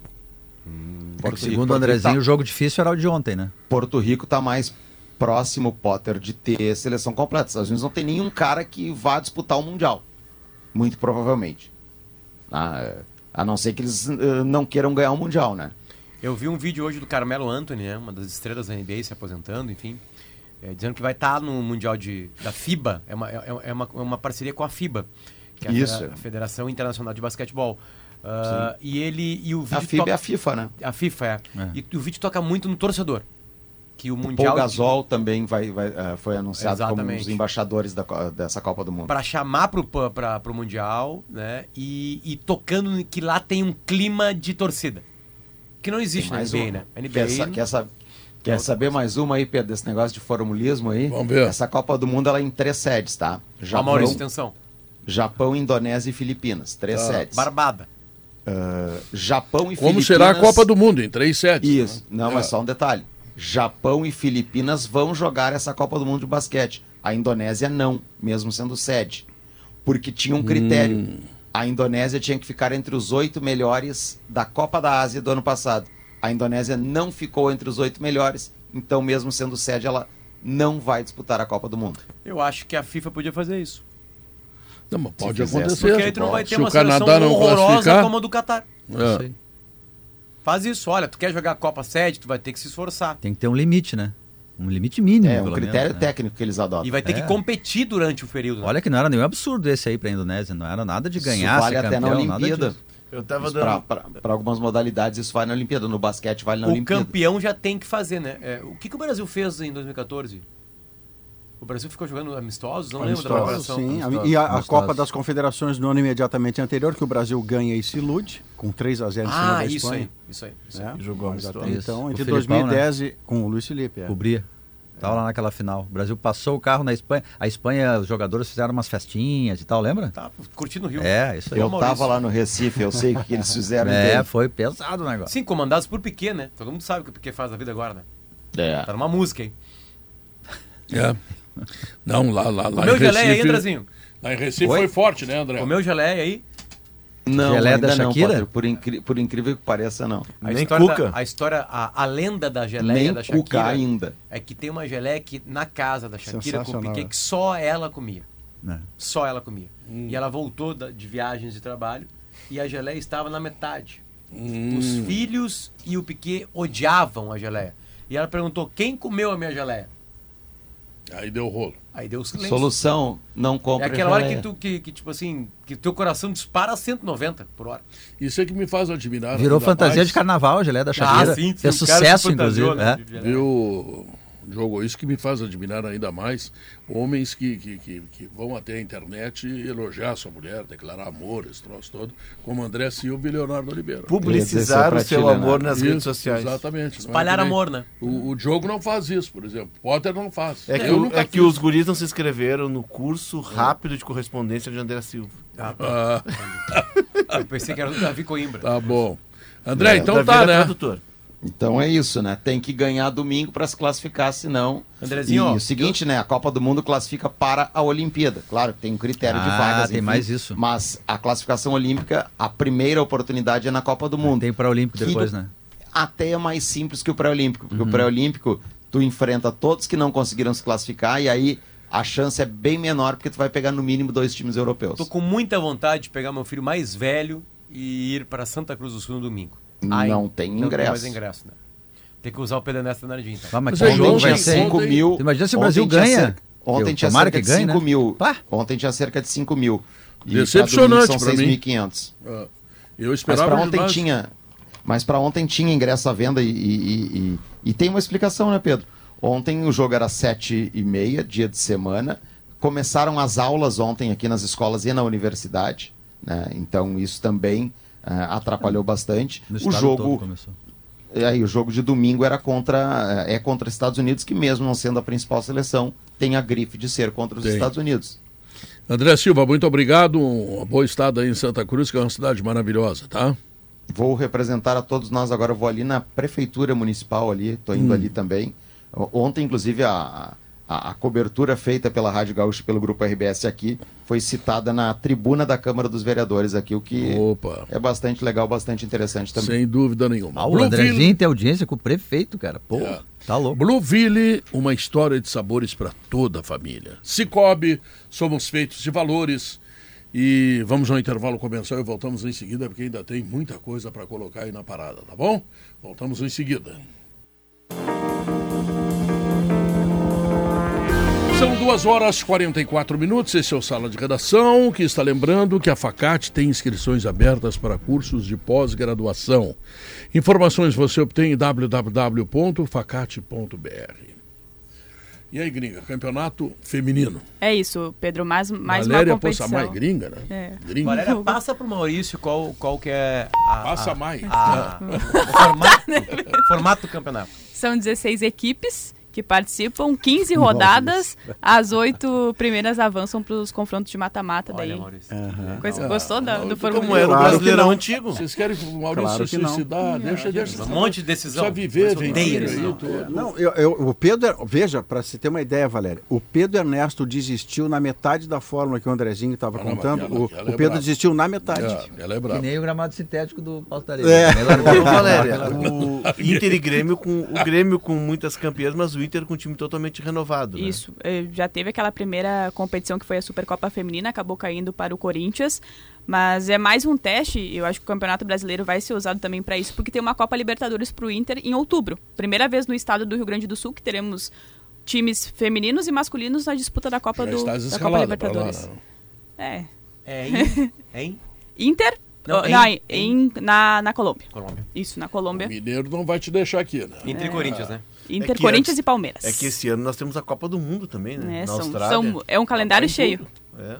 É que, segundo o Porto Andrezinho, tá- o jogo difícil era o de ontem, né? Porto Rico está mais próximo, Potter, de ter seleção completa. Os Estados Unidos não tem nenhum cara que vá disputar o Mundial. Muito provavelmente. Ah, é, a não ser que eles eh, não queiram ganhar o Mundial, né? Eu vi um vídeo hoje do Carmelo Anthony, né, uma das estrelas da NBA se aposentando, enfim, é, dizendo que vai estar no Mundial de, da FIBA, é uma, é, é uma, é uma parceria com a FIBA, que é a, a Federação Internacional de Basquetebol. Ah, e ele e o vídeo A FIBA toca- é a FIFA, né? a FIFA é. É. E o vídeo toca muito no torcedor. Que o Paul Mundial Gasol também vai, vai, eh, foi anunciado como um Exatamente. dos embaixadores da dessa Copa do Mundo. para chamar pro, pa- pra, pro Mundial, né? E, e tocando que lá tem um clima de torcida. Que não existe na Mais NBA, uma. né? A NBA Quer, sa- quer, sa- quer saber mais uma aí, Pedro, desse negócio de formulismo aí? Vamos ver. Essa Copa do Mundo ela é em três sedes, tá? Japão, Maurício, atenção. Japão, Indonésia e Filipinas. Três Tá. sedes. Barbada. Ah, Japão e Como Filipinas. será a Copa do Mundo? Em três sets. Isso. Não, É. mas só um detalhe. Japão e Filipinas vão jogar essa Copa do Mundo de basquete. A Indonésia não, mesmo sendo sede. Porque tinha um critério. Hum. A Indonésia tinha que ficar entre os oito melhores da Copa da Ásia do ano passado. A Indonésia não ficou entre os oito melhores, então, mesmo sendo sede, ela não vai disputar a Copa do Mundo. Eu acho que a FIFA podia fazer isso. Não, mas pode acontecer. Porque aí tu não vai ter Se uma o Canadá seleção não horrorosa classificar, como a do Catar. É. Faz isso, olha, tu quer jogar a Copa Sede, tu vai ter que se esforçar. Tem que ter um limite, né? Um limite mínimo, É um pelo critério menos, né? técnico que eles adotam. E vai ter É. que competir durante o período. né? Olha que não era nenhum absurdo esse aí pra Indonésia, não era nada de Isso ganhar, vale ser até na campeão, nada Olimpíada. Eu tava dando. Para algumas modalidades isso vai na Olimpíada. No basquete vale na o Olimpíada. campeão já tem que fazer, né? É, o que, que o Brasil fez em 2014? O Brasil ficou jogando amistosos? Não lembro da Amistosos, preparação. sim. Amistosos. E a, a Amistosos. Copa das Confederações no ano imediatamente anterior, que o Brasil ganha e se ilude, com 3 a 0 em cima Ah, da isso Espanha. aí. Isso aí. Isso aí. É, Jogou mas amistoso. até Isso. Então, entre Filipão, 2010 e com o Luiz Felipe. É. Cobria. Tava lá naquela final. O Brasil passou o carro na Espanha. A Espanha, os jogadores fizeram umas festinhas e tal, lembra? Tá curtindo o Rio. É, isso aí. Eu Maurício. tava lá no Recife, eu sei o que eles fizeram. É, bem. foi pesado o negócio. Sim, comandados por Piquet, né? Todo mundo sabe o que o Piquet faz da vida agora, né? É. Tá numa música aí. É. *laughs* Não, lá, lá, lá Comeu geleia aí, Recife. Andrezinho? Lá em Recife Oi? foi forte, né, André? Comeu geleia aí? Não, Geleia ainda da não, Shakira? Potter, por, incri- por incrível que pareça, não. A Nem história Cuca. Da, a história, a, a lenda da geleia Nem da Cuca Shakira ainda. é que tem uma geleia que na casa da Shakira com o Piquet que só ela comia. É. Só ela comia. E ela voltou da- de viagens de trabalho e a geleia estava na metade. Os filhos e o Piquet odiavam a geleia. E ela perguntou: quem comeu a minha geleia? Aí deu rolo. Aí deu silêncio. Solução, não É compre aquela hora que tu, que, que, tipo assim, que teu coração dispara a 190 por hora. Isso é que me faz admirar. Virou fantasia mais. de carnaval, geleia da Shakira. Ah, sim, sim, se sucesso, fantasiou, inclusive. né, é. Viu, Diogo, isso que me faz admirar ainda mais homens que, que, que, que vão até a internet elogiar sua mulher, declarar amor, esse troço todo, como André Silva e Leonardo Oliveira. Publicizar o ti, seu amor nas redes Isso, sociais. Exatamente. é Espalhar amor, né? O, o Diogo não faz isso, por exemplo. Potter não faz. É que, o- é que os guris não se inscreveram no curso rápido de correspondência de André Silva. Ah, Eu pensei que era do Davi Coimbra. tá bom. André, então Davi tá, né? tradutor. Então é isso, né? Tem que ganhar domingo para se classificar, senão. Andrezinho, e ó, o seguinte, né? A Copa do Mundo classifica para a Olimpíada. Claro tem um critério de Ah, vagas. tem mais isso. Mas a classificação olímpica, a primeira oportunidade é na Copa do Mundo. Tem para Olímpico Que depois, né? Até é mais simples que o pré-olímpico, porque Uhum. o pré-olímpico tu enfrenta todos que não conseguiram se classificar e aí a chance é bem menor porque tu vai pegar no mínimo dois times europeus. Tô com muita vontade de pegar meu filho mais velho e ir para Santa Cruz do Sul no domingo. Não tem Não tem ingresso. mais ingresso, né? Tem que usar o Pedro Ernesto Nardim, então. Ah, mas Mas jogo ontem tinha ser? hein? 5 mil. Imagina se o Brasil ganha? cerca- ontem tinha cerca que de ganhe, 5 né? mil. Pá. Ontem tinha cerca de 5 mil. E Decepcionante são mim. 6.500. Ah, Eu Mas esperava para ontem demais. tinha. Mas para ontem tinha ingresso à venda e, e, e- e tem uma explicação, né, Pedro? Ontem o jogo era sete e meia, dia de semana. Começaram as aulas ontem aqui nas escolas e na universidade. Né? Então isso também atrapalhou bastante. No O jogo, e aí, o jogo de domingo era contra é contra os Estados Unidos, que mesmo não sendo a principal seleção, tem a grife de ser contra os Tem. Estados Unidos. André Silva, muito obrigado. Uma boa estada aí em Santa Cruz, que é uma cidade maravilhosa, tá? Vou representar a todos nós agora. Eu vou ali na prefeitura municipal ali, estou indo ali também. Ontem, inclusive, a, a, a cobertura feita pela Rádio Gaúcha e pelo Grupo RBS aqui foi citada na tribuna da Câmara dos Vereadores aqui, o que Opa, é bastante legal, bastante interessante também. sem dúvida nenhuma. Ah, o Andrezinho tem audiência com o prefeito, cara. Pô, É. tá louco. Blueville, uma história de sabores para toda a família. Cicobi, somos feitos de valores. E vamos ao intervalo comercial e voltamos em seguida, porque ainda tem muita coisa para colocar aí na parada, tá bom? Voltamos em seguida. São duas horas e 44 minutos. Esse é o Sala de Redação, que está lembrando que a Facate tem inscrições abertas para cursos de pós-graduação. Informações você obtém em www.facate.br. E aí, gringa, campeonato feminino. É isso, Pedro, mais, mais Valéria uma competição. Possamay, gringa, né? É. Gringa. Valéria, passa pro Maurício qual, qual que é a, Passa a- mais. a- *laughs* o formato, formato do campeonato. São 16 equipes que participam, 15 rodadas, *laughs* as oito primeiras avançam para os confrontos de mata-mata. Olha, daí. Maurício. Coisa- gostou da, do Como formulário? era o Claro que Brasileirão não. antigo. Vocês querem que o Maurício Claro se não. suicidar? Deixa, deixa. Um monte de decisão. Só viver, aí, decisão. tudo. Não, eu, eu- o Pedro, veja, para você ter uma ideia, Valéria, o Pedro Ernesto desistiu na metade da fórmula que o Andrezinho estava não, contando. ela- o, ela é o Pedro desistiu na metade. É, ela é Que nem o gramado sintético do Paulo É. *laughs* Valéria, o Inter e Grêmio com o Grêmio com muitas campeãs, mas o Inter com um time totalmente renovado. né? Isso, eh, já teve aquela primeira competição que foi a Supercopa Feminina, acabou caindo para o Corinthians, mas é mais um teste, eu acho que o Campeonato Brasileiro vai ser usado também para isso, porque tem uma Copa Libertadores para o Inter em outubro. Primeira vez no estado do Rio Grande do Sul que teremos times femininos e masculinos na disputa da Copa, Já do, da Copa pra lá, Libertadores. né? É. É, hein? *laughs* hein? Inter, Não, Oh, em- não, em- na, na Colômbia. Colômbia. Isso, na Colômbia. O Mineiro não vai te deixar aqui, né? Entre Corinthians, né? Inter, É Corinthians antes- e Palmeiras. É que esse ano nós temos a Copa do Mundo também, né? É, Na são- Austrália. são- é um calendário cheio. É.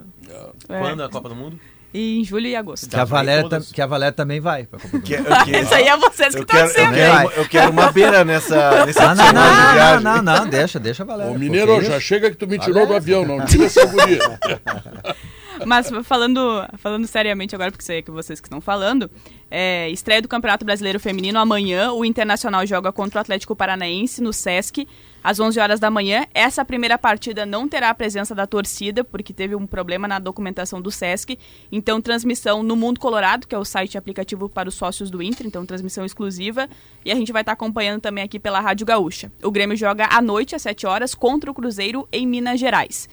É. Quando a Copa do Mundo? E em julho e agosto. Que a, Valéria todas. tam- que a Valéria também vai Que- que- Isso aí é vocês que estão quero, eu, quero, eu quero uma beira nessa, nesse Ah, não, não, não, não, não, deixa, deixa a Valéria. Ô, Mineiro, já chega que tu me tirou do avião, não tira essa guria. *laughs* Mas falando, falando seriamente agora, porque sei que vocês que estão falando, é, estreia do Campeonato Brasileiro Feminino amanhã. O Internacional joga contra o Atlético Paranaense no Sesc, às 11 horas da manhã. Essa primeira partida não terá a presença da torcida, porque teve um problema na documentação do Sesc. Então, transmissão no Mundo Colorado, que é o site aplicativo para os sócios do Inter, então transmissão exclusiva. E a gente vai estar acompanhando também aqui pela Rádio Gaúcha. O Grêmio joga à noite, às 7 horas, contra o Cruzeiro em Minas Gerais.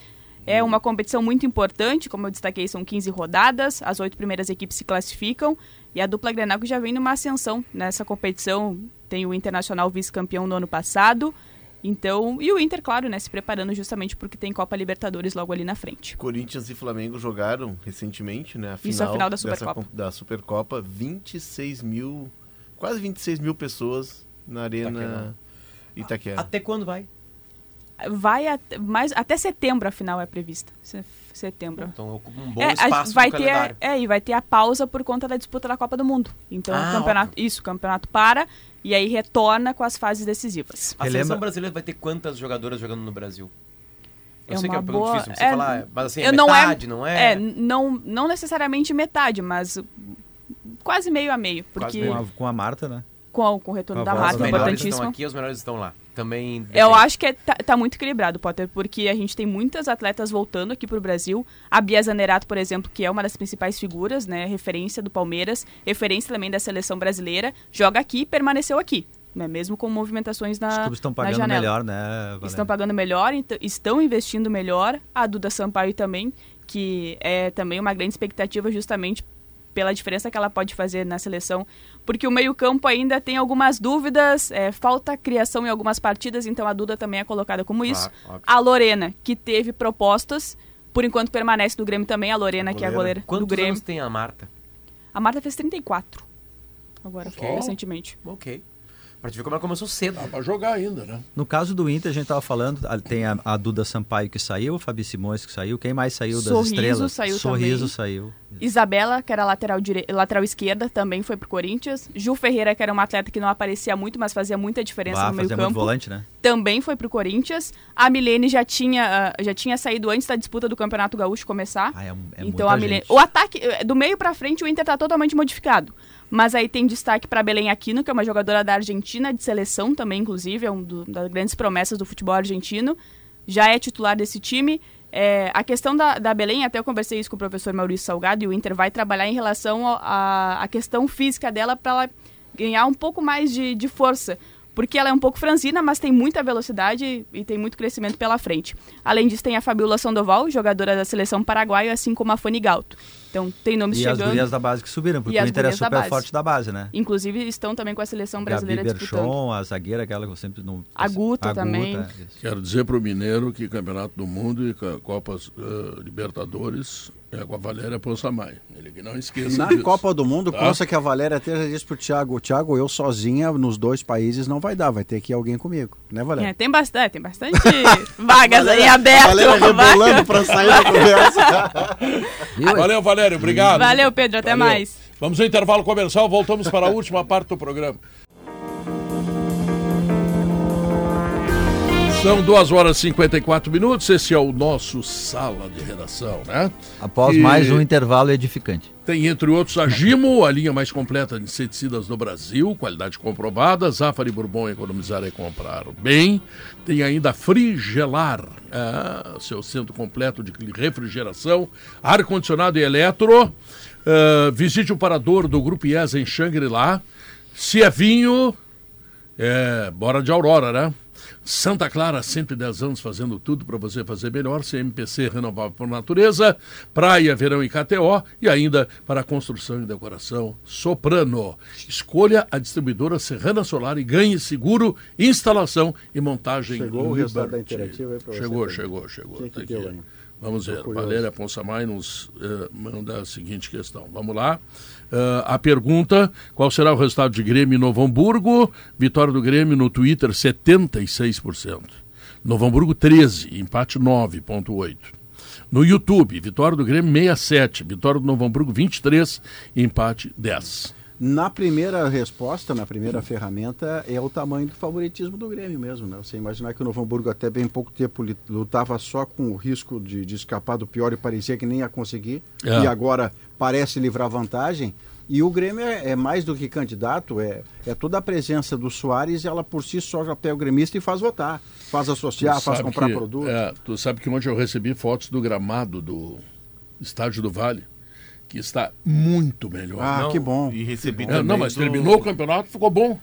É uma competição muito importante, como eu destaquei, são 15 rodadas, as oito primeiras equipes se classificam e a dupla Grenal que já vem numa ascensão nessa competição. Tem o Internacional vice-campeão no ano passado, então e o Inter, claro, né, se preparando justamente porque tem Copa Libertadores logo ali na frente. Corinthians e Flamengo jogaram recentemente, né? A final, Isso, a final da dessa Supercopa. com- da Supercopa. 26 mil, quase 26 mil pessoas na Arena Itaquera. Até quando vai? Vai até, mais, até setembro a final é prevista. Se- Setembro. Então ocupa um bom É, a- espaço vai no ter, calendário. é, e vai ter a pausa por conta da disputa da Copa do Mundo. Então Ah, o campeonato, isso, o campeonato para e aí retorna com as fases decisivas. A seleção brasileira vai ter quantas jogadoras jogando no Brasil? Eu É sei que é pergunta boa- difícil, não sei é, falar, mas assim, é não é- metade, não é? É, não, não necessariamente metade, mas quase meio a meio. Quase Porque Com a, com a Marta, né? com, o- com o retorno Com da Marta, é melhores estão importantíssimo. aqui, os melhores estão lá. Também Eu depende. acho que é- tá, tá muito equilibrado, Potter, porque a gente tem muitas atletas voltando aqui pro Brasil. A Bia Zanerato, por exemplo, que é uma das principais figuras, né? Referência do Palmeiras, referência também da seleção brasileira, joga aqui e permaneceu aqui. Né, mesmo com movimentações na, Os clubes estão pagando janela. melhor, né, Valéria? Estão pagando melhor, estão investindo melhor. A Duda Sampaio também, que é também uma grande expectativa justamente pela diferença que ela pode fazer na seleção. Porque o meio-campo ainda tem algumas dúvidas, é, falta criação em algumas partidas, então a Duda também é colocada como isso. Óbvio. A Lorena, que teve propostas, por enquanto permanece no Grêmio também. A Lorena, que é a goleira Quantos do Grêmio. anos tem a Marta? A Marta fez 34. Agora, Ok. recentemente. Ok. Pra te ver como ela começou cedo. Dá pra jogar ainda, né? No caso do Inter, a gente tava falando, a- tem a, a Duda Sampaio que saiu, o Fabi Simões que saiu, quem mais saiu das Sorriso estrelas? saiu Sorriso também. saiu. Isabela, que era lateral, dire... lateral esquerda, também foi pro Corinthians. Ju Ferreira, que era uma atleta que não aparecia muito, mas fazia muita diferença Bah, no meio fazia muito campo. volante, né? Também foi pro Corinthians. A Milene já tinha, ah, já tinha saído antes da disputa do Campeonato Gaúcho começar. Ah, é, é então muita a Milene. gente. O ataque, eh, do meio pra frente, o Inter tá totalmente modificado. Mas aí tem destaque para Belém Aquino, que é uma jogadora da Argentina, de seleção também, inclusive, é uma das grandes promessas do futebol argentino. Já é titular desse time. É, a questão da, da Belém, até eu conversei isso com o professor Maurício Salgado, e o Inter vai trabalhar em relação à questão física dela para ela ganhar um pouco mais de, de força. Porque ela é um pouco franzina, mas tem muita velocidade e tem muito crescimento pela frente. Além disso, tem a Fabiola Sandoval, jogadora da seleção paraguaia, assim como a Fanny Galto. Então, tem nomes E as chegando. gurias da base que subiram, porque E o as Inter é super forte da base, né? Inclusive, estão também com a seleção brasileira Gabi disputando. Berchon, a zagueira, aquela que eu sempre não... A Guta também. é. Quero dizer pro Mineiro que Campeonato do Mundo e Copas eh, Libertadores é com a Valéria Ponsamay. Ele que não esqueça Na disso. Copa do Mundo, Tá? consta que a Valéria até já disse pro Thiago, Thiago, eu sozinha nos dois países não vai dar, vai ter que ir alguém comigo, né, Valéria? É, tem bastante, tem bastante vagas aí abertas. Valéria rebolando pra sair da conversa. Valeu, Valério. Obrigado. Valeu, Pedro, até Valeu. mais. Vamos ao intervalo comercial, voltamos para a última parte do programa. São 2 horas e 54 minutos, esse é o nosso sala de redação, né? Após Que mais um intervalo edificante. Tem, entre outros, a Gimo, a linha mais completa de inseticidas do Brasil, qualidade comprovada. Zafari Bourbon, economizar é comprar bem. Tem ainda a Frigelar, ah, seu centro completo de refrigeração, ar-condicionado e eletro. Ah, visite o parador do Grupo IES em Xangri-Lá. Se é vinho, é, bora de Aurora, né? Santa Clara, 110 anos fazendo tudo para você fazer melhor. CMPC renovável por natureza, Praia, Verão e KTO e ainda para construção e decoração Soprano. Escolha a distribuidora Serrana Solar e ganhe seguro, instalação e montagem Chegou o resultado da interativa aí você, Chegou, chegou, chegou. Tá? Vamos ver. Valéria Ponsamay nos eh, manda a seguinte questão. Vamos lá. Eh, a pergunta: qual será o resultado de Grêmio e Novo Hamburgo? Vitória do Grêmio no Twitter, 76%. Novo Hamburgo, 13%. Empate, 9,8%. No YouTube, vitória do Grêmio, 67%. Vitória do Novo Hamburgo, 23%. Empate, 10%. Na primeira resposta, na primeira ferramenta, é o tamanho do favoritismo do Grêmio mesmo, né? Você imaginar que o Novo Hamburgo até bem pouco tempo lutava só com o risco de, de escapar do pior e parecia que nem ia conseguir, É. e agora parece livrar vantagem. E o Grêmio é, é mais do que candidato, é, é toda a presença do Soares, ela por si só já pega o gremista e faz votar, faz associar, faz comprar que- produto. é, tu sabe que ontem eu recebi fotos do gramado do Estádio do Vale, que está muito melhor. Ah, que bom. E recebi É, também. não, mas do- terminou o campeonato, ficou bom.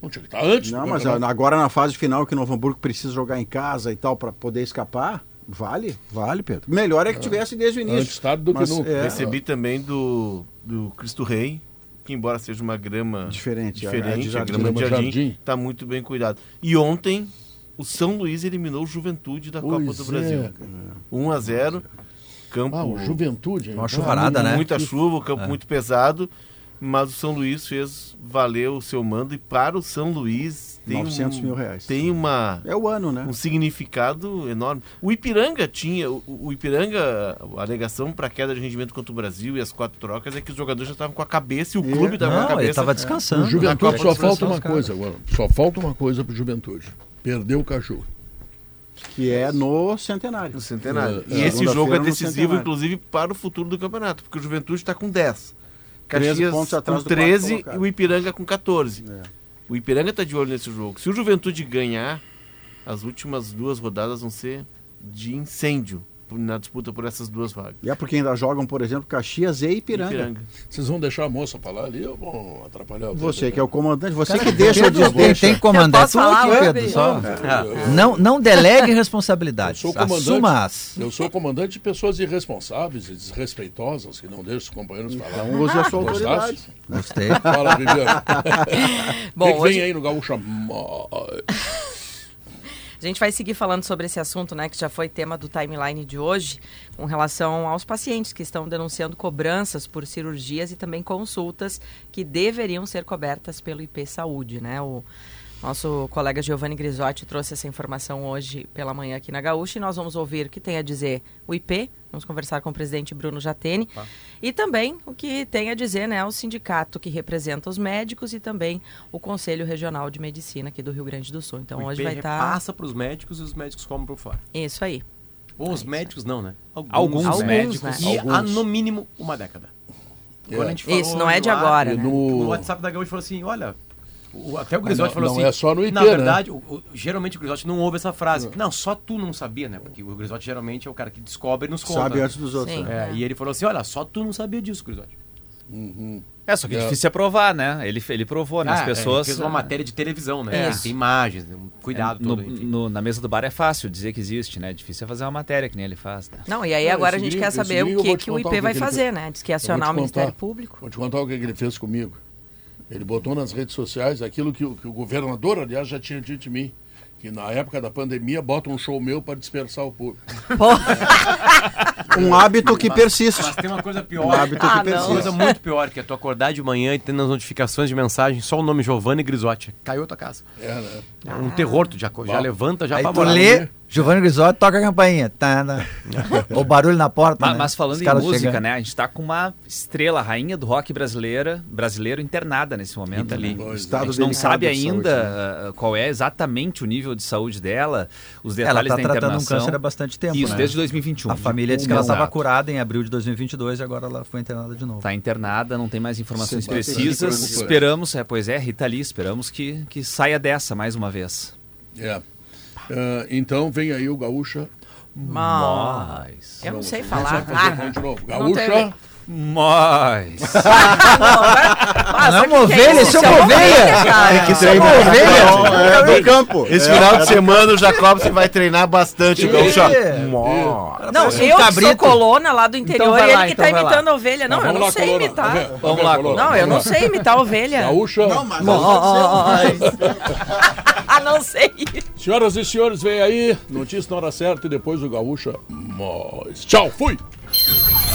Não tinha que estar antes. Não, do mas campeonato. agora na fase final que o Novo Hamburgo precisa jogar em casa e tal para poder escapar, vale, vale, Pedro. Melhor é que tivesse desde o início. Antes tarde do que Mas, nunca. é, Recebi também do, do Cristo Rei, que embora seja uma grama Diferente, a- a diferente de a, jardim. grama de jardim, jardim. está muito bem cuidado. E ontem o São Luís eliminou o Juventude da Copa Pois do é, Brasil. cara. 1 a 0 campo Ah, o Juventude. Uma Ah, chuvarada, né? muita chuva, o campo É. muito pesado, mas o São Luís fez valer o seu mando e para o São Luís tem 900 um, mil reais. tem uma É o ano, né? um significado enorme. O Ipiranga tinha, o, o Ipiranga, a alegação para queda de rendimento contra o Brasil e as quatro trocas é que os jogadores já estavam com a cabeça e o É. clube estava com a cabeça. estava O descansando. Juventude Na Copa só falta uma coisa agora. Só falta uma coisa pro Juventude. Perdeu o Caju. Que é no centenário. No centenário. É, e é. esse jogo é decisivo, inclusive, para o futuro do campeonato, porque o Juventude está com 10. 13 Caxias pontos atrás com do quarto 13 colocado. e o Ipiranga com 14. É. O Ipiranga está de olho nesse jogo. Se o Juventude ganhar, as últimas duas rodadas vão ser de incêndio na disputa por essas duas vagas. E é porque ainda jogam, por exemplo, Caxias e Ipiranga. Vocês vão deixar a moça falar ali ou vão atrapalhar o Você que é o comandante, você Cara, que deixa o Pedro, tem, desdeixo. tem que comandar Eu tu falar, aqui, Pedro? Pedro. Só. É. Não, não delegue Eu responsabilidades. sou comandante. Assuma-as. Eu sou comandante de pessoas irresponsáveis e desrespeitosas que não deixam os companheiros falar. Então use a sua Gostasse? autoridade. Gostei. Fala, Viviane. *laughs* Bom, que hoje- vem aí no Gaúcha? A gente vai seguir falando sobre esse assunto, né, que já foi tema do timeline de hoje, com relação aos pacientes que estão denunciando cobranças por cirurgias e também consultas que deveriam ser cobertas pelo IP Saúde, né? O nosso colega Giovanni Grisotti trouxe essa informação hoje pela manhã aqui na Gaúcha e nós vamos ouvir o que tem a dizer o IP, vamos conversar com o presidente Bruno Jatene e também o que tem a dizer, né, o sindicato que representa os médicos e também o Conselho Regional de Medicina aqui do Rio Grande do Sul. Então o hoje IP vai estar passa para os médicos e os médicos comem por fora. isso aí. Ou os médicos não, né? Alguns Alguns, médicos. né? E Alguns. há no mínimo uma década. Quando a gente falou Isso, não é de ar, agora, E né? no- No WhatsApp da Gaúcha falou assim, olha, o- até o Grisotti não- falou não assim. é só no IP, Na né? verdade, o- o- geralmente o Grisotti não ouve essa frase. Não, só tu não sabia, né? Porque o Grisotti geralmente é o cara que descobre e nos conta. Sabe antes dos outros. Sim. né? É, e ele falou assim, olha, só tu não sabia disso, Grisotti. É, só que é É. difícil é provar, né? Ele, ele provou, né? As Ah, é, pessoas. fez uma matéria de televisão, né? Isso. Tem imagens, cuidado no, todo, no- na mesa do bar é fácil dizer que existe, né? Difícil é fazer uma matéria que nem ele faz, né? Não, e aí Não, agora a gente gringo- quer saber o que, que o IP vai que ele fazer, fez. né? Diz que vou acionar o Ministério. Público. Vou te contar o que ele fez comigo. Ele botou nas redes sociais aquilo que, o- que o governador, aliás, já tinha dito de mim. Que na época da pandemia bota um show meu para dispersar o público. *laughs* Um hábito que persiste. Mas tem uma coisa pior. Um hábito Ah, que não. Uma coisa persiste. muito pior, que é tu acordar de manhã e ter nas notificações de mensagem só o nome Giovanni Grisotti. Caiu a tua casa. É, né? É um terror, tu já, já levanta, já Aí tu apavorado. lê, Giovanni Grisotti toca a campainha. Tá, tá. *laughs* o barulho na porta. Mas, né? mas falando em música, chegando. né? A gente tá com uma estrela, a rainha do rock brasileira, brasileiro internada nesse momento ali. Lee. Pois é. A gente não sabe ainda saúde, né? ah, qual é exatamente o nível de saúde dela, os Ela detalhes tá da tratando um internação. câncer há bastante tempo, Isso, né? desde 2021. A família que ela estava curada em abril de 2022 e agora ela foi internada de novo. Tá internada, não tem mais informações Sim, precisas. Esperamos, é, pois é, Rita Lee, esperamos que, que saia dessa mais uma vez. É. Ah, então vem aí o Gaúcha. Mas... Eu não sei falar. Fazer de novo. Gaúcha. Mas. *laughs* Ah, não é sabe uma o que ovelha, isso? isso é uma ovelha. cara. É que Isso é treina. uma ovelha. Não, é do campo. Esse É. final de semana o Jacobson vai treinar bastante. É. Mó. Não, um eu que sou colona lá do interior vai e ele lá, que então tá lá. imitando a ovelha. Não, Mas eu não lá, sei imitar. Vamos Vamos lá, Coluna. Não, eu não sei imitar a ovelha. Gaúcha. Não, mas *laughs* Ah, não sei. Senhoras e senhores, vem aí. Notícia na hora certa e depois o Gaúcha. Mas... Tchau, fui!